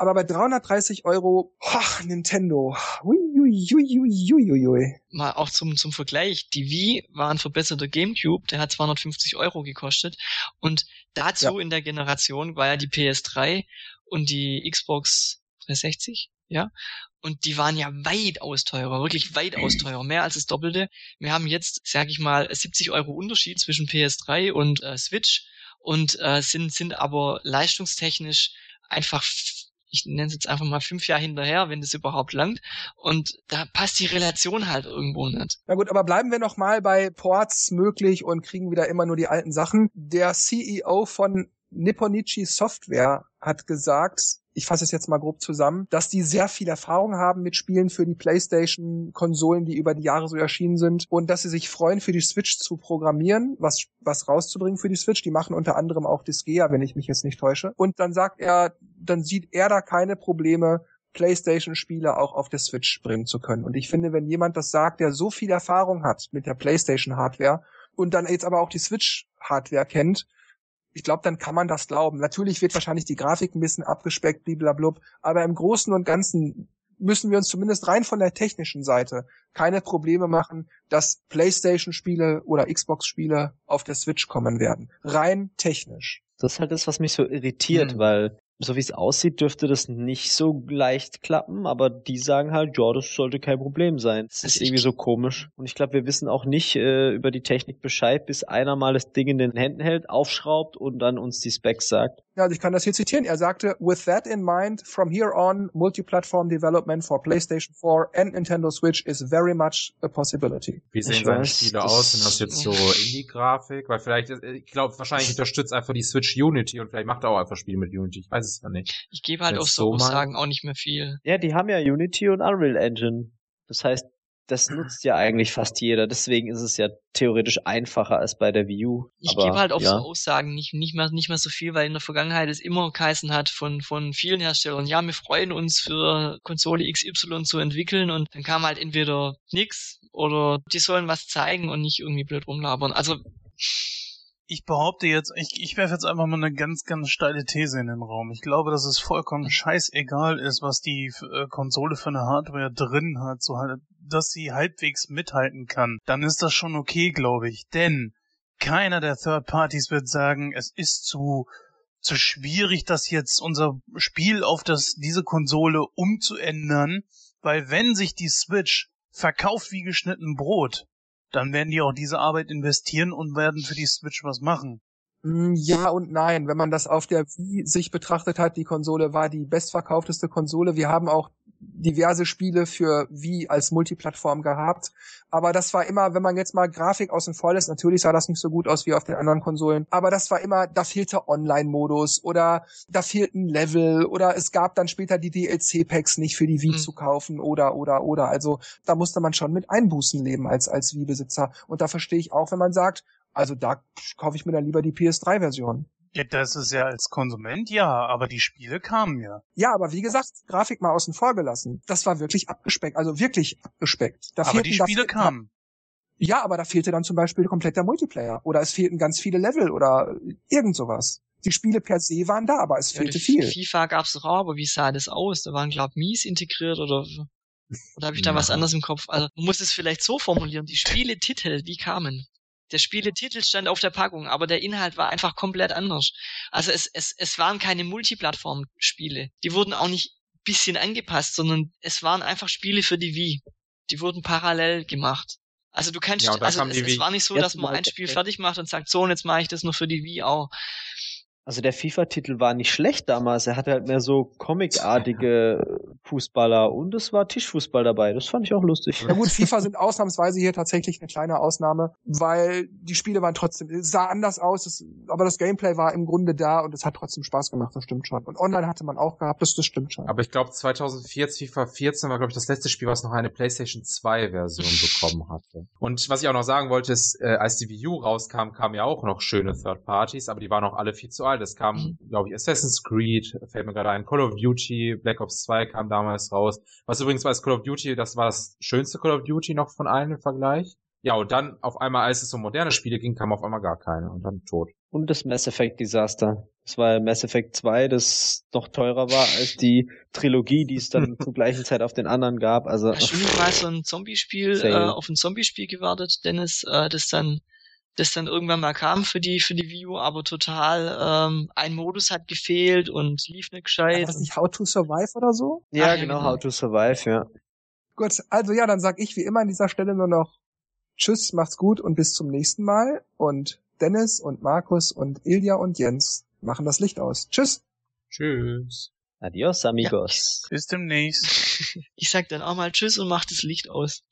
Speaker 1: Aber bei 330 Euro, oh, Nintendo. Ui, ui, ui, ui, ui, ui.
Speaker 2: Mal auch zum, zum Vergleich. Die Wii war ein verbesserter Gamecube, der hat 250 Euro gekostet. Und dazu ja. in der Generation war ja die PS3 und die Xbox 360, ja. Und die waren ja weitaus teurer, wirklich weitaus teurer, mehr als das Doppelte. Wir haben jetzt, sag ich mal, 70 Euro Unterschied zwischen PS3 und äh, Switch und äh, sind, sind aber leistungstechnisch einfach ich nenne es jetzt einfach mal fünf Jahre hinterher, wenn das überhaupt langt. Und da passt die Relation halt irgendwo nicht.
Speaker 1: Na gut, aber bleiben wir noch mal bei Ports möglich und kriegen wieder immer nur die alten Sachen. Der CEO von Nipponichi Software hat gesagt, ich fasse es jetzt mal grob zusammen, dass die sehr viel Erfahrung haben mit Spielen für die PlayStation-Konsolen, die über die Jahre so erschienen sind und dass sie sich freuen, für die Switch zu programmieren, was, was rauszubringen für die Switch. Die machen unter anderem auch Disgaea, wenn ich mich jetzt nicht täusche. Und dann sagt er, dann sieht er da keine Probleme, PlayStation-Spiele auch auf der Switch bringen zu können. Und ich finde, wenn jemand das sagt, der so viel Erfahrung hat mit der PlayStation-Hardware und dann jetzt aber auch die Switch-Hardware kennt, ich glaube, dann kann man das glauben. Natürlich wird wahrscheinlich die Grafik ein bisschen abgespeckt, bliblablub, aber im Großen und Ganzen müssen wir uns zumindest rein von der technischen Seite keine Probleme machen, dass PlayStation-Spiele oder Xbox-Spiele auf der Switch kommen werden. Rein technisch.
Speaker 3: Das ist halt das, was mich so irritiert, hm. weil so wie es aussieht, dürfte das nicht so leicht klappen, aber die sagen halt, ja, das sollte kein Problem sein. Das ist irgendwie so komisch. Und ich glaube, wir wissen auch nicht äh, über die Technik Bescheid, bis einer mal das Ding in den Händen hält, aufschraubt und dann uns die Specs sagt.
Speaker 1: Ja, also ich kann das hier zitieren. Er sagte, with that in mind, from here on, multi-platform development for PlayStation 4 and Nintendo Switch is very much a possibility.
Speaker 5: Wie sehen seine Spiele aus? Sind das jetzt so Indie-Grafik? Weil vielleicht, ich glaube, wahrscheinlich unterstützt einfach die Switch Unity und vielleicht macht er auch einfach Spiele mit Unity. Ich weiß es ja nicht.
Speaker 2: Ich gebe halt auf so Aussagen auch nicht mehr viel.
Speaker 3: Ja, die haben ja Unity und Unreal Engine. Das heißt, das nutzt ja eigentlich fast jeder. Deswegen ist es ja theoretisch einfacher als bei der Wii U.
Speaker 2: Ich gebe halt auf ja. so Aussagen nicht, nicht, mehr, nicht mehr so viel, weil in der Vergangenheit es immer geheißen hat von, von vielen Herstellern, ja, wir freuen uns für Konsole XY zu entwickeln und dann kam halt entweder nix oder die sollen was zeigen und nicht irgendwie blöd rumlabern. Also
Speaker 4: ich behaupte jetzt, ich, ich werfe jetzt einfach mal eine ganz, ganz steile These in den Raum. Ich glaube, dass es vollkommen scheißegal ist, was die äh, Konsole für eine Hardware drin hat, so halt, dass sie halbwegs mithalten kann. Dann ist das schon okay, glaube ich. Denn keiner der Third Parties wird sagen, es ist zu zu schwierig, das jetzt unser Spiel auf das diese Konsole umzuändern, weil wenn sich die Switch verkauft wie geschnitten Brot, dann werden die auch diese Arbeit investieren und werden für die Switch was machen.
Speaker 1: Mm, ja und nein. Wenn man das auf der Wii sich betrachtet hat, die Konsole war die bestverkaufteste Konsole. Wir haben auch diverse Spiele für Wii als Multiplattform gehabt. Aber das war immer, wenn man jetzt mal Grafik außen vor lässt, natürlich sah das nicht so gut aus wie auf den anderen Konsolen. Aber das war immer, da fehlte Online-Modus oder da fehlten Level oder es gab dann später die DLC-Packs nicht für die Wii mhm. zu kaufen oder, oder, oder. Also da musste man schon mit Einbußen leben als, als Wii-Besitzer. Und da verstehe ich auch, wenn man sagt, also da kaufe ich mir dann lieber die PS3-Version.
Speaker 4: Ja, das ist ja als Konsument ja, aber die Spiele kamen ja.
Speaker 1: Ja, aber wie gesagt, Grafik mal außen vor gelassen. Das war wirklich abgespeckt, also wirklich abgespeckt.
Speaker 4: Da aber die Spiele kamen.
Speaker 1: Ja, aber da fehlte dann zum Beispiel komplett der Multiplayer. Oder es fehlten ganz viele Level oder irgend sowas. Die Spiele per se waren da, aber es fehlte ja, viel.
Speaker 2: FIFA gab's doch auch, aber wie sah das aus? Da waren, glaub Mies integriert oder oder habe ich da ja. was anderes im Kopf? Also man muss es vielleicht so formulieren, die Spieletitel, die kamen. Der Spieletitel stand auf der Packung, aber der Inhalt war einfach komplett anders. Also es, es, es waren keine Multiplattform-Spiele. Die wurden auch nicht bisschen angepasst, sondern es waren einfach Spiele für die Wii. Die wurden parallel gemacht. Also du kannst, ja, also es, es, war nicht so, dass man ein Spiel fertig macht und sagt, so und jetzt mache ich das nur für die Wii auch.
Speaker 3: Also der FIFA-Titel war nicht schlecht damals. Er hatte halt mehr so comicartige Fußballer und es war Tischfußball dabei. Das fand ich auch lustig.
Speaker 1: Ja gut, FIFA sind ausnahmsweise hier tatsächlich eine kleine Ausnahme, weil die Spiele waren trotzdem, es sah anders aus, es, aber das Gameplay war im Grunde da und es hat trotzdem Spaß gemacht, das stimmt schon. Und online hatte man auch gehabt, das, das stimmt schon.
Speaker 5: Aber ich glaube 2014, FIFA 14 war glaube ich das letzte Spiel, was noch eine PlayStation 2 Version bekommen hatte. Und was ich auch noch sagen wollte, ist, äh, als die Wii U rauskam, kamen ja auch noch schöne Third Parties, aber die waren auch alle viel zu alt Mal. Das kam, mhm. glaube ich, Assassin's Creed, fällt mir gerade ein, Call of Duty, Black Ops 2 kam damals raus. Was übrigens war das Call of Duty, das war das schönste Call of Duty noch von allen im Vergleich. Ja, und dann auf einmal, als es um moderne Spiele ging, kam auf einmal gar keine und dann tot.
Speaker 3: Und das Mass Effect Desaster. Das war Mass Effect 2, das noch teurer war als die Trilogie, die es dann zur gleichen Zeit auf den anderen gab. Also
Speaker 2: du nicht mal so ein Zombie-Spiel, äh, auf ein Zombie-Spiel gewartet, Dennis, äh, das dann das dann irgendwann mal kam für die für die Wii U, aber total ähm, ein Modus hat gefehlt und lief nicht
Speaker 1: War
Speaker 2: gescheit.
Speaker 1: das nicht How to Survive oder so?
Speaker 3: ja,
Speaker 2: Ach, ja, genau.
Speaker 3: How to Survive, ja.
Speaker 1: Gut, also ja, dann sag ich wie immer an dieser Stelle nur noch Tschüss, macht's gut und bis zum nächsten Mal. Und Dennis und Markus und Ilja und Jens machen das Licht aus. Tschüss.
Speaker 5: Tschüss.
Speaker 3: Adios, amigos.
Speaker 4: Bis demnächst.
Speaker 2: Ich sag dann auch mal Tschüss und mach das Licht aus.